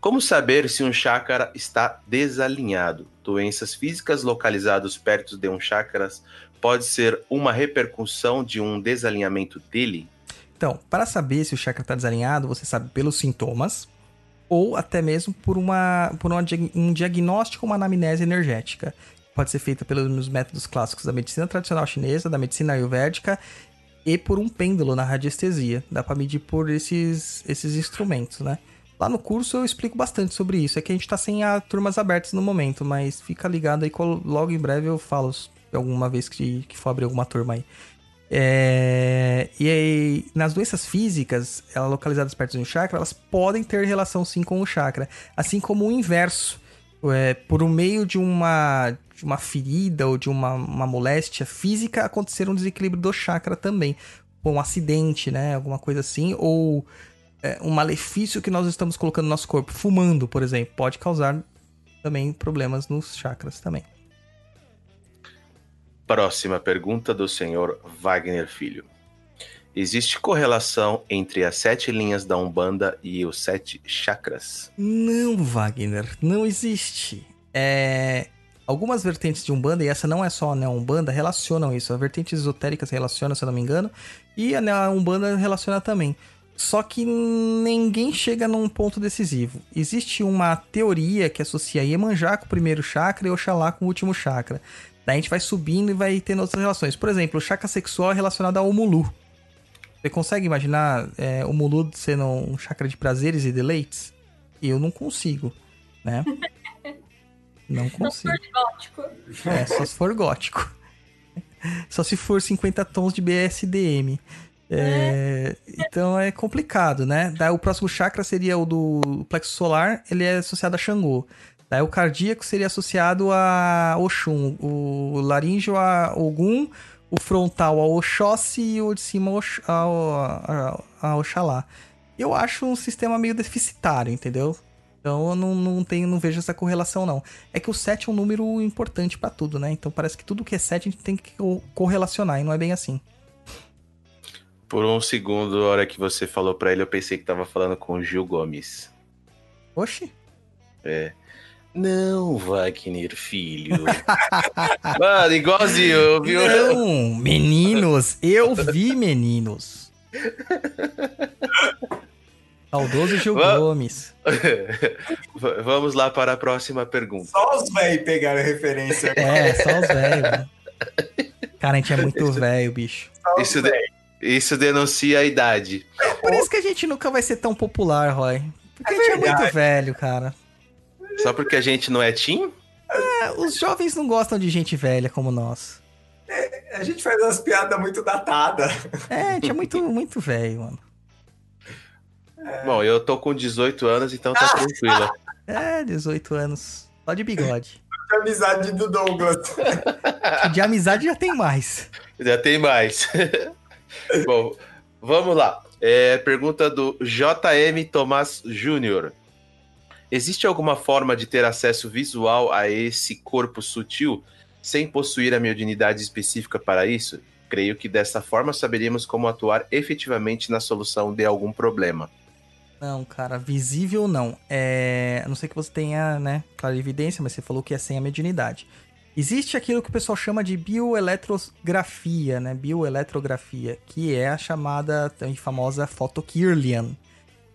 [SPEAKER 5] Como saber se um chakra está desalinhado? Doenças físicas localizadas perto de um chakra pode ser uma repercussão de um desalinhamento dele?
[SPEAKER 2] Então, para saber se o chakra está desalinhado, você sabe pelos sintomas ou até mesmo por, uma, por uma um diagnóstico, uma anamnese energética. Pode ser feita pelos métodos clássicos da medicina tradicional chinesa, da medicina ayurvédica e por um pêndulo na radiestesia. Dá para medir por esses, esses instrumentos, né? Lá no curso eu explico bastante sobre isso. É que a gente tá sem a turmas abertas no momento, mas fica ligado aí, logo em breve eu falo alguma vez que, que for abrir alguma turma aí. É, e aí, nas doenças físicas, elas localizadas perto um chakra, elas podem ter relação sim com o chakra. Assim como o inverso. É, por meio de uma, de uma ferida ou de uma, uma moléstia física, acontecer um desequilíbrio do chakra também. Ou um acidente, né? Alguma coisa assim. Ou é, um malefício que nós estamos colocando no nosso corpo. Fumando, por exemplo, pode causar também problemas nos chakras também.
[SPEAKER 5] Próxima pergunta do senhor Wagner Filho. Existe correlação entre as sete linhas da Umbanda e os sete chakras?
[SPEAKER 2] Não, Wagner, não existe. É, Algumas vertentes de Umbanda, e essa não é só a Neo-Umbanda, relacionam isso. As vertentes esotéricas relacionam, se eu não me engano, e a Neo-Umbanda relaciona também. Só que ninguém chega num ponto decisivo. Existe uma teoria que associa Iemanjá com o primeiro chakra e Oxalá com o último chakra. Daí a gente vai subindo e vai tendo outras relações. Por exemplo, o chakra sexual é relacionado ao Mulu. Você consegue imaginar é, o Mulu sendo um chakra de prazeres e deleites? Eu não consigo, né? <laughs> Não consigo.
[SPEAKER 4] for gótico.
[SPEAKER 2] É, só se for gótico. <laughs> Só se for 50 tons de BSDM. É, então é complicado, né? Daí o próximo chakra seria o do plexo solar, ele é associado a Xangô. Daí o cardíaco seria associado a Oxum, o laríngeo a Ogum, o frontal ao Oxóssi e o de cima ao, ao, Oxalá. Eu acho um sistema meio deficitário, entendeu? Então eu não, não, tenho, não vejo essa correlação, não. É que o 7 é um número importante pra tudo, né? Então parece que tudo que é 7 a gente tem que co- correlacionar, e não é bem assim.
[SPEAKER 5] Por um segundo, a hora que você falou pra ele, eu pensei que tava falando com o Gil Gomes.
[SPEAKER 2] Oxi,
[SPEAKER 5] É. Não, Wagner, filho. <laughs> Mano, igualzinho, viu?
[SPEAKER 2] Não, meninos, eu vi meninos. Saudoso Gil
[SPEAKER 5] Va-
[SPEAKER 2] Gomes. <laughs>
[SPEAKER 5] Vamos lá para a próxima pergunta.
[SPEAKER 3] Só os velhos pegaram referência.
[SPEAKER 2] É, só os velhos. mano. Cara, a gente é muito velho, bicho.
[SPEAKER 5] Isso, de- isso denuncia a idade.
[SPEAKER 2] Por isso que a gente nunca vai ser tão popular, Roy. Porque a gente é
[SPEAKER 3] verdade.
[SPEAKER 2] muito velho, cara.
[SPEAKER 5] Só porque a gente não é Tim?
[SPEAKER 2] É, os jovens não gostam de gente velha como nós.
[SPEAKER 3] A gente faz umas piadas muito datadas.
[SPEAKER 2] É, a gente é muito, <laughs> muito velho, mano.
[SPEAKER 5] Bom, eu tô com 18 anos, então tá tranquilo.
[SPEAKER 2] É, 18 anos. Só de bigode.
[SPEAKER 3] A amizade do Douglas.
[SPEAKER 2] De amizade já tem mais.
[SPEAKER 5] Já tem mais. <laughs> Bom, vamos lá. É, pergunta do JM Tomás Júnior. Existe alguma forma de ter acesso visual a esse corpo sutil sem possuir a mediunidade específica para isso? Creio que dessa forma saberíamos como atuar efetivamente na solução de algum problema.
[SPEAKER 2] Não, cara, visível não. É, a não ser que você tenha, né, clarividência, mas você falou que é sem a mediunidade. Existe aquilo que o pessoal chama de bioeletrografia, né? Bioeletrografia, que é a chamada também famosa foto Kirlian.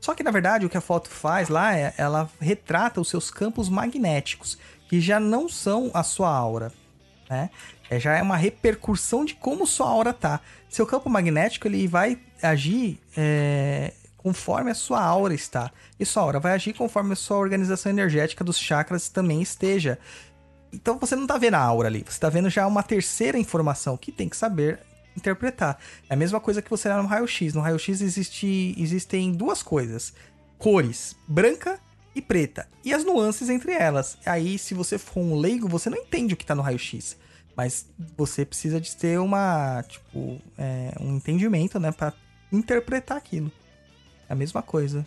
[SPEAKER 2] Só que na verdade o que a foto faz lá é ela retrata os seus campos magnéticos, que já não são a sua aura, né? É, já é uma repercussão de como sua aura tá. Seu campo magnético ele vai agir é, conforme a sua aura está. E sua aura vai agir conforme a sua organização energética dos chakras também esteja. Então você não tá vendo a aura ali, você tá vendo já uma terceira informação que tem que saber interpretar. É a mesma coisa que você olha no raio-x. No raio-x existe, existem duas coisas: cores, branca e preta, e as nuances entre elas. Aí, se você for um leigo, você não entende o que tá no raio-x. Mas você precisa de ter uma, tipo, é, um entendimento, né, Pra interpretar aquilo. É a mesma coisa.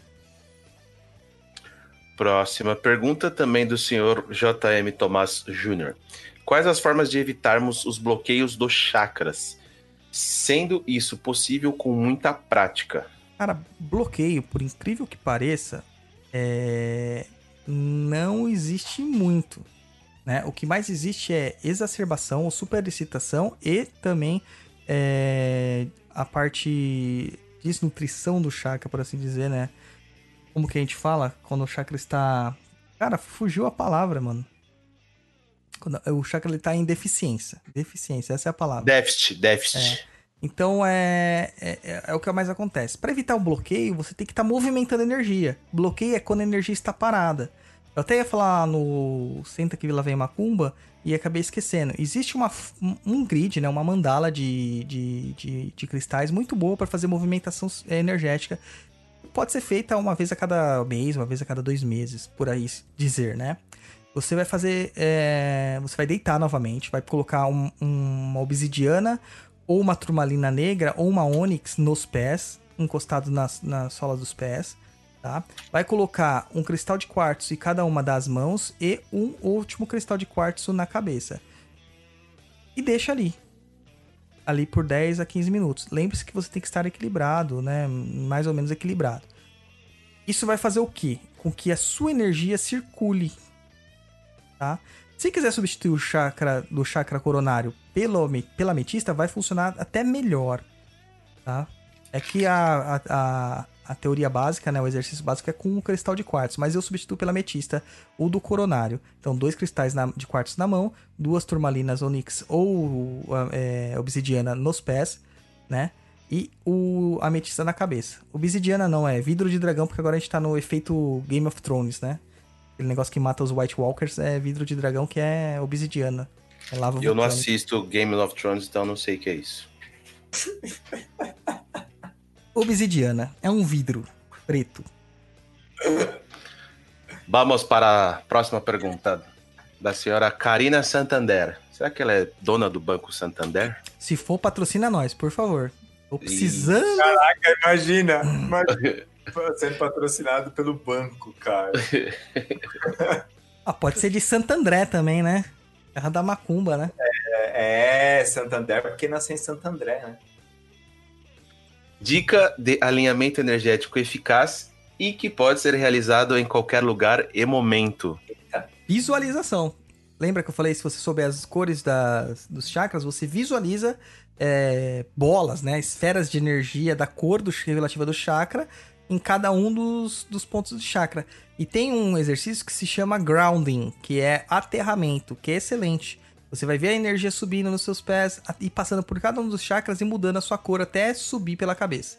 [SPEAKER 5] Próxima pergunta também do senhor JM Tomás Júnior. Quais as formas de evitarmos os bloqueios dos chakras? Sendo isso possível com muita prática.
[SPEAKER 2] Cara, bloqueio, por incrível que pareça, é, não existe muito. Né? O que mais existe é exacerbação superexcitação e também é, a parte desnutrição do chakra, por assim dizer, né? Como que a gente fala quando o chakra está. Cara, fugiu a palavra, mano. O chakra ele tá em deficiência. Deficiência, essa é a palavra.
[SPEAKER 5] Déficit, déficit.
[SPEAKER 2] Então é, é, é- é o que mais acontece. Para evitar o bloqueio, você tem que estar movimentando energia. Bloqueio é quando a energia está parada. Eu até ia falar no Senta que Vila Vem Macumba e acabei esquecendo. Existe uma, um- grid, né, uma mandala de, de, de, de cristais muito boa para fazer movimentação eh, energética. Pode ser feita uma vez a cada mês, uma vez a cada dois meses, por aí dizer, né? Você vai fazer. é, você vai deitar novamente, vai colocar um- uma obsidiana ou uma turmalina negra ou uma ônix nos pés, encostado nas, na sola dos pés, tá? Vai colocar um cristal de quartzo em cada uma das mãos e um último cristal de quartzo na cabeça. E deixa ali. Ali por 10 a 15 minutos. Lembre-se que você tem que estar equilibrado, né? Mais ou menos equilibrado. Isso vai fazer o quê? Com que a sua energia circule, tá? Se quiser substituir o chakra do chakra coronário pelo, pela ametista, vai funcionar até melhor, tá? É que a, a, a, teoria básica, né, o exercício básico é com o cristal de quartzo, mas eu substituo pela ametista o do coronário. Então, dois cristais na- de quartzo na mão, duas turmalinas onyx ou é, obsidiana nos pés, né? E o ametista na cabeça. Obsidiana não, é vidro de dragão, porque agora a gente tá no efeito Game of Thrones, né? Aquele negócio que mata os White Walkers é vidro de dragão, que é obsidiana. É lava
[SPEAKER 5] Eu não
[SPEAKER 2] vulcânica.
[SPEAKER 5] assisto Game of Thrones, então não sei o que é isso. <laughs>
[SPEAKER 2] Obsidiana é um vidro preto.
[SPEAKER 5] Vamos para a próxima pergunta da senhora Karina Santander. Será que ela é dona do Banco Santander?
[SPEAKER 2] Se for, patrocina nós, por favor. Tô precisando.
[SPEAKER 3] Caraca, imagina. imagina <laughs> sendo patrocinado pelo banco, cara. <laughs>
[SPEAKER 2] Ah, pode ser de Santo André também, né? Terra da Macumba, né?
[SPEAKER 3] É, Santander, porque nasceu em Santo André, né?
[SPEAKER 5] Dica de alinhamento energético eficaz e que pode ser realizado em qualquer lugar e momento.
[SPEAKER 2] visualização. Lembra que eu falei, se você souber as cores das, dos chakras, você visualiza é, bolas, né? Esferas de energia da cor do, relativa do chakra em cada um dos, dos pontos do chakra. E tem um exercício que se chama grounding, que é aterramento, que é excelente. Você vai ver a energia subindo nos seus pés e passando por cada um dos chakras e mudando a sua cor até subir pela cabeça.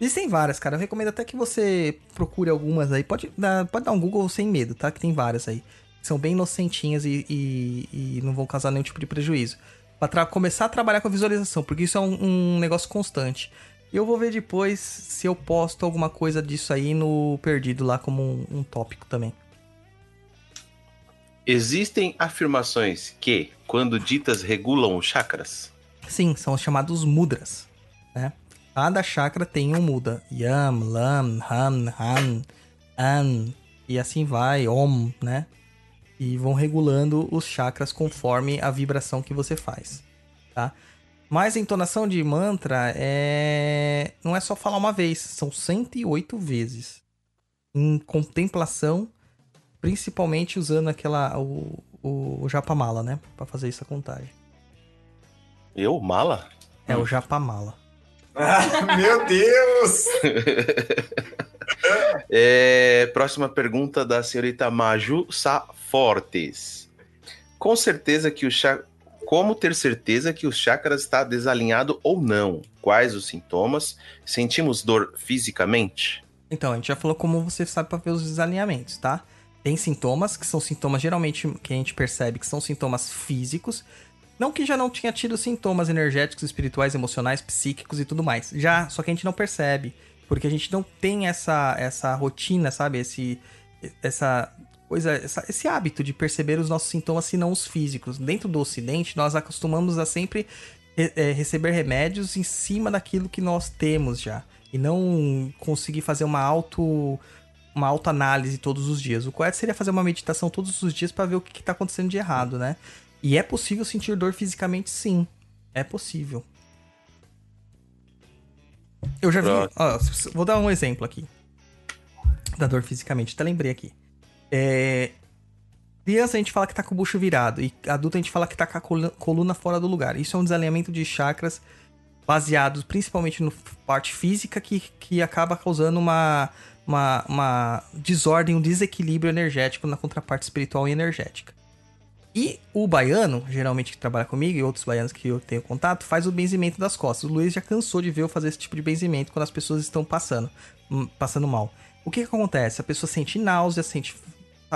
[SPEAKER 2] Existem várias, cara. Eu recomendo até que você procure algumas aí. Pode dar, pode dar um Google sem medo, tá? Que tem várias aí. São bem inocentinhas e, e, e não vão causar nenhum tipo de prejuízo. Pra começar a trabalhar com a visualização, porque isso é um, um negócio constante. E eu vou ver depois se eu posto alguma coisa disso aí no Perdido lá como um, um tópico também.
[SPEAKER 5] Existem afirmações que, quando ditas, regulam os chakras?
[SPEAKER 2] Sim, são os chamados mudras. Né? Cada chakra tem um muda. Yam, Lam, Han, Han, An, e assim vai, Om, né? E vão regulando os chakras conforme a vibração que você faz, tá? Mas a entonação de mantra é... não é só falar uma vez, são 108 vezes. Em contemplação Principalmente usando aquela. o, o, o Japamala, né? Pra fazer essa contagem.
[SPEAKER 5] Eu? Mala?
[SPEAKER 2] É o Japamala.
[SPEAKER 3] Ah, meu Deus! <laughs>
[SPEAKER 5] é, próxima pergunta da senhorita Maju Safortes. Com certeza que o chakra. Como ter certeza que o chakra está desalinhado ou não? Quais os sintomas? Sentimos dor fisicamente?
[SPEAKER 2] Então, a gente já falou como você sabe para ver os desalinhamentos, tá? tem sintomas, que são sintomas geralmente que a gente percebe que são sintomas físicos. Não que já não tinha tido sintomas energéticos, espirituais, emocionais, psíquicos e tudo mais. Já, só que a gente não percebe. Porque a gente não tem essa, essa rotina, sabe? Esse, essa coisa, essa, esse hábito de perceber os nossos sintomas, se não os físicos. Dentro do ocidente, nós acostumamos a sempre é, receber remédios em cima daquilo que nós temos já. E não conseguir fazer uma auto uma autoanálise todos os dias. O correto seria fazer uma meditação todos os dias para ver o que está acontecendo de errado, né? E é possível sentir dor fisicamente, sim. É possível. Eu já vi. Ó, vou dar um exemplo aqui. Da dor fisicamente. Até lembrei aqui. É, criança a gente fala que tá com o bucho virado. E adulto a gente fala que tá com a coluna fora do lugar. Isso é um desalinhamento de chakras baseados principalmente no parte física que, que acaba causando uma uma, uma desordem, um desequilíbrio energético na contraparte espiritual e energética. E o baiano, geralmente que trabalha comigo e outros baianos que eu tenho contato, faz o benzimento das costas. O Luiz já cansou de ver eu fazer esse tipo de benzimento quando as pessoas estão passando, hum, passando mal. O que, que acontece? A pessoa sente náusea, sente,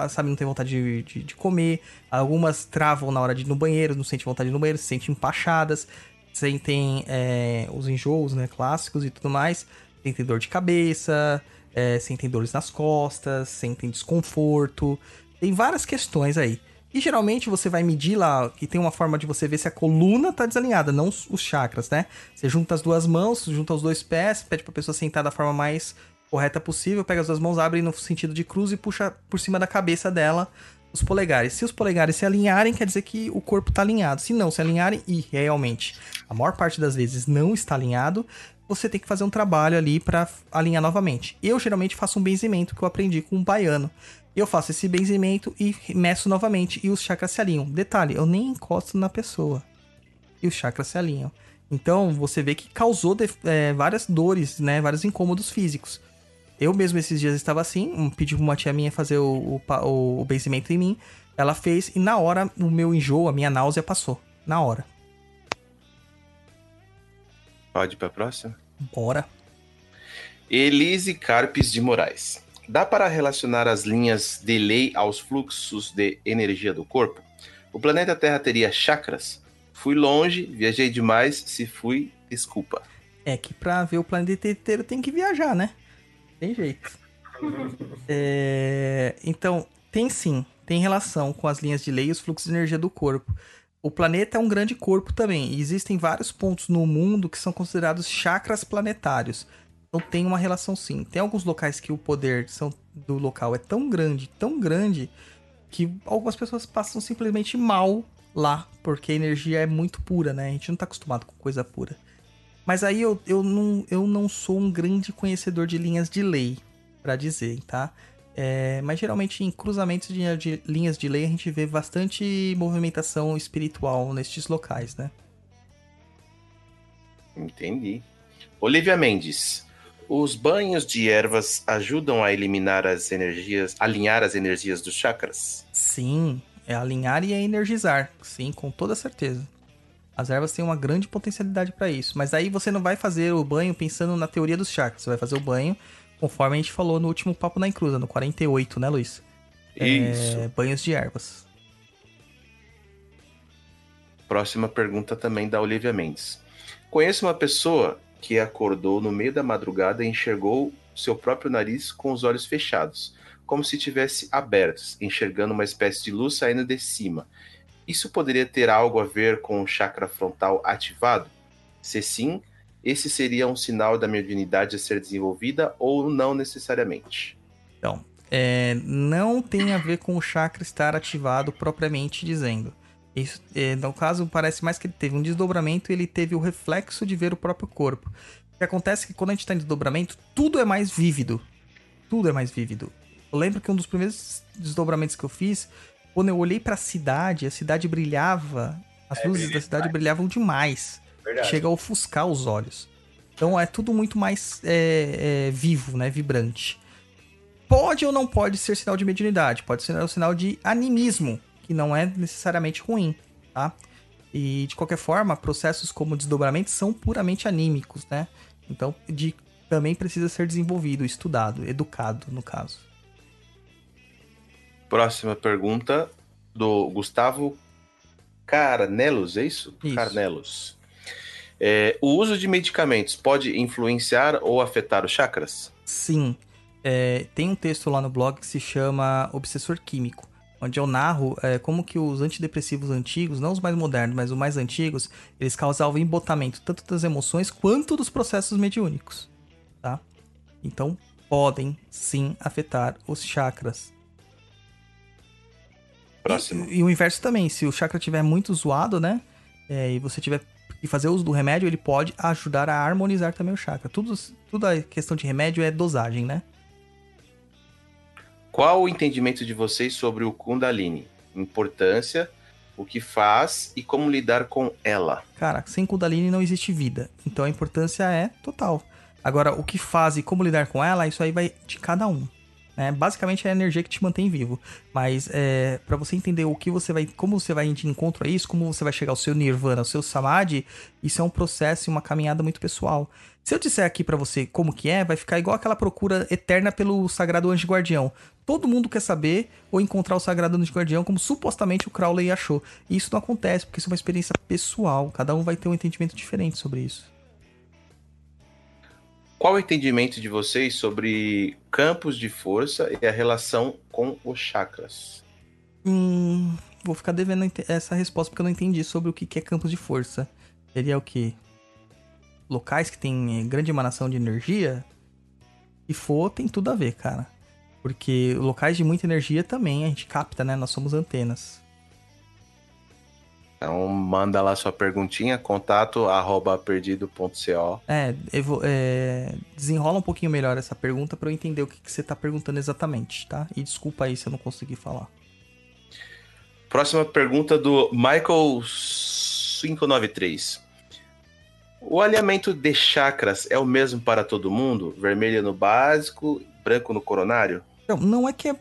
[SPEAKER 2] sabe, não tem vontade de, de, de, comer. Algumas travam na hora de ir no banheiro, não sente vontade de ir no banheiro, se sentem empachadas, sentem é, os enjoos, né, clássicos e tudo mais. Sentem dor de cabeça, é, sentem dores nas costas, sentem desconforto. Tem várias questões aí. E geralmente você vai medir lá, que tem uma forma de você ver se a coluna tá desalinhada, não os chakras, né? Você junta as duas mãos, junta os dois pés, pede pra pessoa sentar da forma mais correta possível, pega as duas mãos, abre no sentido de cruz e puxa por cima da cabeça dela os polegares. Se os polegares se alinharem, quer dizer que o corpo está alinhado. Se não se alinharem, e realmente a maior parte das vezes não está alinhado, você tem que fazer um trabalho ali para alinhar novamente. Eu geralmente faço um benzimento que eu aprendi com um baiano. Eu faço esse benzimento e meço novamente e os chakras se alinham. Detalhe, eu nem encosto na pessoa. E os chakras se alinham. Então você vê que causou é, várias dores, né? Vários incômodos físicos. Eu mesmo esses dias estava assim, pedi pra uma tia minha fazer o, o, o benzimento em mim. Ela fez e na hora o meu enjoo, a minha náusea passou. Na hora.
[SPEAKER 5] Pode ir pra próxima?
[SPEAKER 2] Bora.
[SPEAKER 5] Elise Carpes de Moraes. Dá para relacionar as linhas de lei aos fluxos de energia do corpo? O planeta Terra teria chakras? Fui longe, viajei demais, se fui, desculpa.
[SPEAKER 2] É que pra ver o planeta inteiro tem que viajar, né? Tem jeito. é... Então, tem sim, tem relação com as linhas de lei e os fluxos de energia do corpo o planeta é um grande corpo também. E existem vários pontos no mundo que são considerados chakras planetários. Então tem uma relação sim. Tem alguns locais que o poder são, do local é tão grande, tão grande, que algumas pessoas passam simplesmente mal lá, porque a energia é muito pura, né? A gente não tá acostumado com coisa pura. Mas aí eu, eu, não, eu não sou um grande conhecedor de linhas de lei, para dizer, tá? É, mas geralmente em cruzamentos de, de, linhas de lei a gente vê bastante movimentação espiritual nestes locais, né?
[SPEAKER 5] Entendi. Olivia Mendes. Os banhos de ervas ajudam a eliminar as energias, alinhar as energias dos chakras?
[SPEAKER 2] Sim, é alinhar e é energizar. Sim, com toda certeza. As ervas têm uma grande potencialidade para isso. Mas aí você não vai fazer o banho pensando na teoria dos chakras. Você vai fazer o banho conforme a gente falou no último Papo na Encruza, no 48, né, Luiz?
[SPEAKER 5] Isso.
[SPEAKER 2] É, banhos de ervas.
[SPEAKER 5] Próxima pergunta também da Olivia Mendes. Conheço uma pessoa que acordou no meio da madrugada e enxergou seu próprio nariz com os olhos fechados, como se tivesse abertos, enxergando uma espécie de luz saindo de cima. Isso poderia ter algo a ver com o chakra frontal ativado? Se sim, esse seria um sinal da mediunidade a ser desenvolvida ou não necessariamente?
[SPEAKER 2] Então, é, não tem a ver com o chakra estar ativado propriamente dizendo. Isso, é, no caso, parece mais que ele teve um desdobramento e ele teve o reflexo de ver o próprio corpo. O que acontece é que quando a gente está em desdobramento, tudo é mais vívido. Tudo é mais vívido. Eu lembro que um dos primeiros desdobramentos que eu fiz, quando eu olhei para a cidade, a cidade brilhava, as é, luzes da cidade brilhavam demais. Verdade. Chega a ofuscar os olhos. Então é tudo muito mais é, é, vivo, né? Vibrante. Pode ou não pode ser sinal de mediunidade? Pode ser um sinal de animismo que não é necessariamente ruim, tá? E de qualquer forma, processos como desdobramento são puramente anímicos, né? Então, de, também precisa ser desenvolvido, estudado, educado, no caso.
[SPEAKER 5] Próxima pergunta do Gustavo Carnelos, é isso?
[SPEAKER 2] isso.
[SPEAKER 5] Carnelos. É, o uso de medicamentos pode influenciar ou afetar os chakras?
[SPEAKER 2] Sim. É, tem um texto lá no blog que se chama Obsessor Químico onde eu narro é, como que os antidepressivos antigos, não os mais modernos, mas os mais antigos, eles causavam embotamento tanto das emoções quanto dos processos mediúnicos, tá? Então, podem sim afetar os chakras.
[SPEAKER 5] Próximo.
[SPEAKER 2] E, e o inverso também, se o chakra tiver muito zoado, né, é, e você tiver que fazer uso do remédio, ele pode ajudar a harmonizar também o chakra. Tudo, tudo a questão de remédio é dosagem, né?
[SPEAKER 5] Qual o entendimento de vocês sobre o Kundalini? Importância, o que faz e como lidar com ela?
[SPEAKER 2] Cara, sem Kundalini não existe vida. Então a importância é total. Agora, o que faz e como lidar com ela, isso aí vai de cada um. Né? Basicamente é a energia que te mantém vivo. Mas é, para você entender o que você vai, como você vai de encontro a isso, como você vai chegar ao seu nirvana, ao seu samadhi, isso é um processo e uma caminhada muito pessoal. Se eu disser aqui para você como que é, vai ficar igual aquela procura eterna pelo sagrado anjo guardião. Todo mundo quer saber ou encontrar o sagrado anjo guardião como supostamente o Crowley achou. E isso não acontece, porque isso é uma experiência pessoal. Cada um vai ter um entendimento diferente sobre isso.
[SPEAKER 5] Qual o entendimento de vocês sobre campos de força e a relação com os chakras?
[SPEAKER 2] Hum, vou ficar devendo essa resposta porque eu não entendi sobre o que é campos de força. Seria o quê? locais que tem eh, grande emanação de energia, e for, tem tudo a ver, cara. Porque locais de muita energia também a gente capta, né? Nós somos antenas.
[SPEAKER 5] Então manda lá sua perguntinha, contato arroba perdido.co.
[SPEAKER 2] É, é, desenrola um pouquinho melhor essa pergunta para eu entender o que, que você tá perguntando exatamente, tá? E desculpa aí se eu não consegui falar.
[SPEAKER 5] Próxima pergunta do Michael 593. O alinhamento de chakras é o mesmo para todo mundo? Vermelho no básico, branco no coronário?
[SPEAKER 2] Não, não é que é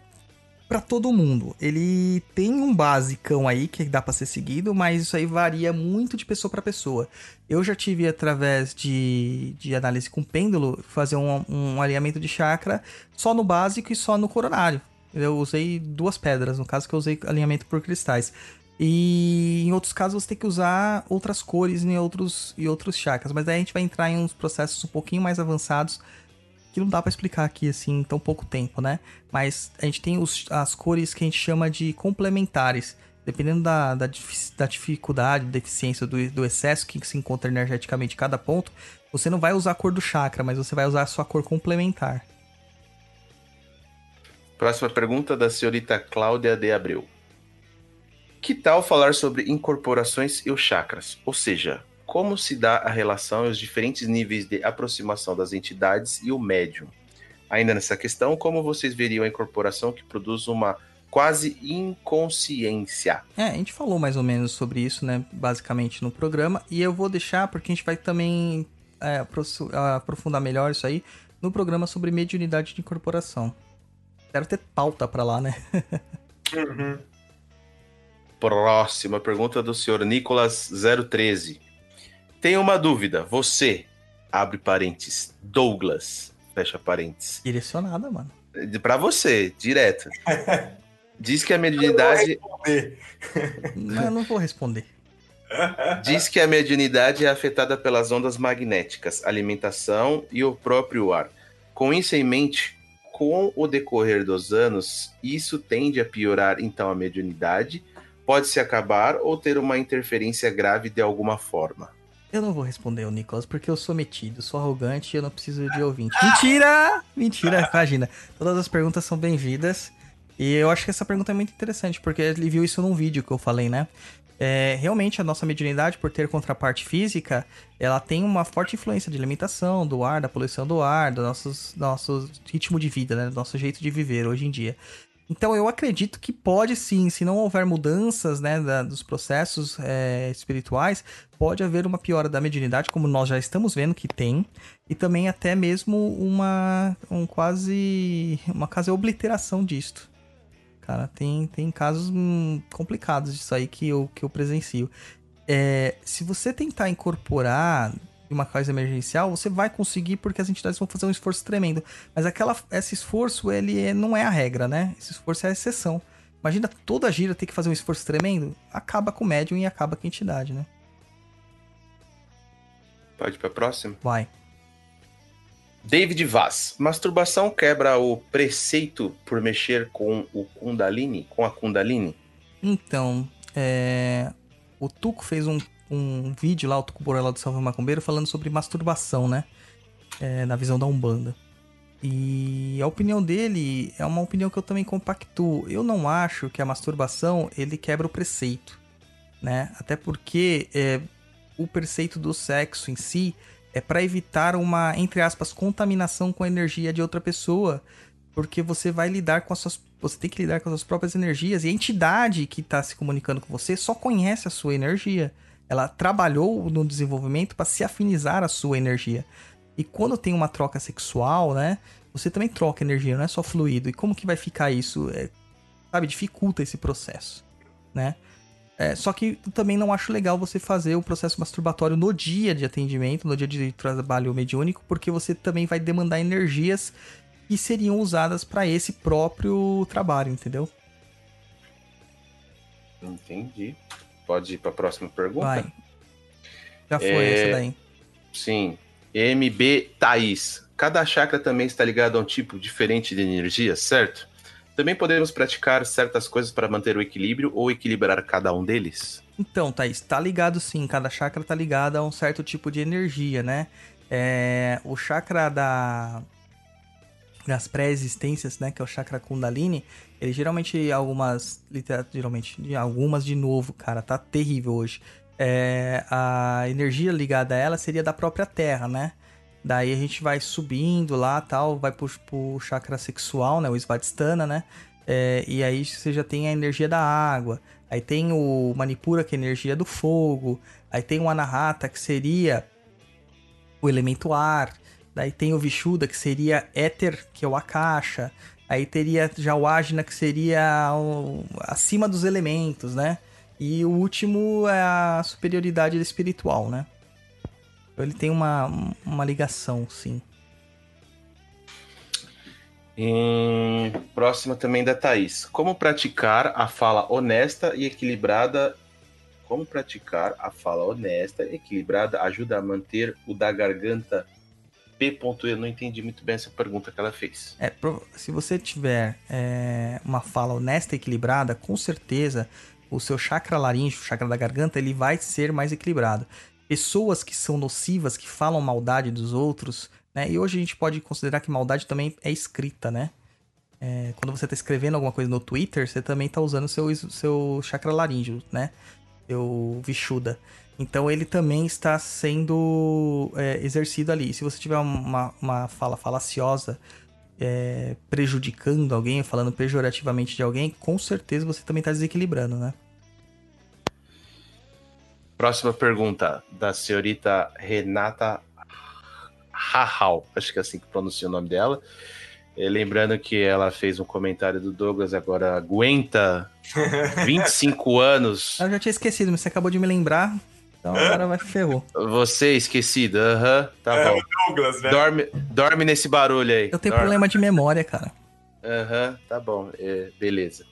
[SPEAKER 2] para todo mundo. Ele tem um basicão aí que dá para ser seguido, mas isso aí varia muito de pessoa para pessoa. Eu já tive, através de, de análise com pêndulo, fazer um, um alinhamento de chakra só no básico e só no coronário. Eu usei duas pedras, no caso que eu usei alinhamento por cristais. E em outros casos você tem que usar outras cores em outros, em outros chakras. Mas daí a gente vai entrar em uns processos um pouquinho mais avançados que não dá para explicar aqui assim em tão pouco tempo, né? Mas a gente tem os, as cores que a gente chama de complementares. Dependendo da, da, da dificuldade, deficiência, do, do excesso que se encontra energeticamente em cada ponto, você não vai usar a cor do chakra, mas você vai usar a sua cor complementar.
[SPEAKER 5] Próxima pergunta da senhorita Cláudia de Abreu. Que tal falar sobre incorporações e os chakras? Ou seja, como se dá a relação e os diferentes níveis de aproximação das entidades e o médium? Ainda nessa questão, como vocês veriam a incorporação que produz uma quase inconsciência?
[SPEAKER 2] É, a gente falou mais ou menos sobre isso, né? Basicamente no programa. E eu vou deixar, porque a gente vai também é, aprofundar melhor isso aí no programa sobre mediunidade de incorporação. Quero ter pauta para lá, né?
[SPEAKER 5] uhum. Próxima pergunta do senhor Nicolas 013. Tenho uma dúvida. Você, abre parênteses, Douglas, fecha parênteses.
[SPEAKER 2] Direcionada, mano.
[SPEAKER 5] Para você, direto. <laughs> Diz que a mediunidade.
[SPEAKER 2] Não, eu não vou responder.
[SPEAKER 5] Diz que a mediunidade é afetada pelas ondas magnéticas, alimentação e o próprio ar. Com isso em mente, com o decorrer dos anos, isso tende a piorar então a mediunidade, pode se acabar ou ter uma interferência grave de alguma forma.
[SPEAKER 2] Eu não vou responder o Nicolas porque eu sou metido, sou arrogante e eu não preciso de ouvinte. Mentira! Mentira, imagina. Todas as perguntas são bem-vindas. E eu acho que essa pergunta é muito interessante, porque ele viu isso num vídeo que eu falei, né? É, realmente a nossa mediunidade, por ter contraparte física, ela tem uma forte influência de alimentação, do ar, da poluição do ar, do nosso, nosso ritmo de vida, né? Do nosso jeito de viver hoje em dia. Então eu acredito que pode sim, se não houver mudanças né, da, dos processos é, espirituais, pode haver uma piora da mediunidade, como nós já estamos vendo que tem, e também até mesmo uma um quase uma quase obliteração disto. Cara, tem, tem casos hum, complicados disso aí que eu, que eu presencio. É, se você tentar incorporar uma coisa emergencial, você vai conseguir porque as entidades vão fazer um esforço tremendo. Mas aquela, esse esforço, ele é, não é a regra, né? Esse esforço é a exceção. Imagina toda a gira ter que fazer um esforço tremendo, acaba com o médium e acaba com a entidade, né?
[SPEAKER 5] Pode ir pra próxima?
[SPEAKER 2] Vai.
[SPEAKER 5] David Vaz. Masturbação quebra o preceito por mexer com o Kundalini, com a Kundalini?
[SPEAKER 2] Então, é... o Tuco fez um, um vídeo lá, o Tuco Borella do Salve Macumbeiro, falando sobre masturbação, né? É, na visão da Umbanda. E a opinião dele é uma opinião que eu também compactuo. Eu não acho que a masturbação ele quebra o preceito, né? Até porque é, o preceito do sexo em si é para evitar uma, entre aspas, contaminação com a energia de outra pessoa, porque você vai lidar com as suas, você tem que lidar com as suas próprias energias e a entidade que está se comunicando com você só conhece a sua energia. Ela trabalhou no desenvolvimento para se afinizar a sua energia. E quando tem uma troca sexual, né? Você também troca energia, não é só fluido. E como que vai ficar isso? É, sabe, dificulta esse processo, né? É, só que também não acho legal você fazer o processo masturbatório no dia de atendimento, no dia de trabalho mediúnico, porque você também vai demandar energias que seriam usadas para esse próprio trabalho, entendeu?
[SPEAKER 5] Entendi. Pode ir para a próxima pergunta?
[SPEAKER 2] Vai. Já foi é... essa daí.
[SPEAKER 5] Sim. MB Thaís. Cada chakra também está ligado a um tipo diferente de energia, certo? Também podemos praticar certas coisas para manter o equilíbrio ou equilibrar cada um deles?
[SPEAKER 2] Então, Thaís, tá ligado sim. Cada chakra tá ligado a um certo tipo de energia, né? É, o chakra da das pré-existências, né, que é o chakra Kundalini, ele geralmente algumas, geralmente, algumas de novo, cara, tá terrível hoje. É, a energia ligada a ela seria da própria Terra, né? Daí a gente vai subindo lá, tal, vai pro, pro chakra sexual, né? O Svadhisthana, né? É, e aí você já tem a energia da água. Aí tem o Manipura, que é a energia do fogo. Aí tem o Anahata, que seria o elemento ar. Daí tem o Vishuddha, que seria éter, que é o Akasha. Aí teria já o Ajna, que seria o, acima dos elementos, né? E o último é a superioridade espiritual, né? Ele tem uma, uma ligação, sim.
[SPEAKER 5] E próxima também da Thaís. Como praticar a fala honesta e equilibrada? Como praticar a fala honesta e equilibrada ajuda a manter o da garganta P. Eu não entendi muito bem essa pergunta que ela fez.
[SPEAKER 2] É, se você tiver é, uma fala honesta e equilibrada, com certeza o seu chakra laríngeo, o chakra da garganta, ele vai ser mais equilibrado pessoas que são nocivas, que falam maldade dos outros, né? E hoje a gente pode considerar que maldade também é escrita, né? É, quando você está escrevendo alguma coisa no Twitter, você também está usando seu seu chakra laríngeo, né? Seu Vishuddha. Então ele também está sendo é, exercido ali. Se você tiver uma, uma fala falaciosa é, prejudicando alguém, falando pejorativamente de alguém, com certeza você também está desequilibrando, né?
[SPEAKER 5] Próxima pergunta da senhorita Renata Rahal, acho que é assim que pronuncia o nome dela. E lembrando que ela fez um comentário do Douglas, agora aguenta <laughs> 25 anos.
[SPEAKER 2] Eu já tinha esquecido, mas você acabou de me lembrar. Então agora vai ferrou.
[SPEAKER 5] Você esquecido, aham, uhum, tá é, bom.
[SPEAKER 3] Douglas, né?
[SPEAKER 5] Dorme, dorme nesse barulho aí.
[SPEAKER 2] Eu tenho
[SPEAKER 5] dorme.
[SPEAKER 2] problema de memória, cara.
[SPEAKER 5] Aham, uhum, tá bom, é, beleza.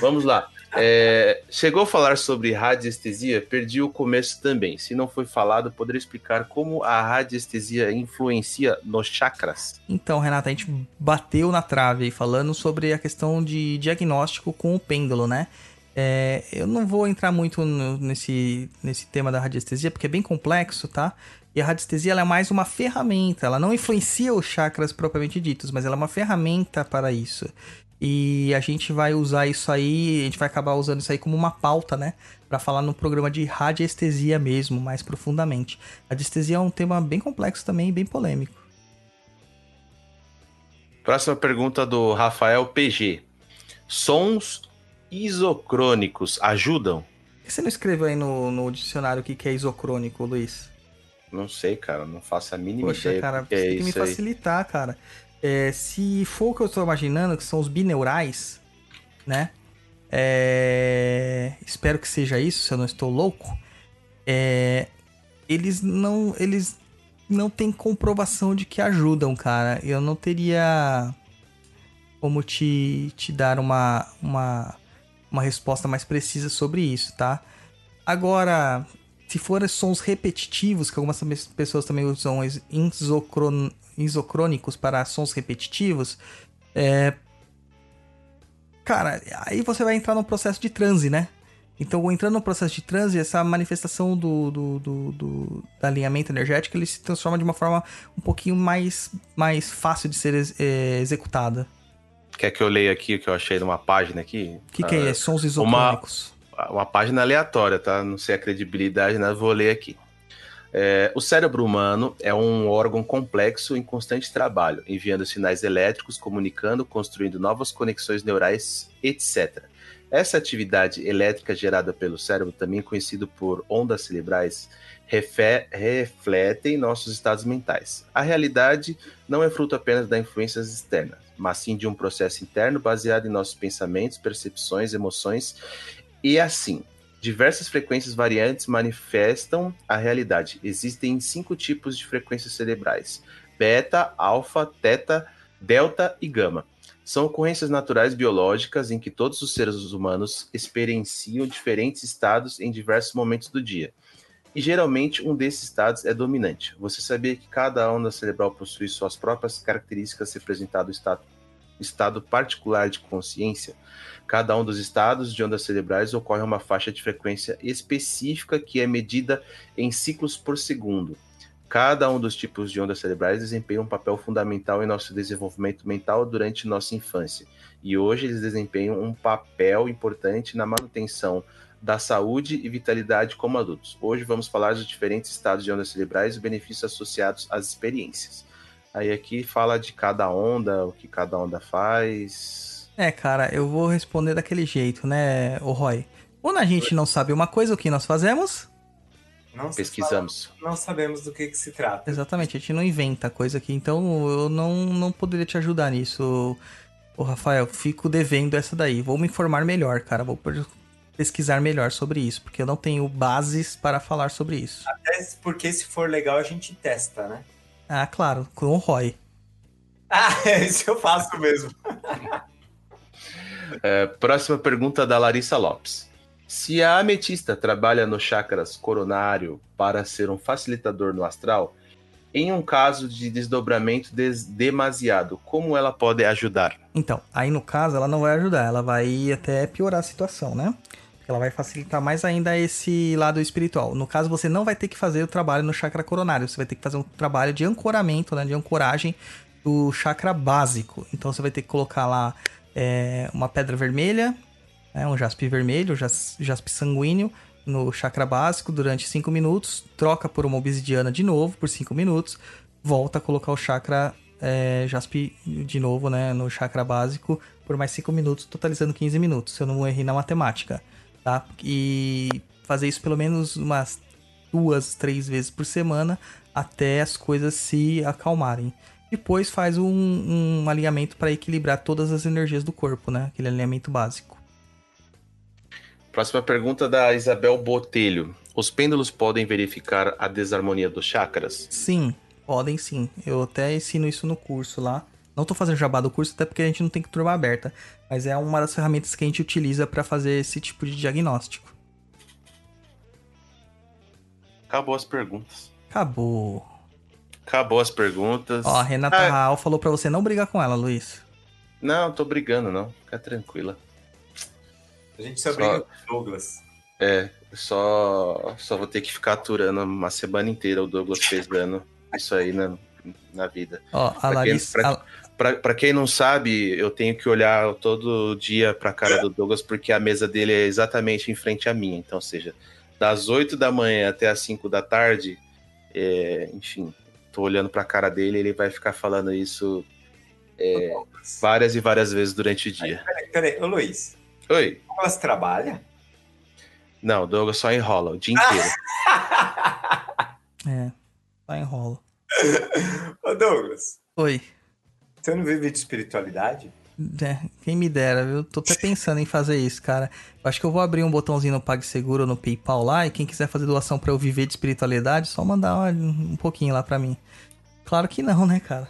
[SPEAKER 5] Vamos lá. É, chegou a falar sobre radiestesia? Perdi o começo também. Se não foi falado, poderia explicar como a radiestesia influencia nos chakras?
[SPEAKER 2] Então, Renata, a gente bateu na trave aí falando sobre a questão de diagnóstico com o pêndulo, né? É, eu não vou entrar muito no, nesse, nesse tema da radiestesia, porque é bem complexo, tá? E a radiestesia é mais uma ferramenta, ela não influencia os chakras propriamente ditos, mas ela é uma ferramenta para isso. E a gente vai usar isso aí, a gente vai acabar usando isso aí como uma pauta, né? Para falar no programa de radiestesia mesmo, mais profundamente. Radiestesia é um tema bem complexo também, bem polêmico.
[SPEAKER 5] Próxima pergunta do Rafael PG. Sons isocrônicos ajudam?
[SPEAKER 2] Por que você não escreveu aí no, no dicionário o que, que é isocrônico, Luiz?
[SPEAKER 5] Não sei, cara. Não faço a mínima
[SPEAKER 2] Poxa,
[SPEAKER 5] ideia.
[SPEAKER 2] cara,
[SPEAKER 5] você
[SPEAKER 2] é
[SPEAKER 5] tem
[SPEAKER 2] que me facilitar, aí. cara. É, se for o que eu estou imaginando, que são os bineurais, né? É, espero que seja isso, se eu não estou louco. É, eles não, eles não têm comprovação de que ajudam, cara. Eu não teria como te, te dar uma, uma, uma resposta mais precisa sobre isso, tá? Agora, se forem sons repetitivos, que algumas pessoas também usam isocrônicos para sons repetitivos, é... cara, aí você vai entrar no processo de transe, né? Então, entrando no processo de transe, essa manifestação do, do, do, do, do alinhamento energético ele se transforma de uma forma um pouquinho mais, mais fácil de ser ex, é, executada.
[SPEAKER 5] Quer que eu leia aqui o que eu achei numa página aqui?
[SPEAKER 2] O que, que é? Ah, Sons isocrônicos.
[SPEAKER 5] Uma, uma página aleatória, tá? Não sei a credibilidade, mas vou ler aqui. É, o cérebro humano é um órgão complexo em constante trabalho, enviando sinais elétricos, comunicando, construindo novas conexões neurais, etc. Essa atividade elétrica gerada pelo cérebro, também conhecido por ondas cerebrais, refletem nossos estados mentais. A realidade não é fruto apenas das influências externas, mas sim de um processo interno baseado em nossos pensamentos, percepções, emoções e assim. Diversas frequências variantes manifestam a realidade. Existem cinco tipos de frequências cerebrais: beta, alfa, teta, delta e gama. São ocorrências naturais biológicas em que todos os seres humanos experienciam diferentes estados em diversos momentos do dia. E geralmente um desses estados é dominante. Você sabia que cada onda cerebral possui suas próprias características representando o estado, estado particular de consciência? Cada um dos estados de ondas cerebrais ocorre uma faixa de frequência específica que é medida em ciclos por segundo. Cada um dos tipos de ondas cerebrais desempenha um papel fundamental em nosso desenvolvimento mental durante nossa infância. E hoje eles desempenham um papel importante na manutenção da saúde e vitalidade como adultos. Hoje vamos falar dos diferentes estados de ondas cerebrais e benefícios associados às experiências. Aí aqui fala de cada onda, o que cada onda faz,
[SPEAKER 2] é, cara, eu vou responder daquele jeito, né, o Roy? Quando a gente não sabe uma coisa, o que nós fazemos?
[SPEAKER 5] Não Pesquisamos.
[SPEAKER 3] Fala, não sabemos do que, que, se trata.
[SPEAKER 2] Exatamente, a gente não inventa coisa aqui, então eu não, não poderia te ajudar nisso. Ô, Rafael, fico devendo essa daí. Vou me informar melhor, cara. Vou pesquisar melhor sobre isso, porque eu não tenho bases para falar sobre isso.
[SPEAKER 3] Até porque se for legal a gente testa, né?
[SPEAKER 2] Ah, claro, com o Roy.
[SPEAKER 3] Ah, <laughs> isso eu faço mesmo.
[SPEAKER 5] É, próxima pergunta da Larissa Lopes. Se a ametista trabalha no chakras coronário para ser um facilitador no astral, em um caso de desdobramento des demasiado, como ela pode ajudar?
[SPEAKER 2] Então, aí no caso ela não vai ajudar, ela vai até piorar a situação, né? Ela vai facilitar mais ainda esse lado espiritual. No caso, você não vai ter que fazer o trabalho no chakra coronário, você vai ter que fazer um trabalho de ancoramento, né, de ancoragem do chakra básico. Então você vai ter que colocar lá é, uma pedra vermelha, é, um jaspe vermelho, jas, jaspe sanguíneo no chakra básico durante 5 minutos, troca por uma obsidiana de novo por 5 minutos, volta a colocar o chakra é, Jaspe de novo, né, no chakra básico por mais 5 minutos, totalizando 15 minutos, se eu não errei na matemática, tá? E fazer isso pelo menos umas duas, três vezes por semana até as coisas se acalmarem. Depois faz um, um alinhamento para equilibrar todas as energias do corpo, né? Aquele alinhamento básico.
[SPEAKER 5] Próxima pergunta da Isabel Botelho. Os pêndulos podem verificar a desarmonia dos chakras?
[SPEAKER 2] Sim, podem sim. Eu até ensino isso no curso lá. Não tô fazendo jabá do curso, até porque a gente não tem turma aberta. Mas é uma das ferramentas que a gente utiliza para fazer esse tipo de diagnóstico.
[SPEAKER 5] Acabou as perguntas.
[SPEAKER 2] Acabou.
[SPEAKER 5] Acabou as perguntas.
[SPEAKER 2] Ó, a Renata ah, Raal falou para você não brigar com ela, Luiz.
[SPEAKER 5] Não, tô brigando não. Fica tranquila.
[SPEAKER 3] A gente só, só... briga com o Douglas.
[SPEAKER 5] É, só, só vou ter que ficar aturando uma semana inteira o Douglas pesando isso aí na, na vida.
[SPEAKER 2] Ó, a pra Larissa...
[SPEAKER 5] Quem, pra, pra, pra, quem não sabe, eu tenho que olhar todo dia pra cara do Douglas porque a mesa dele é exatamente em frente à minha. Então, ou seja, das 8 da manhã até as 5 da tarde, é, enfim, tô olhando pra cara dele ele vai ficar falando isso é, várias e várias vezes durante o dia.
[SPEAKER 3] Peraí, peraí, ô Luiz.
[SPEAKER 5] Oi.
[SPEAKER 3] Douglas trabalha?
[SPEAKER 5] Não, o Douglas só enrola o dia inteiro. <laughs>
[SPEAKER 2] é, só enrola.
[SPEAKER 3] Ô Douglas.
[SPEAKER 2] Oi.
[SPEAKER 3] Você não vive de espiritualidade?
[SPEAKER 2] É, quem me dera, viu? Tô até pensando em fazer isso, cara. Acho que eu vou abrir um botãozinho no PagSeguro no PayPal lá e quem quiser fazer doação para eu viver de espiritualidade, só mandar um pouquinho lá para mim. Claro que não, né, cara?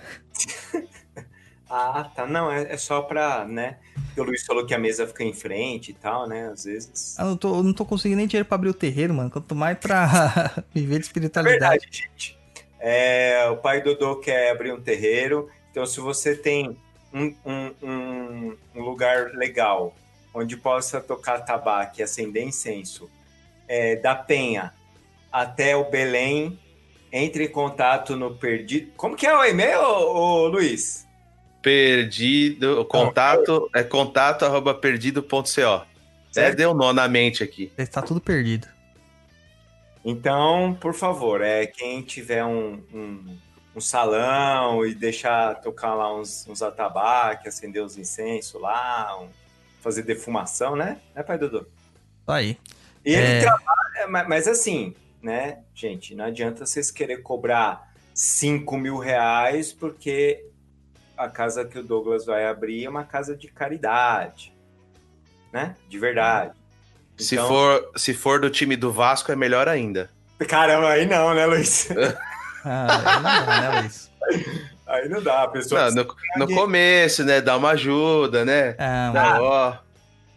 [SPEAKER 2] <laughs>
[SPEAKER 3] ah, tá. Não, é, é só pra, né? o Luiz falou que a mesa fica em frente e tal, né? Às vezes.
[SPEAKER 2] Ah, eu, tô, não tô conseguindo nem dinheiro pra abrir o terreiro, mano. Quanto mais pra <laughs> viver de espiritualidade. É verdade, gente.
[SPEAKER 3] É, o pai Dodô quer abrir um terreiro. Então, se você tem um, um, um, lugar legal onde possa tocar tabaco e acender incenso, é, da Penha até o Belém, entre em contato no Perdido. Como que é o e-mail, ô, ô, Luiz?
[SPEAKER 5] Perdido, contato, é contato arroba perdido.co. É, deu nó na mente aqui.
[SPEAKER 2] Está tudo perdido.
[SPEAKER 3] Então, por favor, é quem tiver um, um um salão e deixar tocar lá uns, uns atabaques, acender os incensos lá, um, fazer defumação, né? Né, pai Dudu?
[SPEAKER 2] Aí.
[SPEAKER 3] E ele é... trabalha, mas, mas, assim, né, gente, não adianta vocês querer cobrar 5 mil reais porque a casa que o Douglas vai abrir é uma casa de caridade, né? De verdade.
[SPEAKER 5] Então... Se, for, se for do time do Vasco, é melhor ainda.
[SPEAKER 3] Caramba, aí não, né, Luiz? <laughs>
[SPEAKER 2] Ah, não dá, né, Luiz?
[SPEAKER 3] Aí não dá, a pessoa.
[SPEAKER 5] Não, no, no começo, né? Dá uma ajuda, né?
[SPEAKER 3] Ah,
[SPEAKER 5] não, ó.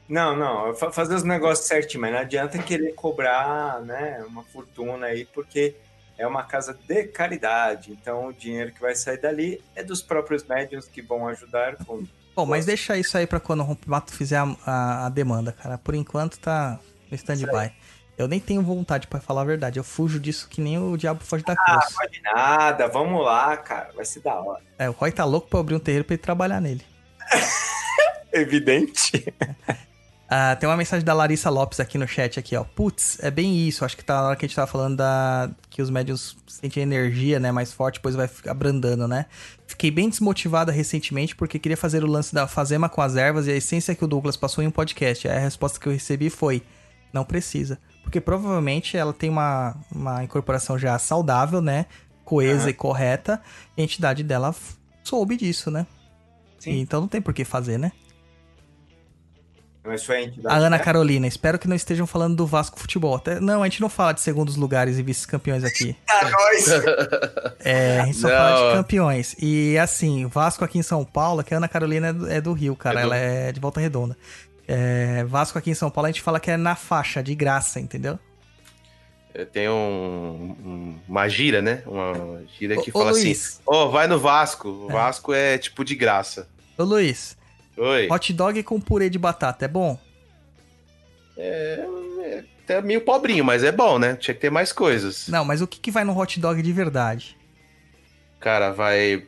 [SPEAKER 3] Não, não, fazer os negócios certinho, mas não adianta querer cobrar, né, uma fortuna aí, porque é uma casa de caridade. Então o dinheiro que vai sair dali é dos próprios médiums que vão ajudar com.
[SPEAKER 2] Bom, mas deixa isso aí para quando o Rompimato fizer a, a, a, demanda, cara. Por enquanto tá no stand-by. Eu nem tenho vontade, para falar a verdade. Eu fujo disso que nem o diabo foge da ah, cruz.
[SPEAKER 3] Ah, pode nada. Vamos lá, cara. Vai ser da hora.
[SPEAKER 2] É, o Roy tá louco pra abrir um terreiro pra ele trabalhar nele. <laughs>
[SPEAKER 3] Evidente. <laughs>
[SPEAKER 2] Ah, tem uma mensagem da Larissa Lopes aqui no chat aqui, ó. Putz, é bem isso. Acho que tá na hora que a gente tava falando da que os médios sentem energia, né, mais forte, depois vai abrandando, né? Fiquei bem desmotivada recentemente porque queria fazer o lance da fazema com as ervas e a essência que o Douglas passou em um podcast. Aí a resposta que eu recebi foi: não precisa. Porque provavelmente ela tem uma, uma incorporação já saudável, né? Coesa uhum. e correta. E a entidade dela soube disso, né? Sim. então não tem por que fazer, né?
[SPEAKER 3] Mas foi a entidade.
[SPEAKER 2] A Ana Carolina, espero que não estejam falando do Vasco Futebol. Até, não, a gente não fala de segundos lugares e vice-campeões aqui. <laughs>
[SPEAKER 3] Ah, nós!
[SPEAKER 2] É, a gente só não. fala de campeões. E assim, Vasco aqui em São Paulo, que a Ana Carolina é do, é do Rio, cara. É do... Ela é de volta redonda. É, Vasco aqui em São Paulo a gente fala que é na faixa, de graça, entendeu?
[SPEAKER 5] É, tem um, um, uma gira, né? Uma gira que ô, fala ô, assim: Ó, oh, vai no Vasco. O é. Vasco é tipo de graça.
[SPEAKER 2] Ô Luiz.
[SPEAKER 5] Oi.
[SPEAKER 2] Hot dog com purê de batata, é bom?
[SPEAKER 5] É, é até meio pobrinho, mas é bom, né? Tinha que ter mais coisas.
[SPEAKER 2] Não, mas o que, que vai no hot dog de verdade?
[SPEAKER 5] Cara, vai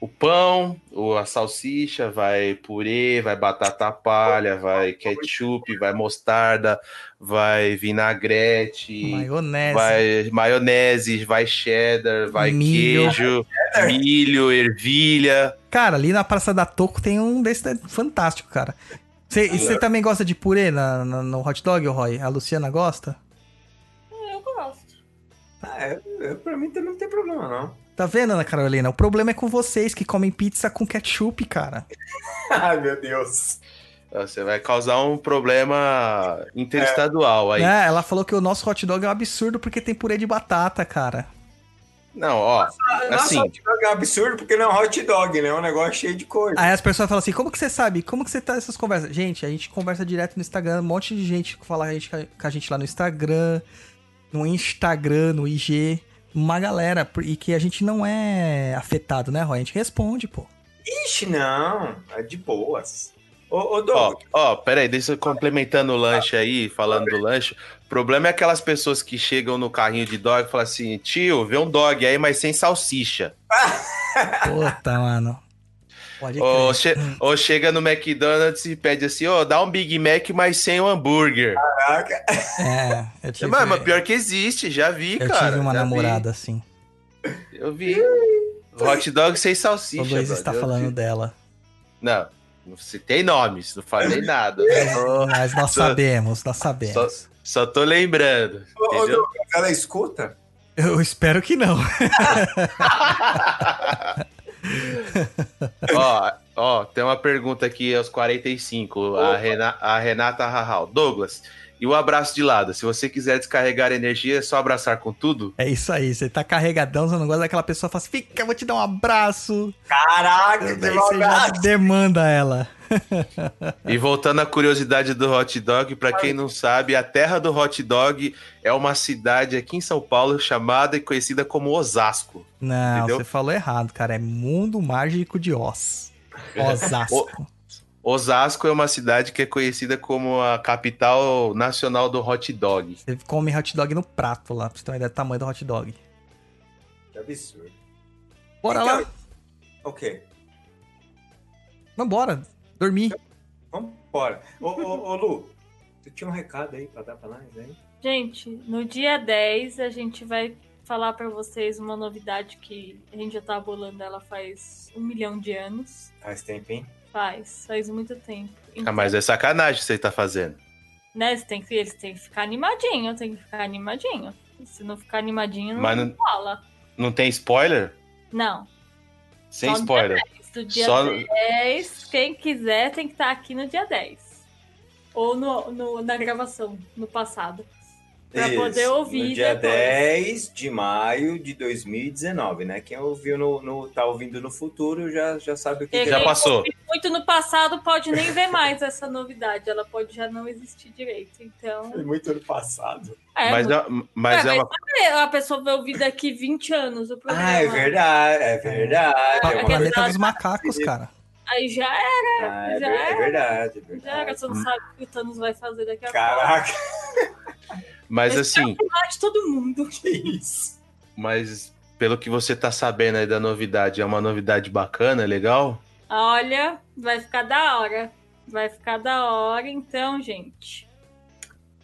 [SPEAKER 5] o pão, a salsicha, vai purê, vai batata palha, vai ketchup, vai mostarda, vai vinagrete,
[SPEAKER 2] maionese,
[SPEAKER 5] vai maionese, vai cheddar, vai Milho. queijo, milho, ervilha.
[SPEAKER 2] Cara, ali na Praça da Toco tem um desse fantástico, cara. Você também gosta de purê na, na- no hot dog, Roy? A Luciana gosta?
[SPEAKER 4] Eu gosto.
[SPEAKER 3] Ah, é, é, pra mim também não tem problema, não.
[SPEAKER 2] Tá vendo, Ana Carolina? O problema é com vocês que comem pizza com ketchup, cara. <laughs>
[SPEAKER 3] Ai, meu Deus.
[SPEAKER 5] Você vai causar um problema interestadual aí.
[SPEAKER 2] É, ela falou que o nosso hot dog é um absurdo porque tem purê de batata, cara.
[SPEAKER 5] Não, ó.
[SPEAKER 3] Nossa,
[SPEAKER 5] Assim,
[SPEAKER 3] hot dog é um absurdo porque não é hot dog, né? É um negócio cheio de coisa.
[SPEAKER 2] Aí as pessoas falam assim, como que você sabe? Como que você tá nessas conversas? Gente, a gente conversa direto no Instagram, um monte de gente que fala a gente- com a gente lá no Instagram, no Instagram, no IG, uma galera, por- e que a gente não é afetado, né, Roy? A gente responde, pô.
[SPEAKER 3] Ixi, não. É de boas. Ô, ô
[SPEAKER 5] ó, ó, peraí, deixa eu complementando o lanche aí, falando do lanche. O problema é aquelas pessoas que chegam no carrinho de dog e falam assim, tio, vê um dog aí, mas sem salsicha.
[SPEAKER 2] Puta, mano. Pode
[SPEAKER 5] Ou, che- ou chega no McDonald's e pede assim, ó, dá um Big Mac, mas sem o hambúrguer.
[SPEAKER 3] caraca.
[SPEAKER 2] É, eu tive,
[SPEAKER 5] Mano, mas pior que existe, já vi,
[SPEAKER 2] eu
[SPEAKER 5] cara.
[SPEAKER 2] tive uma
[SPEAKER 5] já vi.
[SPEAKER 2] namorada assim.
[SPEAKER 5] Eu vi. Hot dog sem salsicha.
[SPEAKER 2] O Luiz está
[SPEAKER 5] eu
[SPEAKER 2] falando
[SPEAKER 5] vi.
[SPEAKER 2] dela.
[SPEAKER 5] Não, não citei nomes, não falei nada. Só-
[SPEAKER 2] Mas nós
[SPEAKER 5] Só-
[SPEAKER 2] sabemos, nós sabemos.
[SPEAKER 5] Só tô lembrando,
[SPEAKER 3] Ô, ô, ela escuta?
[SPEAKER 2] Eu espero que não. <laughs>
[SPEAKER 5] ó, ó, tem uma pergunta aqui aos 45, a, Rena, a Renata Rahal. Douglas, e o abraço de lado? Se você quiser descarregar energia, é só abraçar com tudo?
[SPEAKER 2] É isso aí, você tá carregadão, você não gosta daquela pessoa que fala assim, fica, eu vou te dar um abraço.
[SPEAKER 3] Caraca,
[SPEAKER 2] Daí
[SPEAKER 3] que
[SPEAKER 2] você já
[SPEAKER 3] maldade.
[SPEAKER 2] demanda ela.
[SPEAKER 5] E voltando à curiosidade do hot dog, pra quem não sabe, a terra do hot dog é uma cidade aqui em São Paulo chamada e conhecida como Osasco.
[SPEAKER 2] Não,
[SPEAKER 5] Entendeu?
[SPEAKER 2] você falou errado, cara. É Mundo Mágico de Oz. <laughs> Osasco.
[SPEAKER 5] Osasco é uma cidade que é conhecida como a capital nacional do hot dog.
[SPEAKER 2] Você come hot dog no prato lá, pra você ter uma ideia do tamanho do hot dog.
[SPEAKER 3] Que absurdo.
[SPEAKER 2] Bora
[SPEAKER 3] Então-
[SPEAKER 2] lá,
[SPEAKER 3] Ok,
[SPEAKER 2] vambora. Dormir.
[SPEAKER 3] vamos embora. Ô, ô, ô, Lu, tu tinha um recado aí pra dar pra nós, hein?
[SPEAKER 4] Gente, no dia 10 a gente vai falar pra vocês uma novidade que a gente já tá bolando ela faz um milhão de anos.
[SPEAKER 3] Faz tempo, hein?
[SPEAKER 4] Faz, faz muito tempo.
[SPEAKER 5] Ah, mas é sacanagem que você tá fazendo.
[SPEAKER 4] né, você tem que, eles têm que ficar animadinho, tem que ficar animadinho. Se não ficar animadinho, não,
[SPEAKER 5] Mas não-
[SPEAKER 4] fala.
[SPEAKER 5] Não tem spoiler?
[SPEAKER 4] Não.
[SPEAKER 5] Sem
[SPEAKER 4] Só no
[SPEAKER 5] spoiler.
[SPEAKER 4] Do dia
[SPEAKER 5] Só
[SPEAKER 4] 10, quem quiser tem que estar aqui no dia 10. Ou no, no- na gravação, no passado. Pra
[SPEAKER 3] Isso,
[SPEAKER 4] poder ouvir
[SPEAKER 3] No dia
[SPEAKER 4] depois.
[SPEAKER 3] 10 de maio de 2019, né? Quem ouviu no, no- tá ouvindo no futuro já, já sabe o que, que
[SPEAKER 5] Já
[SPEAKER 3] é.
[SPEAKER 5] passou.
[SPEAKER 4] Muito no passado pode nem ver mais essa novidade. Ela pode já não existir direito. Então.
[SPEAKER 3] Foi muito ano passado.
[SPEAKER 4] É,
[SPEAKER 5] Mas,
[SPEAKER 4] muito-
[SPEAKER 5] é, mas
[SPEAKER 4] É,
[SPEAKER 5] é uma.
[SPEAKER 4] a pessoa vai ouvir daqui 20 anos o programa.
[SPEAKER 3] Ah, é verdade, é verdade. É, uma...
[SPEAKER 2] Planeta dos Macacos, cara.
[SPEAKER 4] Aí já é,
[SPEAKER 3] Ah, é,
[SPEAKER 4] já
[SPEAKER 3] é
[SPEAKER 4] é.
[SPEAKER 3] verdade, é
[SPEAKER 4] já era.
[SPEAKER 3] verdade.
[SPEAKER 4] Você não sabe o que o Thanos vai fazer daqui a pouco.
[SPEAKER 3] Caraca, <laughs>
[SPEAKER 5] Mas
[SPEAKER 4] Esse
[SPEAKER 5] assim,
[SPEAKER 4] é de todo mundo. <laughs>
[SPEAKER 3] que isso?
[SPEAKER 5] mas pelo que você tá sabendo aí da novidade, é uma novidade bacana, legal?
[SPEAKER 4] Olha, vai ficar da hora. Vai ficar da hora, então, gente.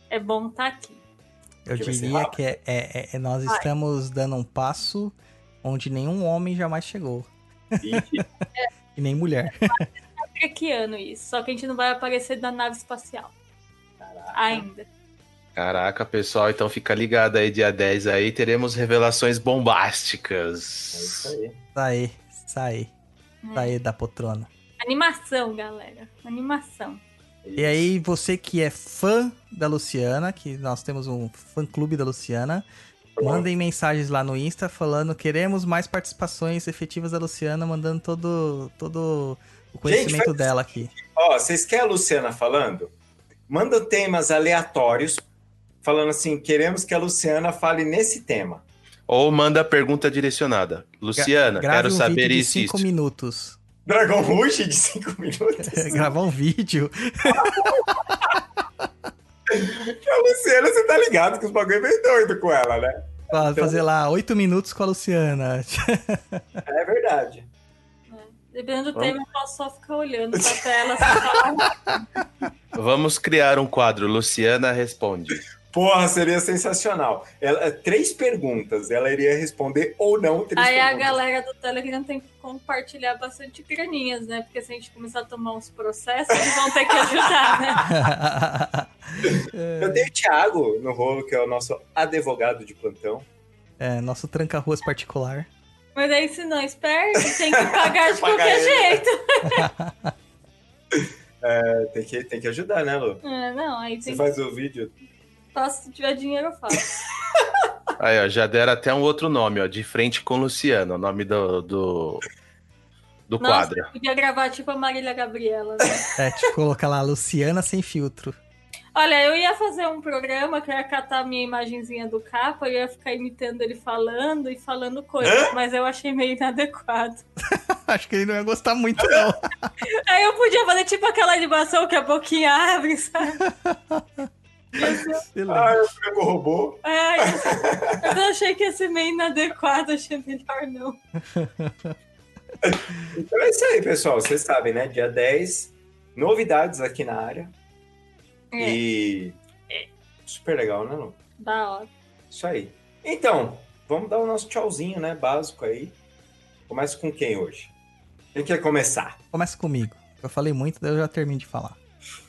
[SPEAKER 4] É bom estar aqui.
[SPEAKER 2] Eu
[SPEAKER 3] Que
[SPEAKER 2] diria que é, é- é- nós
[SPEAKER 4] Vai.
[SPEAKER 2] estamos dando um passo onde nenhum homem jamais chegou. <laughs> E nem mulher.
[SPEAKER 4] É que <laughs> ano isso? Só que a gente não vai aparecer na nave espacial. Ainda.
[SPEAKER 5] Caraca, pessoal, então fica ligado aí, dia 10 aí, teremos revelações
[SPEAKER 3] é isso
[SPEAKER 5] bombásticas.
[SPEAKER 3] aí.
[SPEAKER 2] Sai, sai, sai da poltrona.
[SPEAKER 4] Animação, galera. Animação.
[SPEAKER 2] E aí, você que é fã da Luciana, que nós temos um fã-clube da Luciana, mandem mensagens lá no Insta falando queremos mais participações efetivas da Luciana, mandando todo, todo o conhecimento
[SPEAKER 3] faz-
[SPEAKER 2] dela aqui.
[SPEAKER 3] Ó, vocês querem a Luciana falando? Manda temas aleatórios, falando assim, queremos que a Luciana fale nesse tema.
[SPEAKER 5] Ou manda pergunta direcionada. Luciana,
[SPEAKER 2] Grave
[SPEAKER 5] quero
[SPEAKER 2] um
[SPEAKER 5] saber
[SPEAKER 2] vídeo de
[SPEAKER 5] isso.
[SPEAKER 2] 5
[SPEAKER 5] isso.
[SPEAKER 2] minutos.
[SPEAKER 3] Dragon Rush de 5 minutos. <laughs>
[SPEAKER 2] Gravar um vídeo. <laughs>
[SPEAKER 3] a Luciana, você tá ligado que os bagulho é meio doido com ela, né? Então-
[SPEAKER 2] Fazer lá 8 minutos com a Luciana.
[SPEAKER 3] É verdade.
[SPEAKER 4] Dependendo do tema, eu posso só ficar olhando pra tela.
[SPEAKER 5] Vamos criar um quadro. Luciana responde.
[SPEAKER 3] Porra, seria sensacional. Ela, três perguntas, ela iria responder ou não três
[SPEAKER 4] Aí
[SPEAKER 3] perguntas.
[SPEAKER 4] a galera do Telegram tem que compartilhar bastante graninhas, né? Porque se a gente começar a tomar uns processos, eles vão ter que ajudar, né? <laughs>
[SPEAKER 3] Eu tenho o Thiago no rolo, que é o nosso advogado de plantão.
[SPEAKER 2] é, nosso tranca-ruas particular.
[SPEAKER 4] Mas aí se não espera, tem que pagar de <laughs>
[SPEAKER 3] Pagar
[SPEAKER 4] qualquer
[SPEAKER 3] ele.
[SPEAKER 4] jeito. <laughs>
[SPEAKER 3] É, tem, que, tem que ajudar, né, Lu?
[SPEAKER 4] É, não, aí
[SPEAKER 3] Você
[SPEAKER 4] tem
[SPEAKER 3] faz o vídeo.
[SPEAKER 4] Faço, se tiver dinheiro, eu faço. <laughs>
[SPEAKER 5] Aí, ó, já deram até um outro nome, ó, de frente com Luciano, o nome do, do, do
[SPEAKER 4] Nossa,
[SPEAKER 5] quadro.
[SPEAKER 4] podia gravar tipo a Marília Gabriela, né? <laughs>
[SPEAKER 2] É, tipo, colocar lá Luciana sem filtro.
[SPEAKER 4] Olha, eu ia fazer um programa que eu ia catar a minha imagenzinha do capa, eu ia ficar imitando ele falando e falando coisas, mas eu achei meio inadequado. <laughs>
[SPEAKER 2] Acho que ele não ia gostar muito, não.
[SPEAKER 4] Aí eu podia fazer tipo aquela animação que a boquinha abre, sabe? <laughs>
[SPEAKER 3] Ah, eu pego o robô.
[SPEAKER 4] É, eu achei que ia ser meio inadequado, achei melhor não. <laughs>
[SPEAKER 3] Então é isso aí, pessoal. Vocês sabem, né? Dia 10, novidades aqui na área.
[SPEAKER 4] É,
[SPEAKER 3] E. Super legal, né, Lu?
[SPEAKER 4] da hora.
[SPEAKER 3] Isso aí. Então, vamos dar o nosso tchauzinho, né? Básico aí. Começa com quem hoje? Quem quer começar?
[SPEAKER 2] Começa comigo. Eu falei muito, daí eu já termino de falar.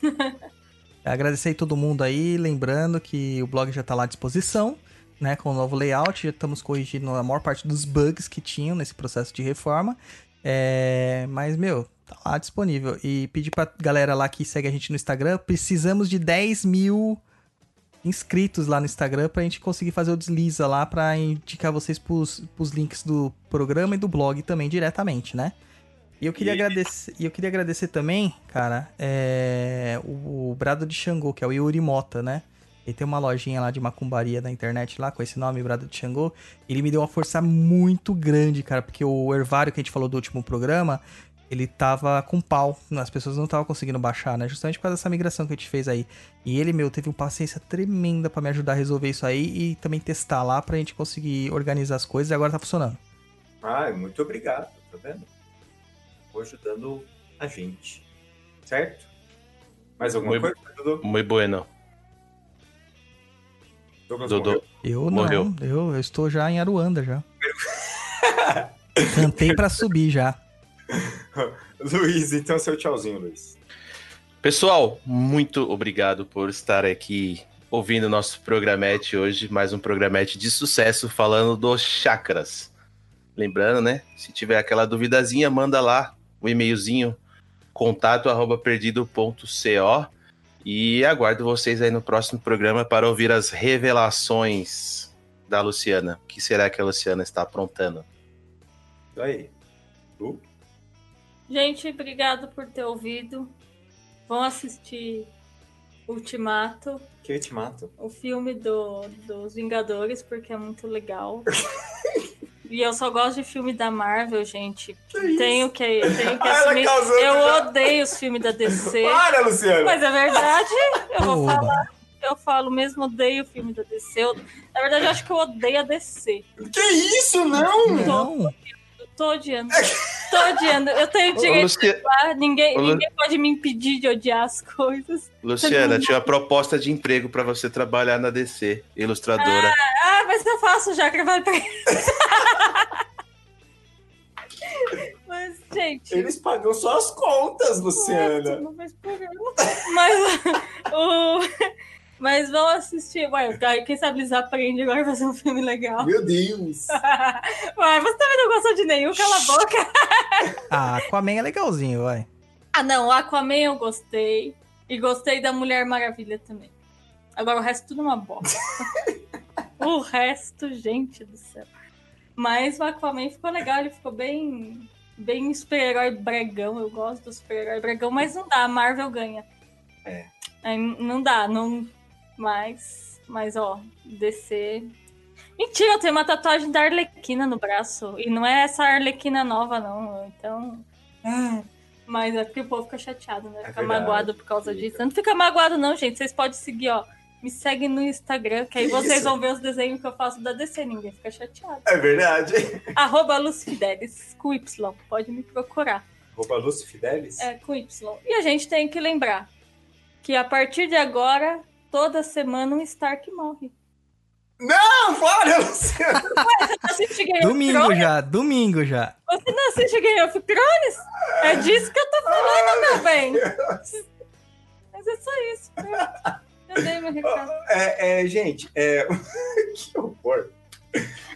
[SPEAKER 2] <laughs> Agradecer todo mundo aí, lembrando que o blog já tá lá à disposição, né, com o novo layout, já estamos corrigindo a maior parte dos bugs que tinham nesse processo de reforma. É, mas, meu, tá lá disponível. E pedir pra galera lá que segue a gente no Instagram, precisamos de 10 mil inscritos lá no Instagram pra gente conseguir fazer o desliza lá pra indicar vocês pros, pros links do programa e do blog também diretamente, né? E eu queria
[SPEAKER 3] E-
[SPEAKER 2] agradecer, eu queria agradecer também, cara, é, o, o Brado de Xangô, que é o Yuri Mota, né? Ele tem uma lojinha lá de macumbaria na internet lá com esse nome, Brado de Xangô. Ele me deu uma força muito grande, cara, porque o Hervário que a gente falou do último programa, ele tava com pau. As pessoas não estavam conseguindo baixar, né? Justamente por causa dessa migração que a gente fez aí. E ele, meu, teve uma paciência tremenda pra me ajudar a resolver isso aí e também testar lá pra gente conseguir organizar as coisas e agora tá funcionando.
[SPEAKER 3] Ah, muito obrigado, tá vendo? Vou ajudando a gente. Certo? Mais alguma
[SPEAKER 5] Muito-
[SPEAKER 3] coisa, Dudu?
[SPEAKER 5] Muito bueno.
[SPEAKER 3] Douglas
[SPEAKER 5] Dodô.
[SPEAKER 3] morreu?
[SPEAKER 2] Eu
[SPEAKER 5] Morreu.
[SPEAKER 2] não, eu, eu estou já em Aruanda já. <laughs> Cantei pra subir já. <laughs>
[SPEAKER 3] Luiz, então seu tchauzinho, Luiz.
[SPEAKER 5] Pessoal, muito obrigado por estar aqui ouvindo nosso programete hoje, mais um programete de sucesso falando dos chakras. Lembrando, né? Se tiver aquela duvidazinha, manda lá o e-mailzinho contato arroba perdido.co e aguardo vocês aí no próximo programa para ouvir as revelações da Luciana. O que será que a Luciana está aprontando?
[SPEAKER 3] Isso aí. Lu?
[SPEAKER 4] Gente, obrigado por ter ouvido. Vão assistir Ultimato,
[SPEAKER 3] Que eu te mato.
[SPEAKER 4] o filme do, dos Vingadores, porque é muito legal. <laughs> e eu só gosto de filme da Marvel, gente. Tenho que, tenho que <laughs>
[SPEAKER 3] Ah,
[SPEAKER 4] assumir. Eu
[SPEAKER 3] já.
[SPEAKER 4] odeio os filmes da DC. <laughs>
[SPEAKER 3] Para, Luciana!
[SPEAKER 4] Mas é verdade, eu vou
[SPEAKER 2] Oba.
[SPEAKER 4] falar. Eu falo mesmo, odeio o filme da DC. Eu- na verdade, eu acho que eu odeio a DC.
[SPEAKER 3] Que isso, não?
[SPEAKER 2] Não,
[SPEAKER 4] tô odiando. Tô odiando. Eu tenho direito
[SPEAKER 5] Luci-
[SPEAKER 4] de odiar. Ninguém,
[SPEAKER 5] Lu-
[SPEAKER 4] ninguém pode me impedir de odiar as coisas.
[SPEAKER 5] Luciana, <laughs> tinha uma proposta de emprego para você trabalhar na DC, ilustradora.
[SPEAKER 4] Ah, mas eu faço já trabalho pra <laughs> Mas, gente.
[SPEAKER 3] Eles pagam só as contas, Luciana.
[SPEAKER 4] Programa. Mas, <laughs> o... mas vão assistir. Ué, quem sabe eles aprendem agora a fazer um filme legal.
[SPEAKER 3] Meu Deus. <laughs>
[SPEAKER 4] Ué, você também não gostou de nenhum, cala a boca.
[SPEAKER 2] a <laughs> Aquaman é legalzinho, vai.
[SPEAKER 4] Ah, não, o Aquaman eu gostei. E gostei da Mulher Maravilha também. Agora o resto tudo é uma bosta. <laughs> o resto, gente do céu. Mas o Aquaman ficou legal, ele ficou bem. Bem super-herói bregão. Eu gosto do super-herói bregão, mas não dá, a Marvel ganha.
[SPEAKER 3] É.
[SPEAKER 4] Aí não dá, não. Mas. Mas, ó, DC. Mentira, eu tenho uma tatuagem da Arlequina no braço. E não é essa Arlequina nova, não. Então. ah, Mas é porque o povo fica chateado, né?
[SPEAKER 3] É
[SPEAKER 4] Fica
[SPEAKER 3] verdade,
[SPEAKER 4] magoado por causa
[SPEAKER 3] fica.
[SPEAKER 4] disso. Não fica magoado, não, gente. Vocês podem seguir, ó. Me seguem no Instagram, que aí
[SPEAKER 3] Que
[SPEAKER 4] vocês
[SPEAKER 3] isso?
[SPEAKER 4] vão ver os desenhos que eu faço da DC. Ninguém fica chateado.
[SPEAKER 3] É verdade. <laughs>
[SPEAKER 4] Arroba Luz Fidelis, com Y. Pode me procurar.
[SPEAKER 3] Roupa Lúcio Fidelis?
[SPEAKER 4] É, com Y. E a gente tem que lembrar que a partir de agora, toda semana um Stark morre.
[SPEAKER 3] Não, para, Luciano!
[SPEAKER 4] Ué, você não assiste Game of
[SPEAKER 2] Domingo
[SPEAKER 4] Thrones?
[SPEAKER 2] já, domingo já.
[SPEAKER 4] Você não assiste Game of Thrones? É disso que eu tô falando, meu bem. Mas é só isso. Eu, eu dei meu recado.
[SPEAKER 3] É, é, gente, é... <laughs> que horror.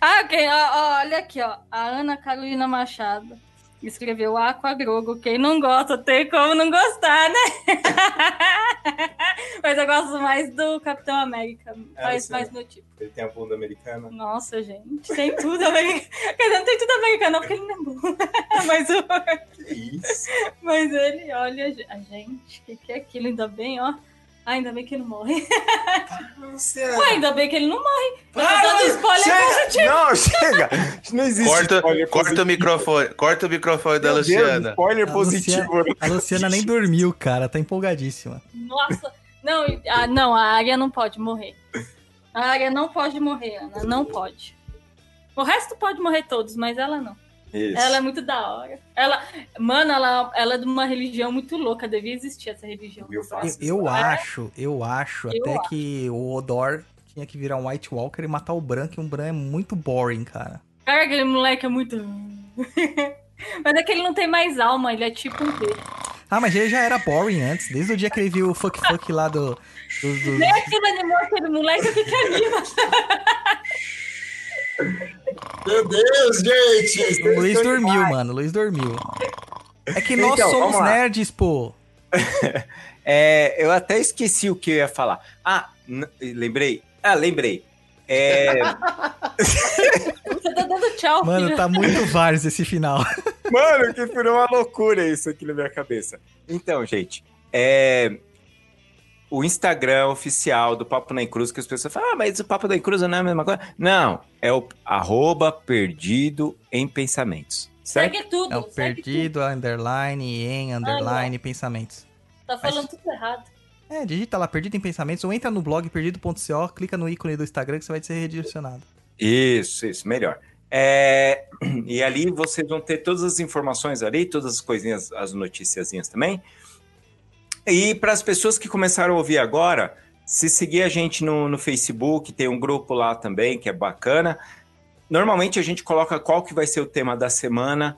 [SPEAKER 4] Ah, ok. Ó, ó, olha aqui, ó. A Ana Carolina Machado escreveu Aquagrogo. Quem não gosta tem como não gostar, né? <laughs> Mas eu gosto mais do Capitão América.
[SPEAKER 3] É,
[SPEAKER 4] Faz
[SPEAKER 3] você-
[SPEAKER 4] mais meu tipo.
[SPEAKER 3] Ele tem a bunda americana.
[SPEAKER 4] Nossa, gente. Tem tudo americano. <laughs> Quer dizer, não tem tudo americano, não, porque ele não é bom. <laughs> Mas, o-
[SPEAKER 3] Que isso?
[SPEAKER 4] mas ele, olha, a gente, o que, que é aquilo? Ainda bem, ó. Ainda bem que ele não morre. <laughs> Ué, ainda bem que ele não morre. Tô
[SPEAKER 3] Para,
[SPEAKER 4] spoiler
[SPEAKER 3] chega! Não, chega! Não existe
[SPEAKER 5] Corta,
[SPEAKER 3] spoiler
[SPEAKER 5] corta o microfone. Corta o microfone da
[SPEAKER 3] Meu Deus,
[SPEAKER 5] Luciana.
[SPEAKER 3] spoiler
[SPEAKER 2] A
[SPEAKER 3] positivo.
[SPEAKER 2] Luciana, a Luciana nem dormiu, cara. Tá empolgadíssima.
[SPEAKER 4] Nossa, não, ah, não, a área não pode morrer. A área não pode morrer, Ana, não pode. O resto pode morrer todos, mas ela não.
[SPEAKER 3] Isso.
[SPEAKER 4] Ela é muito da hora. Ela, mano, ela, ela é de uma religião muito louca, devia existir essa religião.
[SPEAKER 3] Fácil.
[SPEAKER 2] Eu
[SPEAKER 4] É?
[SPEAKER 2] acho, eu acho
[SPEAKER 4] Eu
[SPEAKER 2] até
[SPEAKER 4] acho.
[SPEAKER 2] que o Odor tinha que virar um White Walker e matar o Bran, que um Bran é muito boring, cara.
[SPEAKER 4] Cara, aquele moleque é muito. <laughs> mas é que ele não tem mais alma, ele é tipo um peixe.
[SPEAKER 2] Ah, mas ele já era boring antes, desde o dia que ele viu o fuck fuck lá do. do- do-
[SPEAKER 4] Nem aquilo animou aquele moleque, o que que anima?
[SPEAKER 3] Meu Deus, gente!
[SPEAKER 2] O Luiz dormiu, mano. O Luiz dormiu. É que nós
[SPEAKER 3] Então,
[SPEAKER 2] somos nerds, pô. <laughs>
[SPEAKER 3] É, eu até esqueci o que eu ia falar. Ah, lembrei. Ah, lembrei. É, <laughs>
[SPEAKER 4] Você tá dando tchau,
[SPEAKER 2] Mano,
[SPEAKER 4] filho.
[SPEAKER 2] tá muito vários esse final.
[SPEAKER 3] Mano, que virou uma loucura isso aqui na minha cabeça. Então, gente, é. O Instagram oficial do Papo na Cruz, que as pessoas falam, ah, mas o Papo da Cruz não é a mesma coisa. Não, é o arroba perdido em pensamentos. Certo?
[SPEAKER 4] Segue tudo.
[SPEAKER 2] É o perdido, underline, em, underline, pensamentos.
[SPEAKER 4] tudo. Tá falando tudo errado.
[SPEAKER 2] É, digita lá, perdido em pensamentos, ou entra no blog perdido.co, clica no ícone do Instagram que você vai ser redirecionado.
[SPEAKER 3] Isso, isso, melhor. É, <clears throat> e ali vocês vão ter todas as informações ali, todas as coisinhas, as noticiazinhas também. E para as pessoas que começaram a ouvir agora, se seguir a gente no, no Facebook, tem um grupo lá também que é bacana. Normalmente a gente coloca qual que vai ser o tema da semana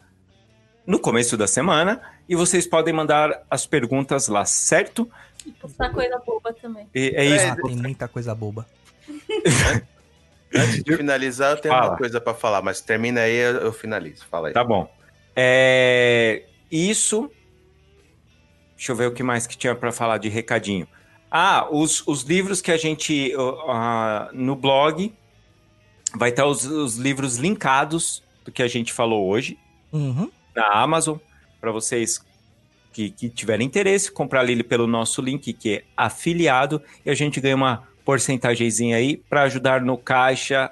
[SPEAKER 3] no começo da semana e vocês podem mandar as perguntas lá, certo?
[SPEAKER 4] E postar coisa boba também.
[SPEAKER 3] E é isso.
[SPEAKER 2] Ah, tem muita coisa boba. <laughs>
[SPEAKER 5] Antes de finalizar, eu tenho
[SPEAKER 3] Fala.
[SPEAKER 5] uma coisa pra falar, mas termina aí, eu, eu finalizo. Fala aí.
[SPEAKER 3] Tá bom. É, isso. Deixa eu ver o que mais que tinha para falar de recadinho. Ah, os, os livros que a gente. uh, no blog. Vai estar os, os livros linkados do que a gente falou hoje
[SPEAKER 2] Uhum.
[SPEAKER 3] na Amazon. Para vocês que, que tiverem interesse, comprar ele pelo nosso link, que é afiliado. E a gente ganha uma porcentagemzinha aí para ajudar no caixa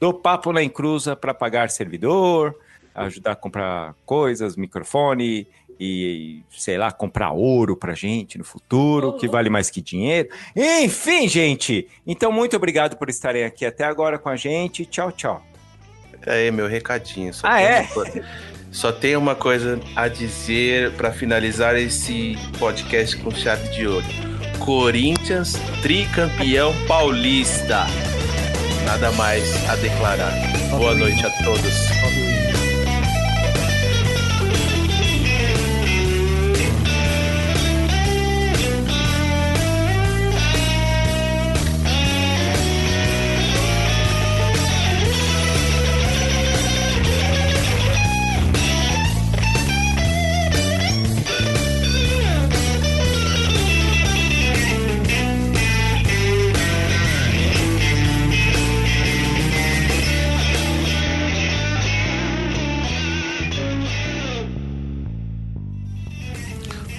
[SPEAKER 3] do Papo na Encruza para pagar servidor, ajudar a comprar coisas, microfone e, sei lá, comprar ouro pra gente no futuro, que vale mais que dinheiro. Enfim, gente. Então, muito obrigado por estarem aqui até agora com a gente. Tchau, tchau.
[SPEAKER 5] Aí, meu recadinho. Só
[SPEAKER 3] Ah,
[SPEAKER 5] tem
[SPEAKER 3] é?
[SPEAKER 5] uma coisa- Só tem uma coisa a dizer pra finalizar esse podcast com chave de ouro. Corinthians tricampeão paulista. Nada mais a declarar. Boa noite a todos.